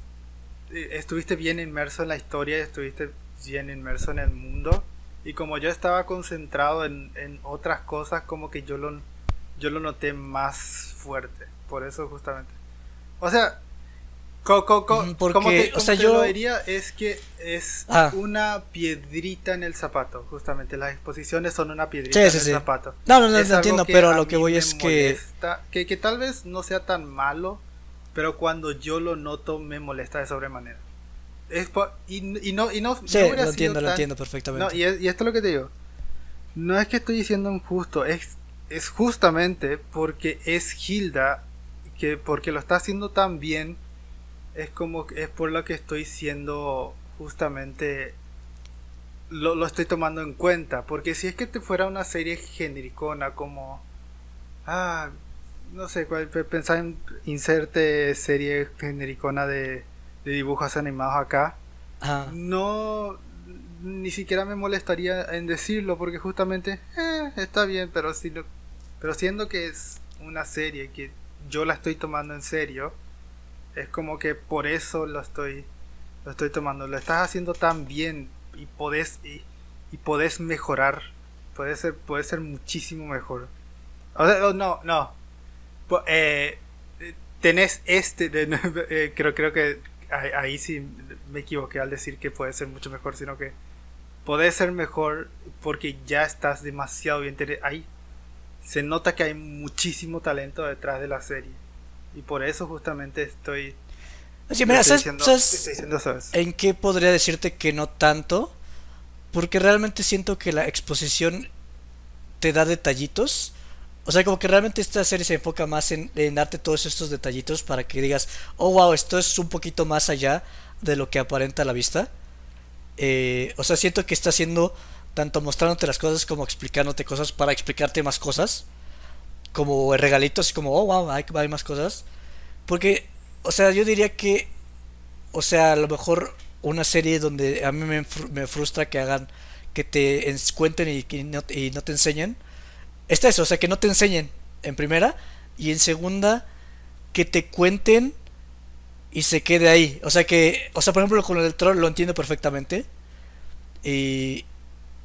eh, estuviste bien inmerso en la historia, estuviste bien inmerso en el mundo. Y como yo estaba concentrado en, en otras cosas, como que yo lo, yo lo noté más fuerte. Por eso justamente. O sea, como te, o sea, yo lo diría es que es ah. una piedrita en el zapato, justamente las exposiciones son una piedrita en el zapato. No, no, no, entiendo, pero lo que voy es que... que... que tal vez no sea tan malo, pero cuando yo lo noto me molesta de sobremanera. Es y, y, no, y no, sí, lo entiendo, lo entiendo perfectamente. y, y, esto es lo que te digo. No es que estoy diciendo injusto, es, es justamente porque es Hilda, que porque lo está haciendo tan bien, es como es por lo que estoy siendo justamente lo, lo, estoy tomando en cuenta. Porque si es que te fuera una serie genericona como. Ah, no sé, pensar en inserte serie genericona de, de dibujos animados acá. No, ni siquiera me molestaría en decirlo porque justamente eh, está bien, pero si pero siendo que es una serie que yo la estoy tomando en serio, es como que por eso lo estoy lo estoy tomando. Lo estás haciendo tan bien y podés y, y podés mejorar. Puede ser puede ser muchísimo mejor. O sea, no, no, eh, tenés este, eh, creo, creo que ahí, sí me equivoqué al decir que puede ser mucho mejor, sino que puede ser mejor porque ya estás demasiado bien. Ahí se nota que hay muchísimo talento detrás de la serie. Y por eso justamente estoy... ¿En qué podría decirte que no tanto? Porque realmente siento que la exposición te da detallitos o sea, como que realmente esta serie se enfoca más en, darte todos estos detallitos para que digas, oh wow, esto es un poquito más allá de lo que aparenta a la vista. Eh, o sea, siento que está haciendo tanto mostrándote las cosas como explicándote cosas para explicarte más cosas. Como regalitos, como, oh wow, hay, hay más cosas. Porque, o sea, yo diría que, o sea, a lo mejor una serie donde a mí me, me frustra que hagan, que te cuenten y, y, no, y no te enseñen Está eso, o sea, que no te enseñen en primera y en segunda que te cuenten y se quede ahí. O sea que, o sea, por ejemplo, con el troll lo entiendo perfectamente. Y,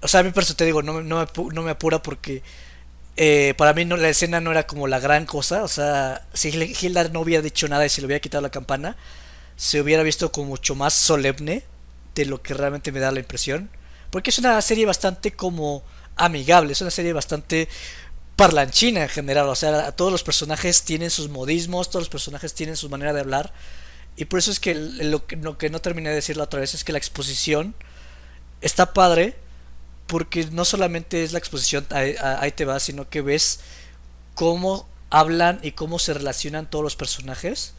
o sea, a mí por eso te digo, no, no, me, no me apura porque eh, para mí no, la escena no era como la gran cosa. O sea, si Hilda no hubiera dicho nada y se le hubiera quitado la campana, se hubiera visto como mucho más solemne de lo que realmente me da la impresión. Porque es una serie bastante como amigable, es una serie bastante parlanchina en general, o sea, todos los personajes tienen sus modismos, todos los personajes tienen su manera de hablar, y por eso es que lo, que no terminé de decir la otra vez es que la exposición está padre, porque no solamente es la exposición, ahí, te va, sino que ves cómo hablan y cómo se relacionan todos los personajes.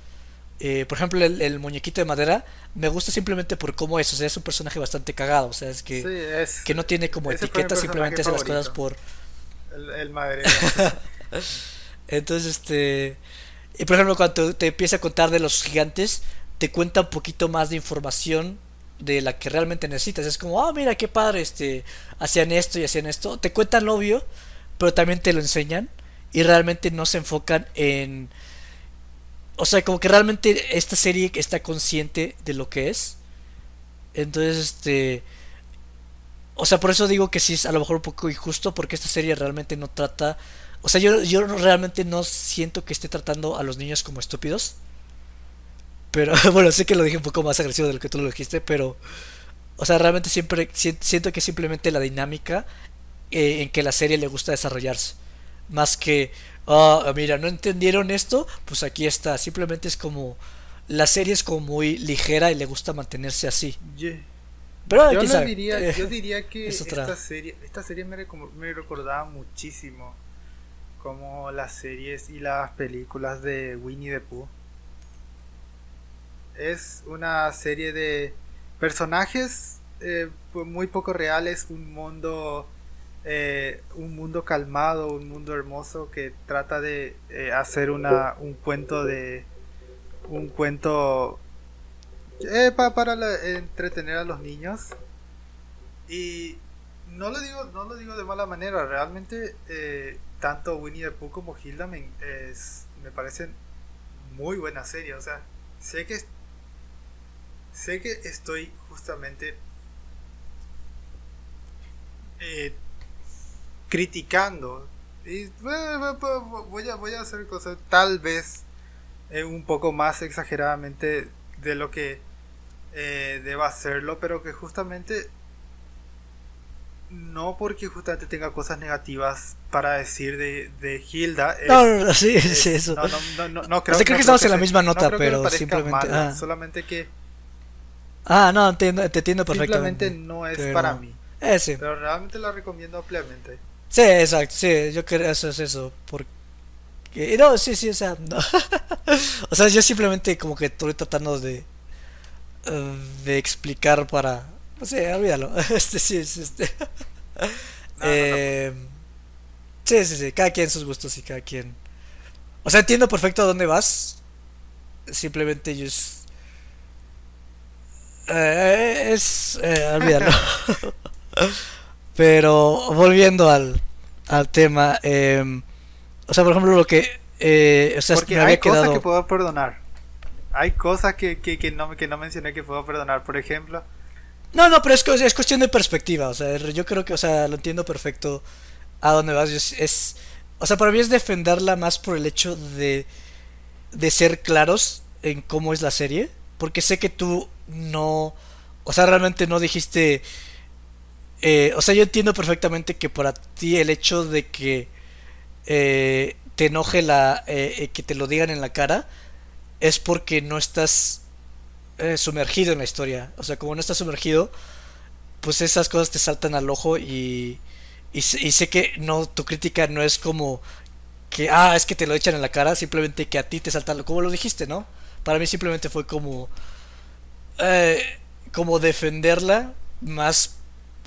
Eh, por ejemplo, el, muñequito de madera me gusta simplemente por cómo es. O sea, es un personaje bastante cagado. O sea, es que, que no tiene como etiqueta, simplemente hace las cosas por. El, el madera. Entonces, este. Y por ejemplo, cuando te empieza a contar de los gigantes, te cuenta un poquito más de información de la que realmente necesitas. Es como, ah, mira qué padre, este, hacían esto y hacían esto. Te cuentan lo obvio, pero también te lo enseñan y realmente no se enfocan en o sea, como que realmente esta serie está consciente de lo que es. Entonces, este... O sea, por eso digo que sí es a lo mejor un poco injusto porque esta serie realmente no trata... O sea, yo, yo realmente no siento que esté tratando a los niños como estúpidos. Pero bueno, sé que lo dije un poco más agresivo de lo que tú lo dijiste, pero... O sea, realmente siempre siento que simplemente la dinámica eh, en que la serie le gusta desarrollarse. Más que, ah, mira, no entendieron esto, pues aquí está. Simplemente es como, la serie es como muy ligera y le gusta mantenerse así. Pero yo, diría, yo diría que esta serie, esta serie me, me recordaba muchísimo como las series y las películas de Winnie the Pooh. Es una serie de personajes eh, pues, muy poco reales, un mundo eh, un mundo calmado, un mundo hermoso que trata de eh, hacer una, un cuento de un cuento para entretener a los niños y no lo digo no lo digo de mala manera realmente tanto Winnie the Pooh como Hilda me, me parecen muy buenas series. O sea, sé que sé que estoy justamente eh, criticando y voy a voy a hacer cosas tal vez eh, un poco más exageradamente de lo que eh, deba hacerlo pero que justamente no porque justamente tenga cosas negativas para decir de, de Hilda. no, no, sí, es, eso. No, no, no, no creo, creo que estamos en la misma nota, pero simplemente. ah. Solamente que. Ah, no, entiendo, te entiendo perfectamente. Simplemente no es para mí. Eh, sí. Pero realmente la recomiendo ampliamente. Sí, exacto, sí, yo creo eso es eso. Porque. No, sí, sí, o sea. No. o sea, yo simplemente como que estoy tratando de. Eh, de explicar para no sé, olvídalo. Este sí es este. eh, sí, sí, sí. Cada quien sus gustos y cada quien. O sea, entiendo perfecto a dónde vas. Simplemente yo es. Eh, es. Eh, olvídalo. Pero volviendo al, al tema. Eh, o sea, por ejemplo, lo que. Eh, o sea, Porque hay cosas que puedo perdonar. Hay cosas que, que, que, no, que no mencioné que puedo perdonar. Por ejemplo, no, no, pero es, es cuestión de perspectiva. O sea, yo creo que, o sea, lo entiendo perfecto a dónde vas. Es, o sea, para mí es defenderla más por el hecho de, de ser claros en cómo es la serie. Porque sé que tú no. O sea, realmente no dijiste. Eh, o sea, yo entiendo perfectamente que para ti el hecho de que eh, te enoje la. Eh, que te lo digan en la cara. Es porque no estás eh, sumergido en la historia. O sea, como no estás sumergido, pues esas cosas te saltan al ojo y, y, sé que no tu crítica no es como que, ah, es que te lo echan en la cara, simplemente que a ti te saltan, como lo dijiste, ¿no? Para mí simplemente fue como, eh, como defenderla más,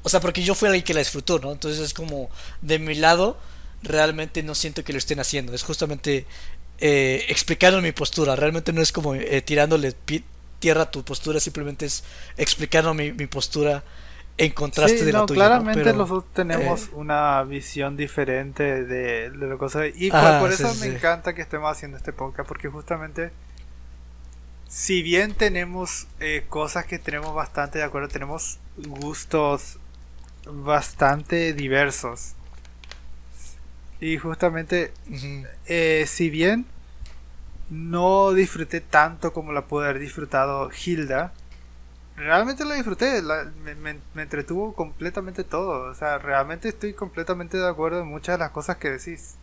o sea, porque yo fui alguien que la disfrutó, ¿no? Entonces es como, de mi lado, realmente no siento que lo estén haciendo, es justamente eh, explicando mi postura, realmente no es como eh, tirándole tierra tu postura, simplemente es explicando mi, postura en contraste de la tuya. Claramente nosotros tenemos eh, una visión diferente de, de lo que Y por, eso me encanta que estemos haciendo este podcast, porque justamente, si bien tenemos eh, cosas que tenemos bastante de acuerdo, tenemos gustos bastante diversos. Y justamente, eh, si bien no disfruté tanto como la pudo haber disfrutado Hilda. Realmente la disfruté, me, entretuvo completamente todo. O sea, realmente estoy completamente de acuerdo en muchas de las cosas que decís.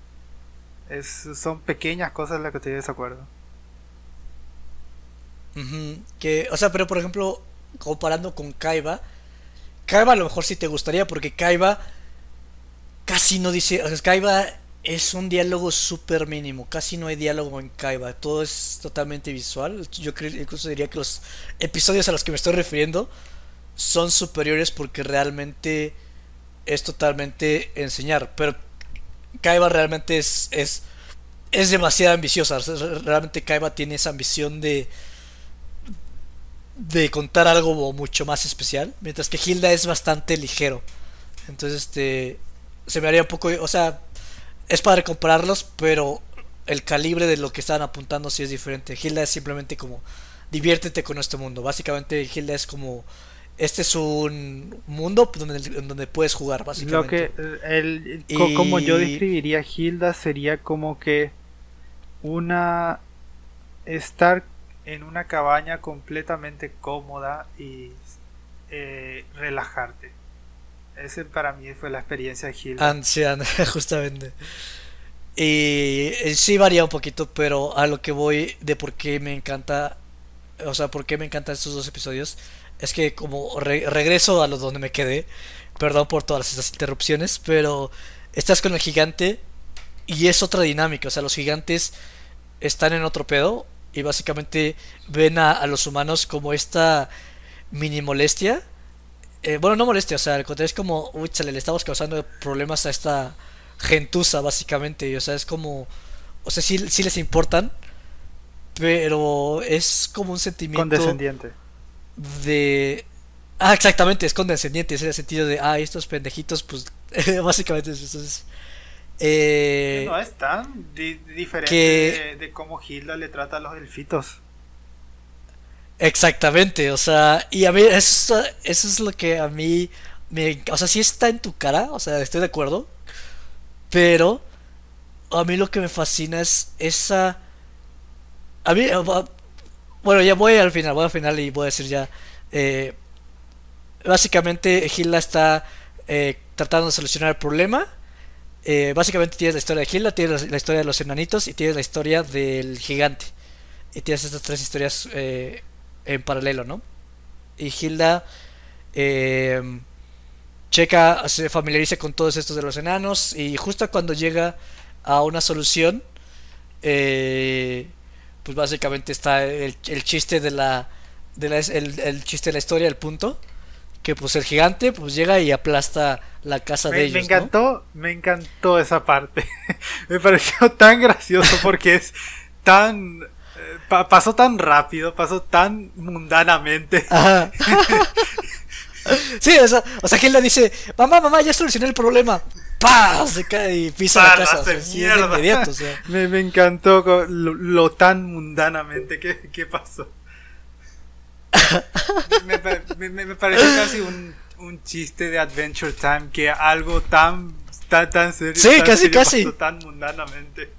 Es, son pequeñas cosas en las que estoy de desacuerdo. Que, o sea, pero por ejemplo, comparando con Kaiba, Kaiba a lo mejor sí te gustaría porque Kaiba casi no dice, o sea, Kaiba es un diálogo súper mínimo, casi no hay diálogo en Kaiba, todo es totalmente visual. Yo creo, incluso diría que los episodios a los que me estoy refiriendo son superiores porque realmente es totalmente enseñar, pero Kaiba realmente es, es, es demasiado ambiciosa, realmente Kaiba tiene esa ambición de de contar algo mucho más especial, mientras que Hilda es bastante ligero. Entonces, este se me haría un poco, o sea, es padre compararlos, pero el calibre de lo que están apuntando sí es diferente. Hilda es simplemente como diviértete con este mundo. Básicamente Hilda es como este es un mundo donde, donde puedes jugar básicamente. Lo que el, como yo describiría Hilda sería como que una estar en una cabaña completamente cómoda y eh, relajarte. Ese para mí fue la experiencia de Hilda. Anciana, justamente. Y eh, sí varía un poquito, pero a lo que voy de por qué me encanta, o sea, por qué me encantan estos dos episodios, es que como regreso a lo donde me quedé, perdón por todas estas interrupciones, pero estás con el gigante y es otra dinámica, o sea, los gigantes están en otro pedo y básicamente ven a, los humanos como esta mini molestia. Eh, bueno, no molestia, o sea, al contrario es como, uy, chale, le estamos causando problemas a esta gentuza, básicamente. O sea, es como, o sea, sí, sí les importan, pero es como un sentimiento. Condescendiente. De. Ah, exactamente, es condescendiente, es el sentido de, ah, estos pendejitos, pues, básicamente eso es. Eh, no es tan diferente de, cómo Hilda le trata a los elfitos. Exactamente, o sea, y a mí eso, eso es lo que a mí me, o sea, sí está en tu cara, o sea, estoy de acuerdo, pero a mí lo que me fascina es esa a mí bueno, ya voy al final, voy al final y voy a decir ya eh, básicamente Hilda está eh, tratando de solucionar el problema eh, básicamente tienes la historia de Hilda, tienes la, historia de los enanitos y tienes la historia del gigante. Y tienes estas tres historias eh, en paralelo, ¿no? Y Hilda eh, checa, se familiariza con todos estos de los enanos y justo cuando llega a una solución, pues básicamente está el, chiste de la, el chiste de la historia, el punto que pues el gigante pues llega y aplasta la casa de ellos. Me encantó, me encantó esa parte. me pareció tan gracioso porque es tan eh, pasó tan rápido, pasó tan mundanamente. sí, o sea, o sea, que él le dice, mamá, mamá, ya solucioné el problema. ¡Pah! Se cae y pisa la casa. me, encantó lo, tan mundanamente que, que pasó me, me, parece casi un, un, chiste de Adventure Time que algo tan, tan, tan serio, sí, casi, casi. tan mundanamente.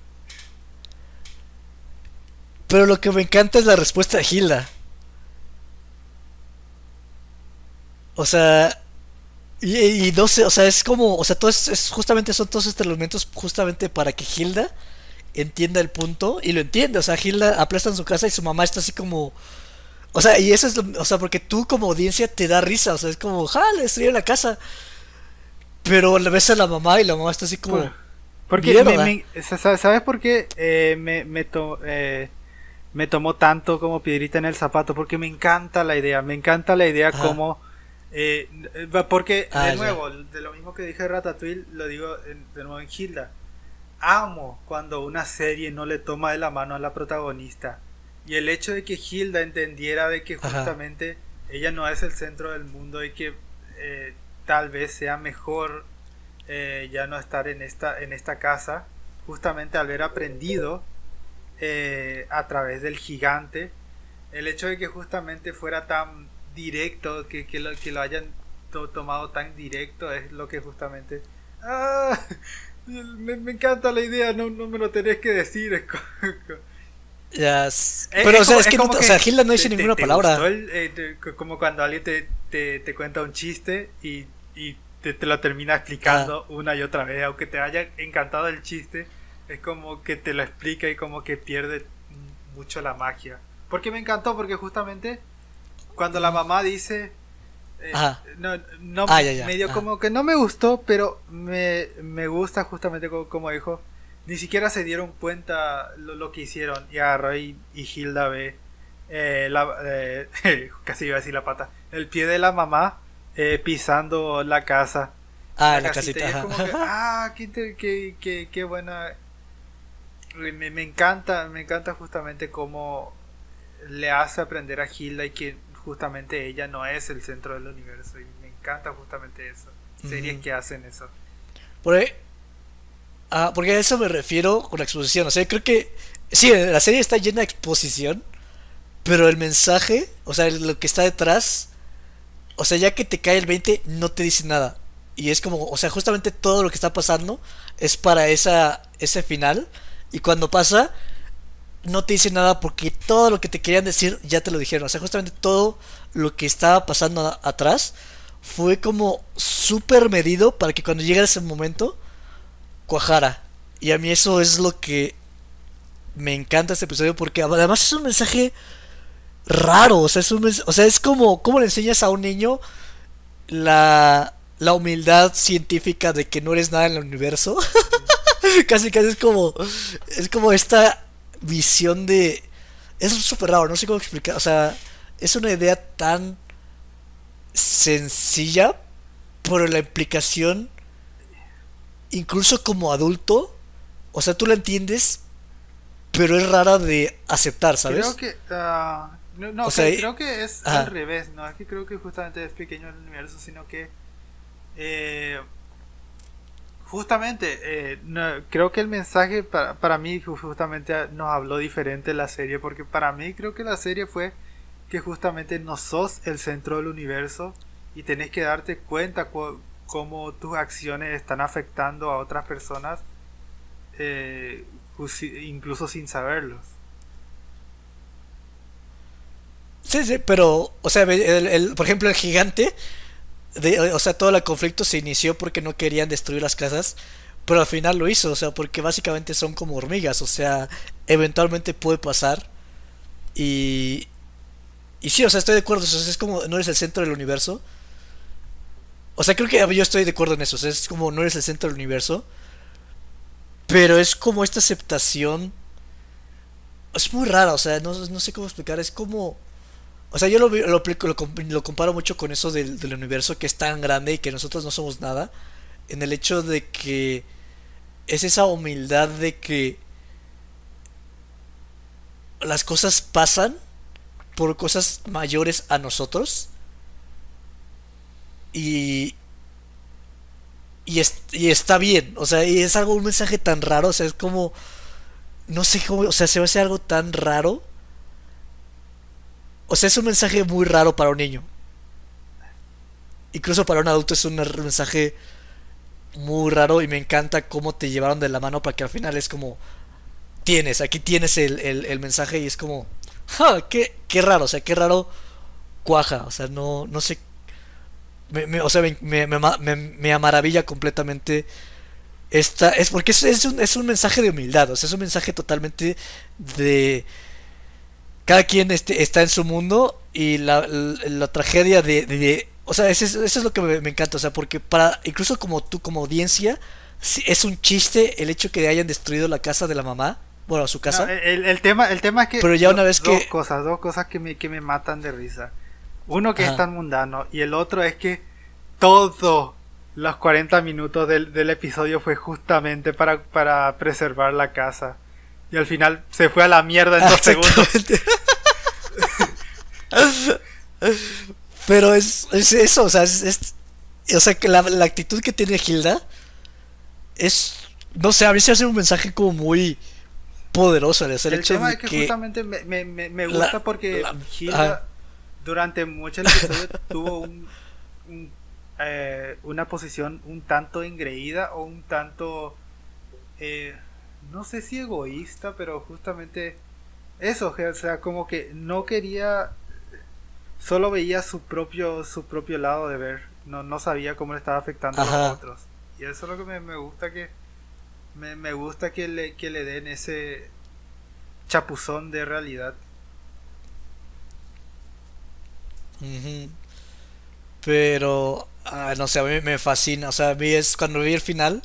Pero lo que me encanta es la respuesta de Hilda. O sea, y, no sé, o sea, es como, o sea, todo es, justamente son todos estos elementos justamente para que Hilda entienda el punto y lo entiende. O sea, Hilda aplasta en su casa y su mamá está así como, o sea, y eso es, o sea, porque tú como audiencia te da risa, o sea, es como, ja, le destruyeron la casa. Pero le ves a la mamá y la mamá está así como... Porque, me, ¿sabes por qué eh, me, me, eh, me tomó tanto como piedrita en el zapato? Porque me encanta la idea, me encanta la idea como... Eh, porque, ah, de nuevo, de lo mismo que dije Ratatouille, lo digo de nuevo en Hilda. Amo cuando una serie no le toma de la mano a la protagonista y el hecho de que Hilda entendiera de que justamente ella no es el centro del mundo y que eh, tal vez sea mejor eh, ya no estar en esta, en esta casa, justamente al haber aprendido eh, a través del gigante, el hecho de que justamente fuera tan directo, que, que, lo, que lo hayan tomado tan directo, es lo que justamente... ¡Ah! Me, encanta la idea, no, no me lo tenés que decir. Eh, pero, o sea, es, que, o sea, Hilda no dice ninguna palabra. Eh, como cuando alguien te, te, cuenta un chiste y, y te, lo termina explicando una y otra vez, aunque te haya encantado el chiste, es como que te lo explica y como que pierde mucho la magia. Porque me encantó, porque justamente cuando la mamá dice... Eh, no, no ah, medio como que no me gustó, pero me, me gusta justamente como, como dijo ni siquiera se dieron cuenta lo, lo que hicieron. Y agarró y, Hilda ve, eh, la, eh, casi iba a decir la pata, el pie de la mamá eh, pisando la casa. Ah, la, casita. es como que, ah, qué, qué, qué, buena. Me, me, encanta, me encanta justamente cómo le hace aprender a Hilda y que justamente ella no es el centro del universo. Y me encanta justamente eso. Series que hacen eso. Por ahí, Ah, porque a eso me refiero con la exposición. O sea, creo que. Sí, la serie está llena de exposición. Pero el mensaje, o sea, lo que está detrás. O sea, ya que te cae el 20, no te dice nada. Y es como, o sea, justamente todo lo que está pasando es para esa, ese final. Y cuando pasa, no te dice nada porque todo lo que te querían decir ya te lo dijeron. O sea, justamente todo lo que estaba pasando atrás fue como súper medido para que cuando llegara ese momento cuajara. Y a mí eso es lo que me encanta este episodio porque además es un mensaje raro, o sea, es, un, o sea, es como, ¿cómo le enseñas a un niño la, la humildad científica de que no eres nada en el universo? casi, casi es como, es como esta visión de... Es súper raro, no sé cómo explicar, o sea, es una idea tan sencilla, pero la implicación, incluso como adulto, o sea, tú la entiendes, pero es rara de aceptar, ¿sabes? Creo que. Uh, no, no creo que es al revés, no es que creo que justamente es pequeño el universo, sino que. Eh, justamente, eh, creo que el mensaje para, para mí justamente nos habló diferente la serie, porque para mí creo que la serie fue que justamente no sos el centro del universo y tenés que darte cuenta cómo tus acciones están afectando a otras personas eh, incluso sin saberlos. Sí, sí, pero, o sea, el, por ejemplo, el gigante, o sea, todo el conflicto se inició porque no querían destruir las casas, pero al final lo hizo, o sea, porque básicamente son como hormigas, o sea, eventualmente puede pasar. Y, y sí, o sea, estoy de acuerdo, o sea, es como no eres el centro del universo. O sea, creo que yo estoy de acuerdo en eso, o sea, es como no eres el centro del universo. Pero es como esta aceptación. Es muy rara, o sea, no, sé cómo explicar. Es como. O sea, yo lo, lo, lo, comparo mucho con eso del, del, universo que es tan grande y que nosotros no somos nada. En el hecho de que es esa humildad de que las cosas pasan por cosas mayores a nosotros. Y, y, y está bien, o sea, y es algo, un mensaje tan raro, o sea, es como, no sé cómo, o sea, se va a hacer algo tan raro. O sea, es un mensaje muy raro para un niño. Incluso para un adulto es un mensaje muy raro y me encanta cómo te llevaron de la mano para que al final es como, tienes, aquí tienes el, el, mensaje y es como, qué, qué raro, o sea, qué raro cuaja, o sea, no, no sé me, o sea, me, me, me, maravilla completamente esta. Es porque es, es, un, es un mensaje de humildad, o sea, es un mensaje totalmente de. Cada quien este, está en su mundo y la, la, tragedia de, de, O sea, eso es, eso es lo que me, encanta, o sea, porque para. Incluso como tú, como audiencia, es un chiste el hecho que hayan destruido la casa de la mamá. Bueno, su casa. el, el, tema, el tema es que. Pero ya una vez que. Dos cosas, dos cosas que me, que me matan de risa. Uno que es tan mundano y el otro es que todos los 40 minutos del, del episodio fue justamente para, para, preservar la casa. Y al final se fue a la mierda en dos segundos. Pero es, es, eso, o sea, es, o sea que la, la, actitud que tiene Hilda es, no sé, a mí se hace un mensaje como muy poderoso. el, hecho tema de es que, justamente me, me, me gusta porque Hilda durante mucho el episodio tuvo un, eh, una posición un tanto engreída o un tanto eh, no sé si egoísta pero justamente eso o sea como que no quería solo veía su propio su propio lado de ver no, no sabía cómo le estaba afectando a los otros. Y eso es lo que me, me gusta que me, me, gusta que le, que le den ese chapuzón de realidad pero, ah, no sé, a mí me fascina. O sea, a mí es cuando vi el final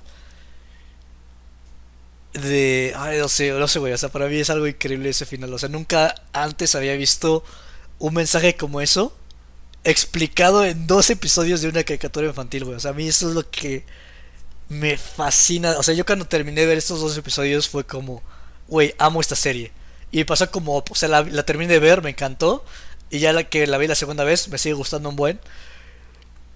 de... Ay, no sé, no sé, güey. O sea, para mí es algo increíble ese final. O sea, nunca antes había visto un mensaje como eso explicado en dos episodios de una caricatura infantil, güey. O sea, a mí eso es lo que me fascina. O sea, yo cuando terminé de ver estos dos episodios fue como, güey, amo esta serie. Y pasó como, o sea, la, la terminé de ver, me encantó. Y ya la que la vi la segunda vez me sigue gustando un buen.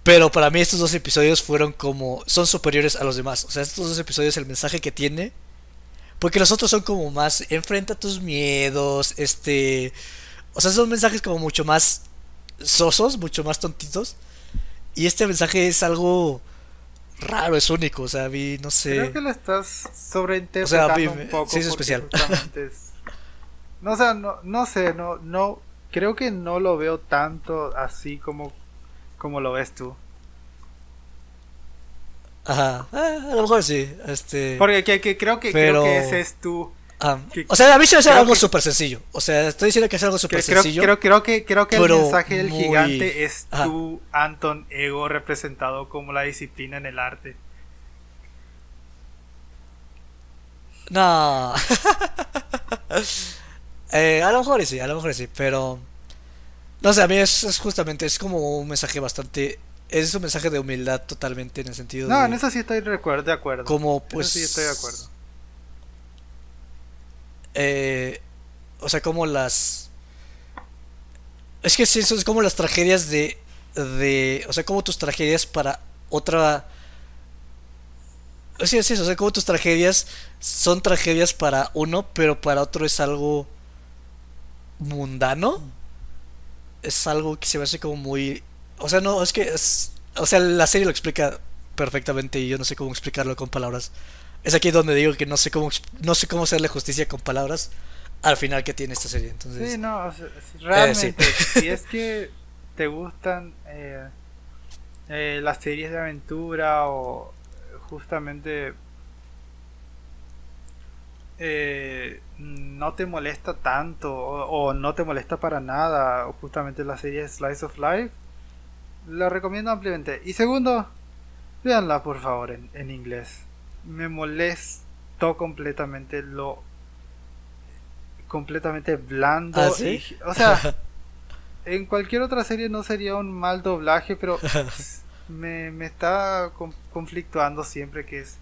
Pero para mí estos dos episodios fueron como... Son superiores a los demás. O sea, estos dos episodios, el mensaje que tiene... Porque los otros son como más... Enfrenta tus miedos. Este... O sea, son mensajes como mucho más sosos, mucho más tontitos. Y este mensaje es algo raro, es único. O sea, vi, no sé... Creo que lo estás sobreinterpretando o sea, un poco. Sí, es especial. No, o sea, no, no sé, no, no, creo que no lo veo tanto así como, como lo ves tú. Ajá, eh, a lo mejor sí. Este, Porque que, que creo, que, Pero- creo que ese es tu... ah, que- o sea, a mí se me hace algo que- súper sencillo. O sea, estoy diciendo que es algo súper sencillo. creo, creo que, creo que el mensaje del muy- gigante es Ajá. tu Anton Ego representado como la disciplina en el arte. No. Eh, a lo mejor sí, a lo mejor sí, pero... No sé, a mí es, es justamente, es como un mensaje bastante... Es un mensaje de humildad totalmente en el sentido No, de... en eso sí estoy de acuerdo. De acuerdo. Como eso pues... sí estoy de acuerdo. eh, o sea, como las... Es que sí, eso es como las tragedias de... de o sea, como tus tragedias para otra... Sí, eso, o sea, como tus tragedias son tragedias para uno, pero para otro es algo mundano. Es algo que se me hace como muy... O sea, no, es que... es- o sea, la serie lo explica perfectamente y yo no sé cómo explicarlo con palabras. Es aquí donde digo que no sé cómo, no sé cómo hacerle justicia con palabras al final que tiene esta serie. Entonces, Sí, no, o sea, es- realmente, Eh, si es que te gustan eh, eh, las series de aventura o justamente eh, no te molesta tanto o, o no te molesta para nada o justamente la serie Slice of Life, la recomiendo ampliamente. Y segundo, véanla por favor en, en inglés. Me molestó completamente lo completamente blando. ¿Ah, sí? y- o sea, en cualquier otra serie no sería un mal doblaje, pero me, me está con- conflictuando siempre que es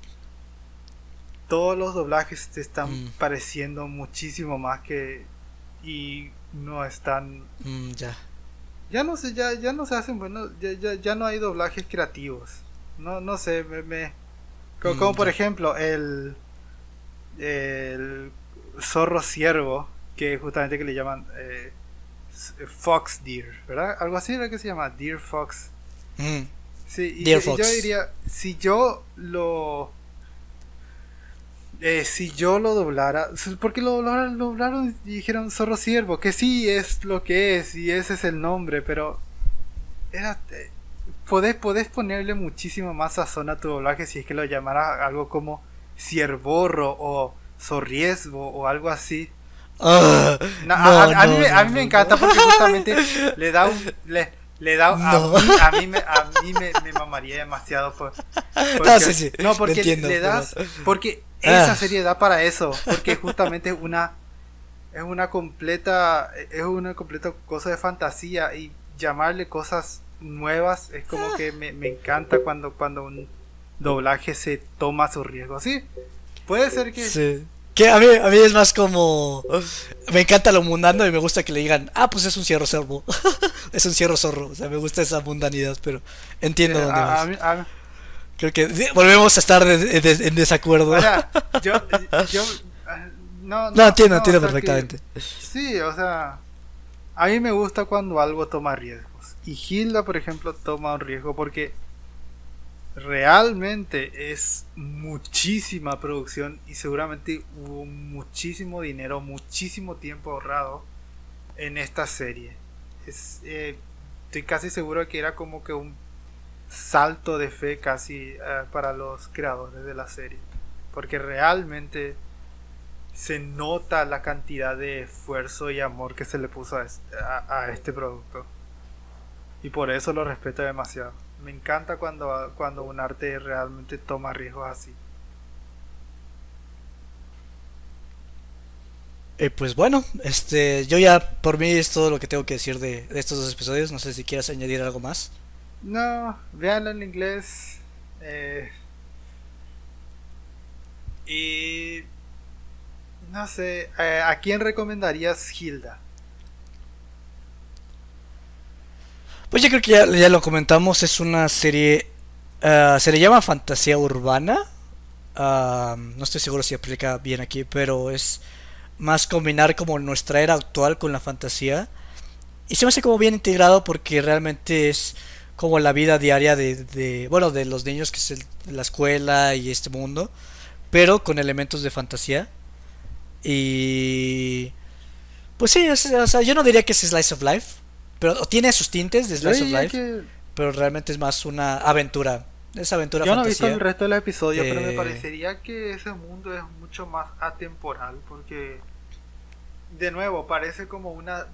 todos los doblajes te están Mm. pareciendo muchísimo más que y no están mm, ya. ya no sé ya ya no se hacen buenos ya, ya, ya no hay doblajes creativos no no sé me, Mm, como por ejemplo el el zorro ciervo que justamente que le llaman eh, fox deer verdad algo así era que se llama deer fox Sí, y Deer yo, y yo Fox. diría, si yo lo... eh, si yo lo doblara, porque lo doblaron, lo doblaron y dijeron zorro ciervo, que sí es lo que es y ese es el nombre, pero era, eh, podés, podés ponerle muchísimo más sazón a tu doblaje si es que lo llamara algo como ciervorro o zorriesgo o algo así. Ah, No, no, a, a- a no, mí, a mí me encanta porque justamente le da un... Le, le da, a No. mí, a mí me, a mí me, me mamaría demasiado por, porque, No, sí, sí, no, porque lo entiendo, le pero- das porque Ah. Esa serie da para eso porque justamente es una es una completa es una completa cosa de fantasía y llamarle cosas nuevas es como que me, me encanta cuando cuando un doblaje se toma su riesgo sí puede ser que Sí. Que a mí, a mí es más como. Me encanta lo mundano y me gusta que le digan, ah, pues es un cierro cervo. es un cierro zorro. O sea, me gusta esa mundanidad, pero entiendo eh, dónde a- vas. a mí- a- Creo que volvemos a estar de- de- en desacuerdo. Ahora, yo, yo ah, no, no, entiendo, no, entiendo o que- perfectamente. sí, o sea, a mí me gusta cuando algo toma riesgos. Y Hilda, por ejemplo, toma un riesgo porque realmente es muchísima producción y seguramente hubo muchísimo dinero, muchísimo tiempo ahorrado en esta serie. Es, eh, estoy casi seguro que era como que un salto de fe casi eh, para los creadores de la serie. Porque realmente se nota la cantidad de esfuerzo y amor que se le puso a, es- a- a este producto. Y por eso lo respeto demasiado. Me encanta cuando, cuando un arte realmente toma riesgos así. Eh, pues bueno, este, yo ya por mí es todo lo que tengo que decir de, de estos dos episodios. No sé si quieras añadir algo más. No, véanlo en inglés. eh, y no sé, eh, ¿a quién recomendarías Hilda? Pues yo creo que ya, lo comentamos, es una serie, ah, se le llama fantasía urbana, Ah, no estoy seguro si aplica bien aquí, pero es más combinar como nuestra era actual con la fantasía. Y se me hace como bien integrado porque realmente es como la vida diaria de, de bueno, de los niños que es el- la escuela y este mundo, pero con elementos de fantasía. Y... Pues sí, es- o sea, yo no diría que es Slice of Life, pero tiene sus tintes de Yo Slice of Life, que pero realmente es más una aventura esa aventura Yo no he visto el resto del episodio, pero me Eh, parecería que ese mundo es mucho más atemporal porque de nuevo parece como una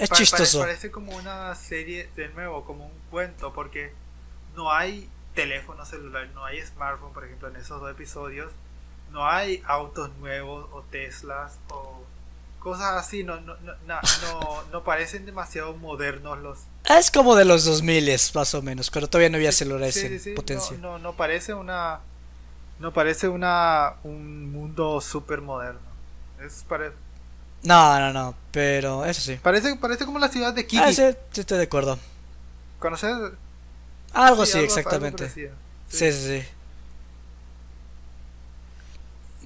Es chistoso. parece como una serie de nuevo, como un cuento porque no hay teléfono celular, no hay smartphone, por ejemplo, en esos dos episodios, no hay autos nuevos o Teslas o cosas así, no no no, no, no parecen demasiado modernos los Es como de los 2000 más o menos, cuando todavía no había celulares Sí, en sí, potencia. No, no, parece una. No parece una un mundo súper moderno. Es pare- No, no, no, pero eso sí. parece, parece como la ciudad de Kiki. Ah, sí, estoy de acuerdo. ¿Conoces? Algo Sí, sí, algo- algo exactamente. parecido. Sí, sí, sí.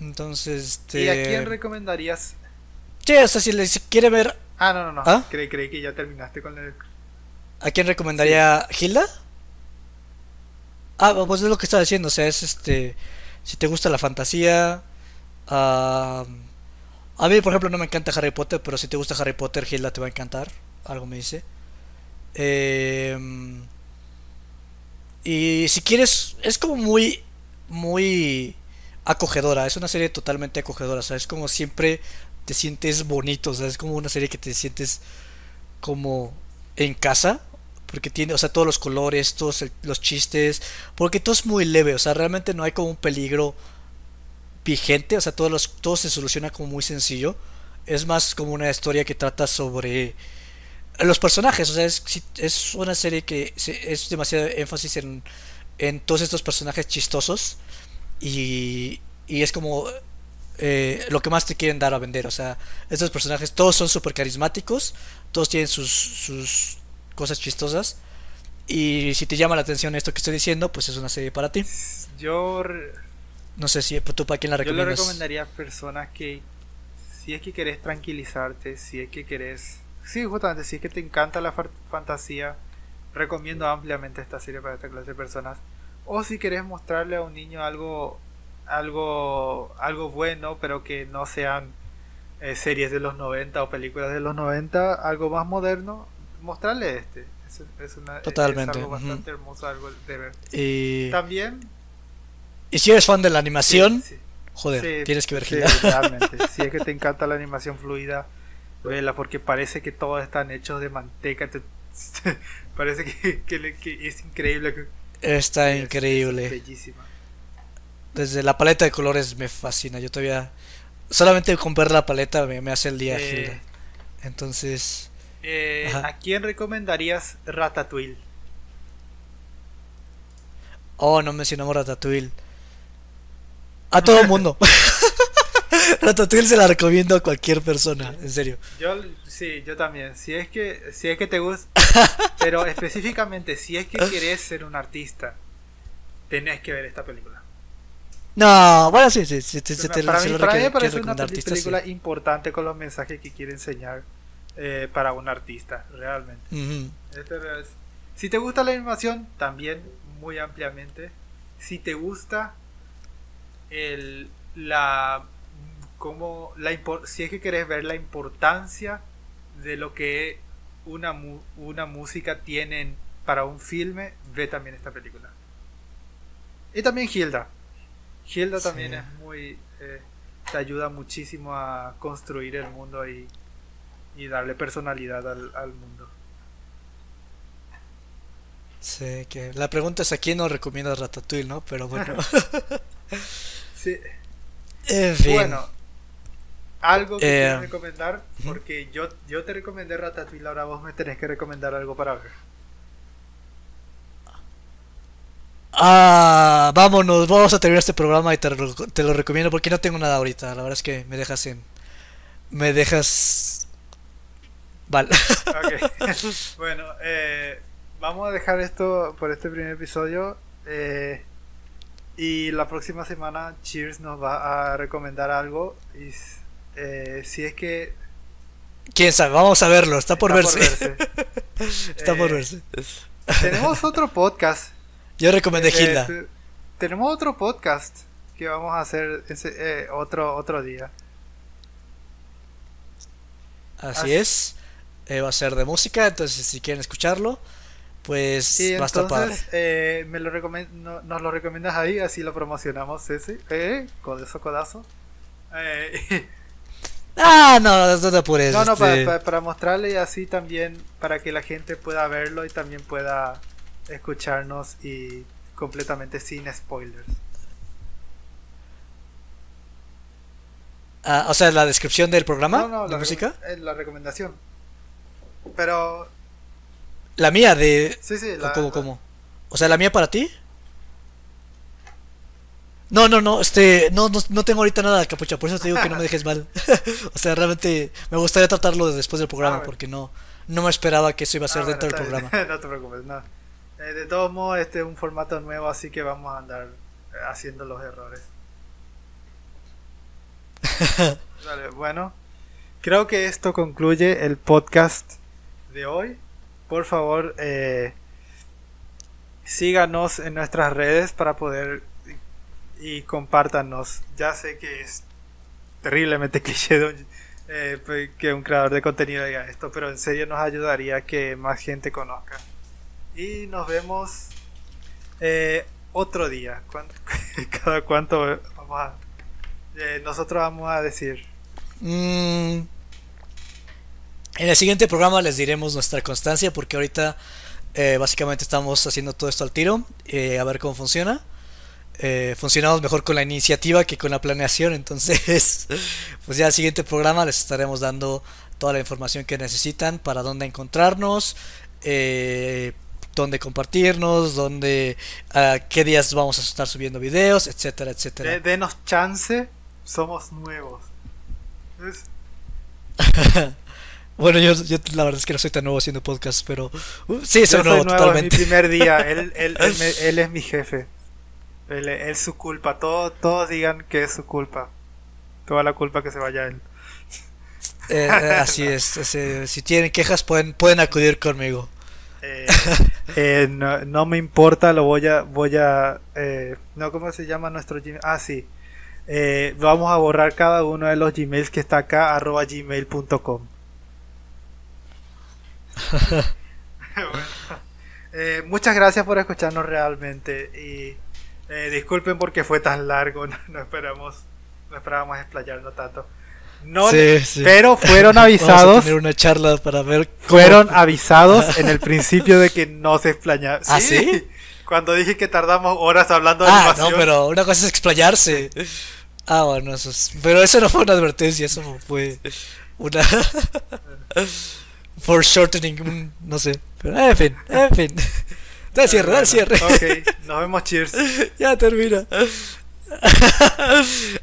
Entonces, este... ¿Y a quién recomendarías? Sí, o sea, si le si quiere ver, Ah, no, no, no. ¿Ah? Creí, creí que ya terminaste con el. ¿a quién recomendaría Hilda? Ah, pues es lo que estaba diciendo, o sea, es este... Si te gusta la fantasía... ah, a mí, por ejemplo, no me encanta Harry Potter, pero si te gusta Harry Potter, Hilda te va a encantar. Algo me dice. Eh, y si quieres, es como muy, muy acogedora. Es una serie totalmente acogedora. O sea, es como siempre te sientes bonito. O sea, es como una serie que te sientes como en casa. Porque tiene, o sea, todos los colores, todos los chistes. Porque todo es muy leve. O sea, realmente no hay como un peligro vigente. O sea, todos los, todo se soluciona como muy sencillo. Es más como una historia que trata sobre los personajes. O sea, es, es una serie que es demasiado énfasis en, en todos estos personajes chistosos. Y, y es como eh, lo que más te quieren dar a vender. O sea, estos personajes todos son súper carismáticos. Todos tienen sus, sus cosas chistosas. Y si te llama la atención esto que estoy diciendo, pues es una serie para ti. Yo, No sé si tú para quién la yo le recomiendas. recomendaría a personas que. Si es que querés tranquilizarte, si es que querés. Sí, justamente, si es que te encanta la fantasía, recomiendo ampliamente esta serie para esta clase de personas. O si querés mostrarle a un niño algo algo algo bueno, pero que no sean eh, series de los 90 o películas de los 90, algo más moderno, mostrarle este. Es, es una, es Totalmente, algo ujú. bastante hermoso algo de ver. Y, También. y si eres fan de la animación, sí, sí. joder, Sí, tienes que ver realmente. Si es que te encanta la animación fluida, vela, porque parece que todos están hechos de manteca. te- parece que, que le- que es increíble. Está es- increíble. es bellísima. Desde la paleta de colores me fascina. Yo todavía. Solamente ver la paleta me, me hace el día, Eh. Entonces. eh. ¿A quién recomendarías Ratatouille? Oh, no mencionamos Ratatouille. A todo mundo. Ratatouille se la recomiendo a cualquier persona, en serio. Yo sí, yo también. Si es que si es que te gusta, pero específicamente si es que querés ser un artista, tenés que ver esta película. No, bueno, sí, sí, sí, sí, te- para mí, lo para mí parece una sí. película importante con los mensajes que quiere enseñar eh, para un artista, realmente. Este es- Si te gusta la animación, también muy ampliamente. Si te gusta el, la, como la si es que querés ver la importancia de lo que una, mu- una música tiene en- para un filme, ve también esta película. Y también Hilda. Hilda también es muy... eh, te ayuda muchísimo a construir el mundo y, y darle personalidad al, al mundo. Sí, que la pregunta es a quién nos recomienda Ratatouille, ¿no? Pero bueno. Sí. en fin. Bueno, algo que Eh, quieras recomendar, porque yo, yo te recomendé Ratatouille, ahora vos me tenés que recomendar algo para ver. Ah, vámonos, vamos a terminar este programa y te, lo- te lo recomiendo porque no tengo nada ahorita. La verdad es que me dejas en. Me dejas. Vale. Ok. bueno, eh, vamos a dejar esto por este primer episodio. eh, y la próxima semana Cheers nos va a recomendar algo. Y eh, si es que Quién sabe, vamos a verlo, está por está verse. está por Eh, verse. Tenemos otro podcast. Yo recomendé Eh, Hilda. te- tenemos otro podcast que vamos a hacer ese, eh, otro, otro día. Así así- es. Eh, va a ser de música, entonces si quieren escucharlo, pues Sí, va a estar eh, me lo no- nos lo recomiendas ahí, así lo promocionamos ese. Eh, codazo, codazo. Eh, Ah, no, no te apures. no, no, para, este, para- para mostrarle así también, para que la gente pueda verlo y también pueda escucharnos y completamente sin spoilers. ah, o sea, la descripción del programa No, no, de la, música. recom- eh, la recomendación. Pero, La mía de... sí, sí, la, ¿Cómo, cómo? O sea, la mía para ti. No, no, no, este, no, no, no tengo ahorita nada, capucha, por eso te digo que no me dejes mal. o sea, realmente me gustaría tratarlo después del programa, Ah, porque no, no me esperaba que eso iba a ser Ah, dentro bueno, del programa. no te preocupes, no. Eh, de todos modos, este es un formato nuevo, así que vamos a andar eh, haciendo los errores. Vale, bueno, creo que esto concluye el podcast de hoy. Por favor, eh, síganos en nuestras redes para poder y compártanos. Ya sé que es terriblemente cliché de un- eh, pues, que un creador de contenido diga esto, pero en serio nos ayudaría que más gente conozca. Y nos vemos eh, otro día. ¿Cuán- Cada cuánto vamos a, eh, nosotros vamos a decir. Mm, en el siguiente programa les diremos nuestra constancia, porque ahorita eh, básicamente estamos haciendo todo esto al tiro, eh, a ver cómo funciona. Eh, funcionamos mejor con la iniciativa que con la planeación, entonces, pues ya el siguiente programa les estaremos dando toda la información que necesitan para dónde encontrarnos, eh, dónde compartirnos, dónde, a qué días vamos a estar subiendo videos, etcétera, etcétera. De- denos chance, somos nuevos. Bueno, yo, yo la verdad es que no soy tan nuevo haciendo podcast, pero uh, sí, Yo soy soy nuevo es mi totalmente. primer día. Él, él- él es mi jefe. Él, es su culpa. Todo, todos digan que es su culpa. Toda la culpa que se vaya él. Eh, eh, así es. si tienen quejas pueden pueden acudir conmigo. Eh, eh, no, no me importa, lo voy a, voy a, no, ¿cómo se llama nuestro Gmail? Ah, sí. Vamos a borrar cada uno de los Gmails que está acá, arroba gmail.com. Bueno, muchas gracias por escucharnos realmente y eh, disculpen porque fue tan largo, no, no esperamos, no esperábamos explayarnos tanto. No, Sí, sí. pero fueron Vamos a avisados tener una charla para ver cómo- fueron avisados en el principio de que no se explañaba. ¿Ah, sí? Cuando dije que tardamos horas hablando de Ah, animación. no, pero una cosa es explayarse. Ah, bueno, eso es... Pero eso no fue una advertencia, eso fue una... Foreshortening, no sé. Pero, en fin, en fin. Da el cierre, da el cierre. Ok, nos vemos, cheers. ya termina.